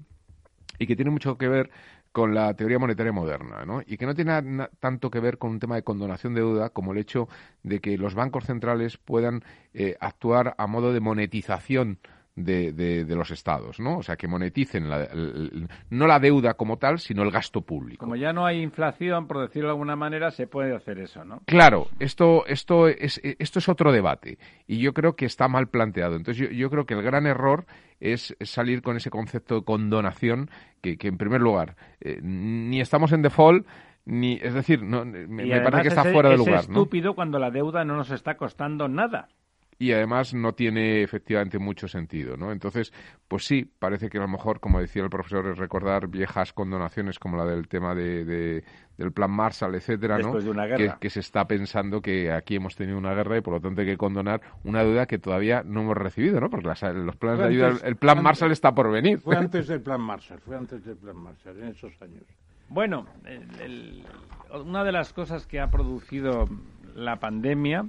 y que tiene mucho que ver con la teoría monetaria moderna, ¿no? Y que no tiene tanto que ver con un tema de condonación de deuda como el hecho de que los bancos centrales puedan eh, actuar a modo de monetización de, de- de los estados, ¿no? O sea, que moneticen la- el- no la deuda como tal, sino el gasto público. Como ya no hay inflación, por decirlo de alguna manera, se puede hacer eso, ¿no? Claro, esto, esto, es, esto es otro debate y yo creo que está mal planteado. Entonces yo, yo creo que el gran error es salir con ese concepto de condonación que, que en primer lugar, eh, ni estamos en default, ni, es decir, no, me, parece que está es- fuera de es lugar. ¿no? estúpido cuando la deuda no nos está costando nada. Y además no tiene efectivamente mucho sentido, ¿no? Entonces, pues sí, parece que a lo mejor, como decía el profesor, es recordar viejas condonaciones como la del tema de, de- del plan Marshall, etcétera, ¿no? Después de una Que, guerra. que se está pensando que aquí hemos tenido una guerra y por lo tanto hay que condonar una deuda que todavía no hemos recibido, ¿no? Porque las- los planes de ayuda, el plan antes- Marshall está por venir. Fue antes del plan Marshall, fue antes del plan Marshall, en esos años. Bueno, el- el- una de las cosas que ha producido la pandemia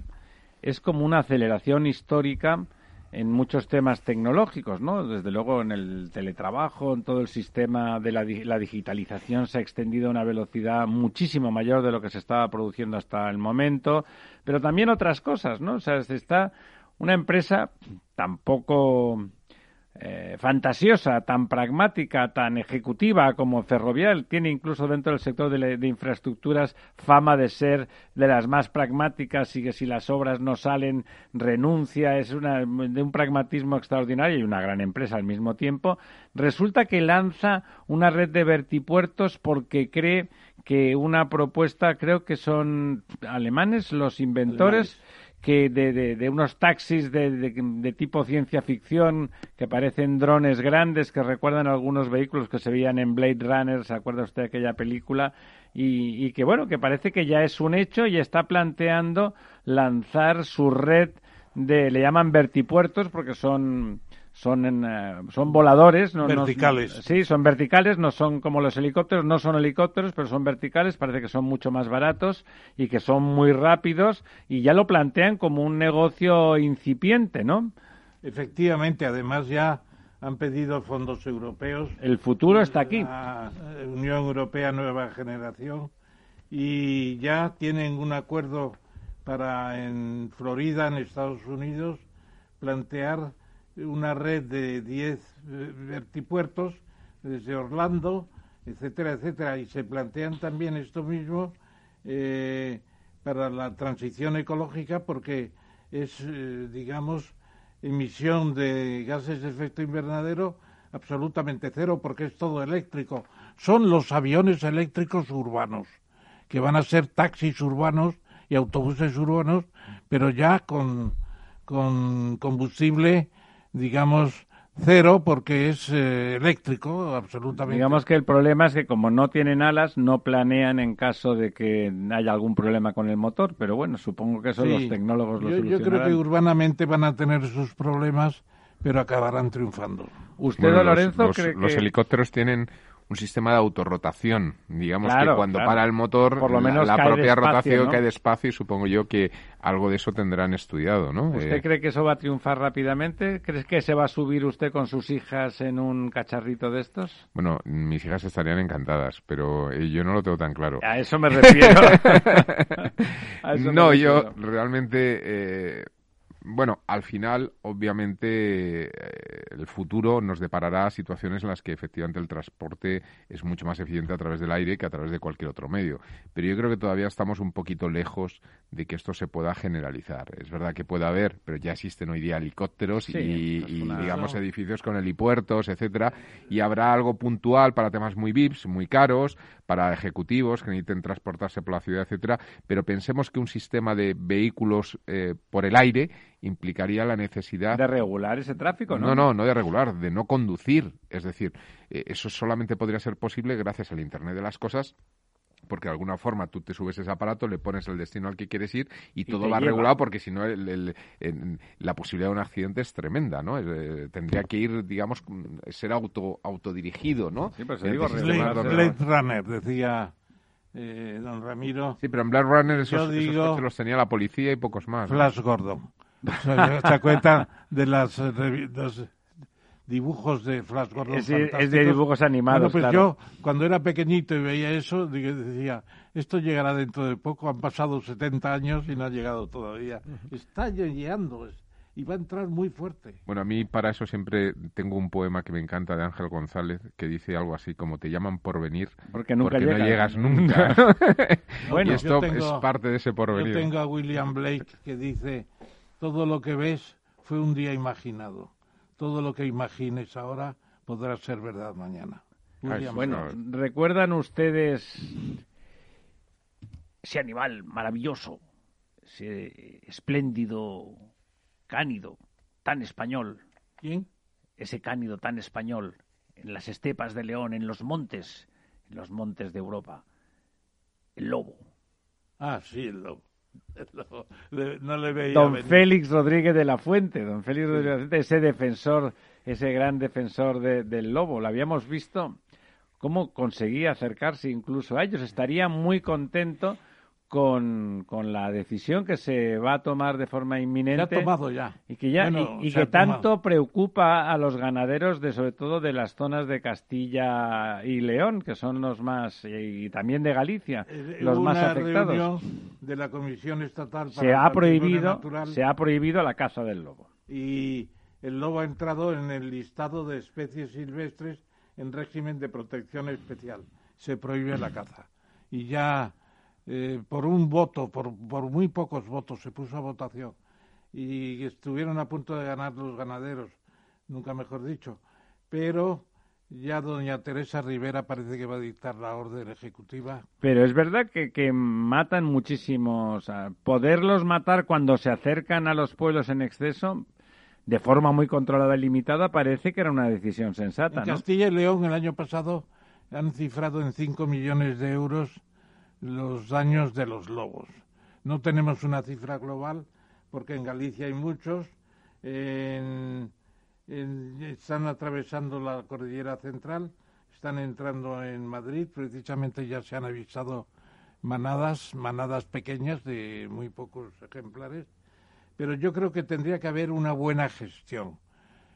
es como una aceleración histórica en muchos temas tecnológicos, ¿no? Desde luego en el teletrabajo, en todo el sistema de la, di- la digitalización se ha extendido a una velocidad muchísimo mayor de lo que se estaba produciendo hasta el momento, pero también otras cosas, ¿no? O sea, se está una empresa tampoco eh, fantasiosa, tan pragmática, tan ejecutiva como Ferrovial, tiene incluso dentro del sector de, infraestructuras fama de ser de las más pragmáticas y que si las obras no salen renuncia, es una, de un pragmatismo extraordinario y una gran empresa al mismo tiempo, resulta que lanza una red de vertipuertos porque cree que una propuesta, creo que son alemanes los inventores, que de, de- unos taxis de, de- de tipo ciencia ficción que parecen drones grandes que recuerdan algunos vehículos que se veían en Blade Runner, ¿se acuerda usted de aquella película? Y, y que bueno, que parece que ya es un hecho y está planteando lanzar su red de, le llaman vertipuertos porque son son en, eh, son voladores no- no- Verticales. sí son verticales no son como los helicópteros no son helicópteros pero son verticales parece que son mucho más baratos y que son muy rápidos y ya lo plantean como un negocio incipiente no Efectivamente, además ya han pedido fondos europeos. el futuro está aquí La eh, Unión Europea Nueva Generación y ya tienen un acuerdo para en Florida, en Estados Unidos, plantear una red de 10 eh, vertipuertos desde Orlando, etcétera, etcétera. Y se plantean también esto mismo eh, para la transición ecológica porque es, eh, digamos, emisión de gases de efecto invernadero absolutamente cero porque es todo eléctrico. Son los aviones eléctricos urbanos, que van a ser taxis urbanos y autobuses urbanos, pero ya con, con combustible, digamos, cero porque es eh, eléctrico, absolutamente. Digamos que el problema es que como no tienen alas, no planean en caso de que haya algún problema con el motor, pero bueno, supongo que eso Sí. los tecnólogos lo yo, yo creo que solucionarán. urbanamente van a tener sus problemas, pero acabarán triunfando. ¿Usted, Bueno, los- Lorenzo, los, cree los que... helicópteros tienen un sistema de autorrotación. Digamos Claro, que cuando claro. para el motor, Por lo la- menos la, propia despacio, rotación ¿no? cae despacio y supongo yo que algo de eso tendrán estudiado, ¿no? ¿Usted Eh, cree que eso va a triunfar rápidamente? ¿Crees que se va a subir usted con sus hijas en un cacharrito de estos? Bueno, mis hijas estarían encantadas, pero eh, yo no lo tengo tan claro. A eso me refiero. [LAUGHS] Me [LAUGHS] no, yo realmente, eh, bueno, al final, obviamente, eh, el futuro nos deparará situaciones en las que efectivamente el transporte es mucho más eficiente a través del aire que a través de cualquier otro medio. Pero yo creo que todavía estamos un poquito lejos de que esto se pueda generalizar. Es verdad que puede haber, pero ya existen hoy día helicópteros Sí, y, es y, una- digamos, edificios con helipuertos, etcétera, y habrá algo puntual para temas muy VIPs, muy caros, para ejecutivos que necesiten transportarse por la ciudad, etcétera, pero pensemos que un sistema de vehículos eh, por el aire implicaría la necesidad De regular ese tráfico, ¿no? no, no, no de regular, de no conducir. Es decir, eh, eso solamente podría ser posible gracias al Internet de las cosas. Porque de alguna forma tú te subes ese aparato, le pones el destino al que quieres ir y, todo va lleva. regulado porque si no el- el- en- la posibilidad de un accidente es tremenda, ¿no? Eh, tendría que ir, digamos, mm, ser auto autodirigido, ¿no? Sí, pero se Eh, digo, Blade, Runner, decía eh, don Ramiro. Sí, pero en Blade Runner esos, digo- coches los tenía la policía y pocos más. ¿no? Flash Gordon. ¿Se, se cuenta de las los dibujos de Flash Gordon? Es de- es de fantásticos? dibujos animados, Bueno, pues claro. yo, cuando era pequeñito y veía eso, decía, esto llegará dentro de poco, han pasado 70 años y no ha llegado todavía. Está llegando y va a entrar muy fuerte. Bueno, a mí para eso siempre tengo un poema que me encanta de Ángel González que dice algo así como te llaman por venir Porque nunca no llegas. llegas [LAUGHS] nunca. [LAUGHS] Bueno, y esto yo tengo- es parte de ese porvenir. Yo tengo a William Blake que dice, todo lo que ves fue un día imaginado. Todo lo que imagines ahora podrá ser verdad mañana. Bueno. ¿recuerdan ustedes ese animal maravilloso, ese espléndido cánido, tan español, ¿Quién? ese cánido tan español, en las estepas de León, en los montes, en los montes de Europa? El lobo. Ah, sí, el lobo. [LAUGHS] El lobo. Le- no le veía Don venir. Félix Rodríguez de la Fuente, don Félix Rodríguez de la Fuente, ese defensor, ese gran defensor de- del lobo. Lo habíamos visto cómo conseguía acercarse incluso a ellos. Estaría muy contento con, con la decisión que se va a tomar de forma Se ha inminente tomado ya. y que ya Bueno, y, que tanto tomado. preocupa a los ganaderos de sobre todo de las zonas de Castilla y León que son los más y, también de Galicia Eh, los hubo más afectados de la Comisión Estatal para se ha prohibido Natural se ha prohibido la caza del lobo y el lobo ha entrado en el listado de especies silvestres en régimen de protección especial. Se prohíbe la caza. Y ya eh, por un voto, por, por muy pocos votos, se puso a votación y estuvieron a punto de ganar los ganaderos, nunca mejor dicho. Pero ya doña Teresa Rivera parece que va a dictar la orden ejecutiva Pero es verdad que, que matan muchísimos. Poderlos matar cuando se acercan a los pueblos en exceso, de forma muy controlada y limitada, parece que era una decisión sensata, En ¿no? Castilla y León el año pasado han cifrado en 5 millones de euros los daños de los lobos. No tenemos una cifra global porque en Galicia hay muchos. en- en- están atravesando la cordillera central, están entrando en Madrid. Precisamente ya se han avisado manadas, manadas pequeñas de muy pocos ejemplares. Pero yo creo que tendría que haber una buena gestión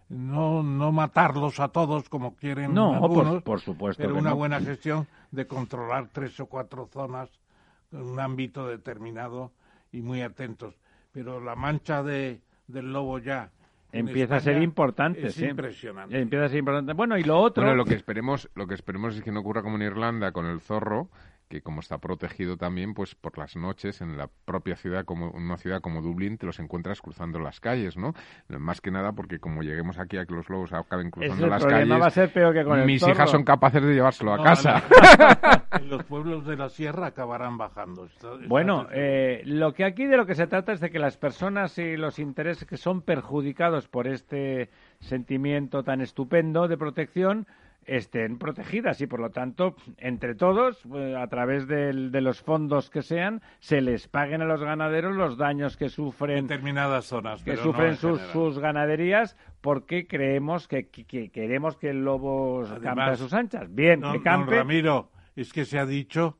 no, no matarlos a todos como quieren No, por- algunos, por supuesto pero una no. buena gestión de controlar tres o cuatro zonas en un ámbito determinado y muy atentos. Pero la mancha de, del lobo ya Empieza a ser importante, es sí. impresionante. Empieza a ser importante. Bueno, y lo otro... Bueno, lo que esperemos, lo que esperemos es que no ocurra como en Irlanda con el zorro, que como está protegido también, pues por las noches en la propia ciudad, como una ciudad como Dublín, te los encuentras cruzando las calles, ¿no? Más que nada porque como lleguemos aquí a que los lobos acaben cruzando las calles, va a ser peor que con mis el hijas son capaces de llevárselo a casa. no. [LAUGHS] en los pueblos de la sierra acabarán bajando. Está- está Bueno, eh, lo que aquí de lo que se trata es de que las personas y los intereses que son perjudicados por este sentimiento tan estupendo de protección estén protegidas y por lo tanto entre todos eh, a través de los fondos que sean se les paguen a los ganaderos los daños que sufren determinadas zonas que no sufren en sus, sus ganaderías porque creemos que, que- que queremos que el lobo campe a Además, sus anchas. Bien Don- que don campe. Ramiro, es que se ha dicho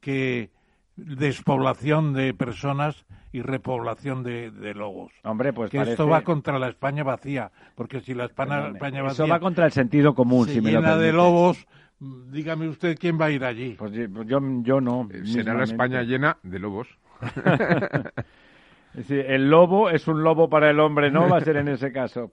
que despoblación de personas y repoblación de, de lobos. hombre pues que parece esto va contra la España vacía, porque si la España, España eso vacía va contra el sentido común se si me lo llena de lobos, dígame usted quién va a ir allí. Pues yo, yo, yo no. Eh, Será la. España llena de lobos. [LAUGHS] [LAUGHS] Decir, el lobo es un lobo para el hombre, ¿no? Va a ser en ese caso.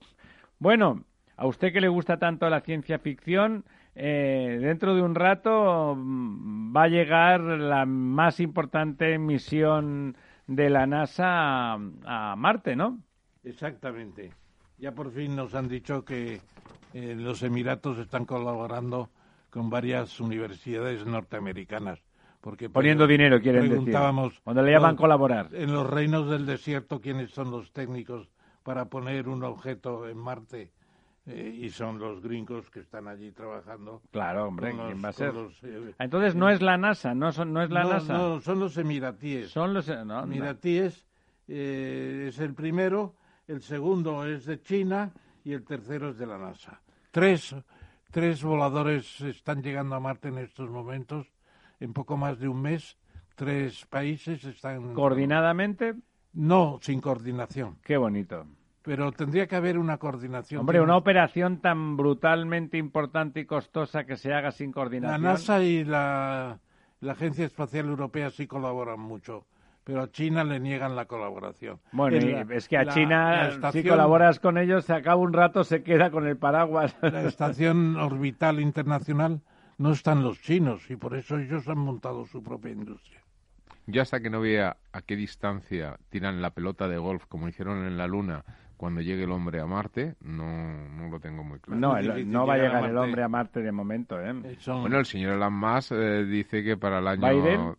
Bueno, a usted que le gusta tanto la ciencia ficción, eh, dentro de un rato mm, va a llegar la más importante misión de la NASA a, Marte, ¿no? Exactamente. Ya por fin nos han dicho que eh, los Emiratos están colaborando con varias universidades norteamericanas. Porque Poniendo dinero, quieren decir. preguntábamos, Cuando le llaman "Oh, colaborar. En los reinos del desierto, ¿quiénes son los técnicos para poner un objeto en Marte? Eh, y son los gringos que están allí trabajando. Claro, hombre, con ¿quién los- va a ser? los, eh, Entonces no es la NASA, no, son, no es la no, NASA. no, son los emiratíes. Son los... No. Emiratíes eh, es el primero, el segundo es de China y el tercero es de la NASA. Tres, tres voladores están llegando a Marte en estos momentos, en poco más de un mes. Tres países están... Coordinadamente, No, sin coordinación. qué bonito. Pero tendría que haber una coordinación. Hombre, una operación tan brutalmente importante y costosa que se haga sin La coordinación. NASA y la, la Agencia Espacial Europea sí colaboran mucho, pero a China le niegan la colaboración. Bueno, la- es que a la- China, la si estación- colaboras con ellos, se acaba un rato, se queda con el paraguas. la estación orbital internacional no están los chinos y por eso ellos han montado su propia industria. Yo hasta que no vea a qué distancia tiran la pelota de golf como hicieron en la Luna cuando llegue el hombre a Marte, no, no lo tengo muy claro. No, el- no va a llegar a el hombre a Marte de momento, ¿eh? Eh, son- Bueno, el señor Elon Musk eh, dice que para el año... ¿Biden?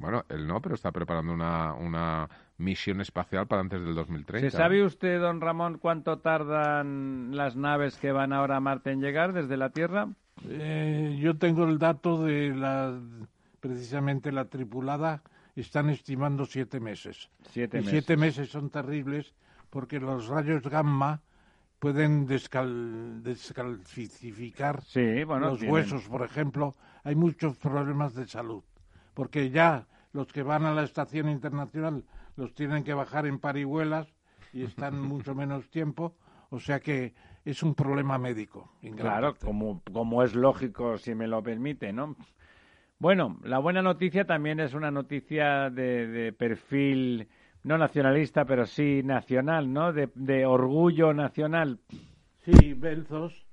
Bueno, él no, pero está preparando una, una misión espacial para antes del 2030. ¿Se sabe usted, don Ramón, cuánto tardan las naves que van ahora a Marte en llegar desde la Tierra? Eh, yo tengo el dato de la precisamente la tripulada están estimando siete meses. Siete y meses. siete meses son terribles porque los rayos gamma pueden descal, descalcificar Sí, bueno, los tienen- huesos, por ejemplo. Hay muchos problemas de salud porque ya los que van a la estación internacional los tienen que bajar en parihuelas y están [LAUGHS] mucho menos tiempo, o sea que es un problema médico. Claro, parte. como, como es lógico, si me lo permite, ¿no? Bueno, la buena noticia también es una noticia de, de perfil no nacionalista, pero sí nacional, ¿no? De, de orgullo nacional. Sí, Belzos,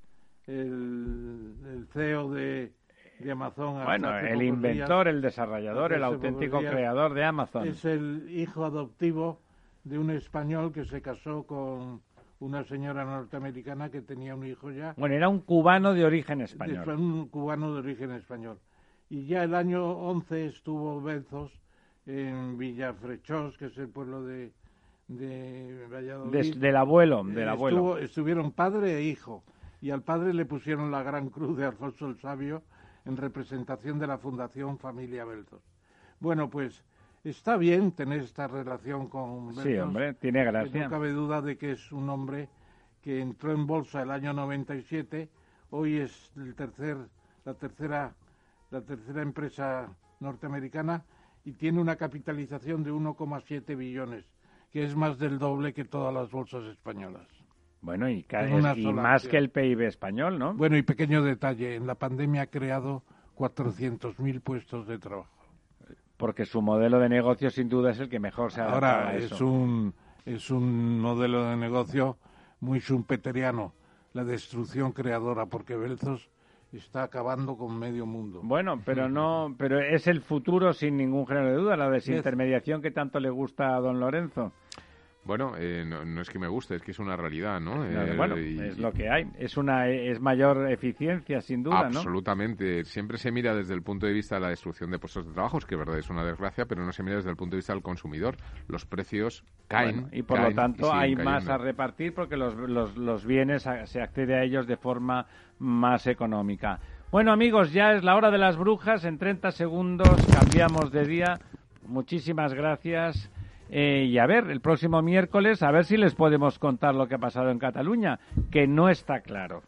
el, el CEO de, de Amazon. Bueno, el inventor, días, el desarrollador, el auténtico días, creador de Amazon. Es el hijo adoptivo de un español que se casó con una señora norteamericana que tenía un hijo ya. Bueno, era un cubano de origen español. un cubano de origen español. Y ya el año 11 estuvo Belzos en Villafrechós, que es el pueblo de, de Valladolid. Del abuelo, del Eh, abuelo. estuvo- estuvieron padre e hijo. Y al padre le pusieron la gran cruz de Alfonso el Sabio en representación de la Fundación Familia Belzos. Bueno, pues está bien tener esta relación con Belzos. Sí, hombre, tiene gracia. No cabe duda de que es un hombre que entró en bolsa el año 97. Hoy es el tercer, la tercera, la tercera empresa norteamericana y tiene una capitalización de 1,7 billones, que es más del doble que todas las bolsas españolas. Bueno, y, ca- Con una y más acción. que el PIB español, ¿no? Bueno, y pequeño detalle, en la pandemia ha creado 400.000 puestos de trabajo. Porque su modelo de negocio, sin duda, es el que mejor se adapta Ahora a es un, es un modelo de negocio muy schumpeteriano, la destrucción creadora, porque Belzos está acabando con medio mundo. Bueno, pero no, [LAUGHS] pero es el futuro sin ningún género de duda, la desintermediación que tanto le gusta a don Lorenzo. Bueno, eh, no, es que me guste, es que es una realidad, ¿no? Eh, bueno, es lo que hay. Es una es mayor eficiencia, sin duda, Absolutamente. Siempre se mira desde el punto de vista de la destrucción de puestos de trabajo, que verdad es una desgracia, pero no se mira desde el punto de vista del consumidor. Los precios caen. y por lo tanto hay más a repartir porque los, los, los bienes se accede a ellos de forma más económica. Bueno, amigos, ya es la hora de las brujas. En 30 segundos cambiamos de día. Muchísimas gracias. Eh, y a ver, el próximo miércoles, a ver si les podemos contar lo que ha pasado en Cataluña, que no está claro.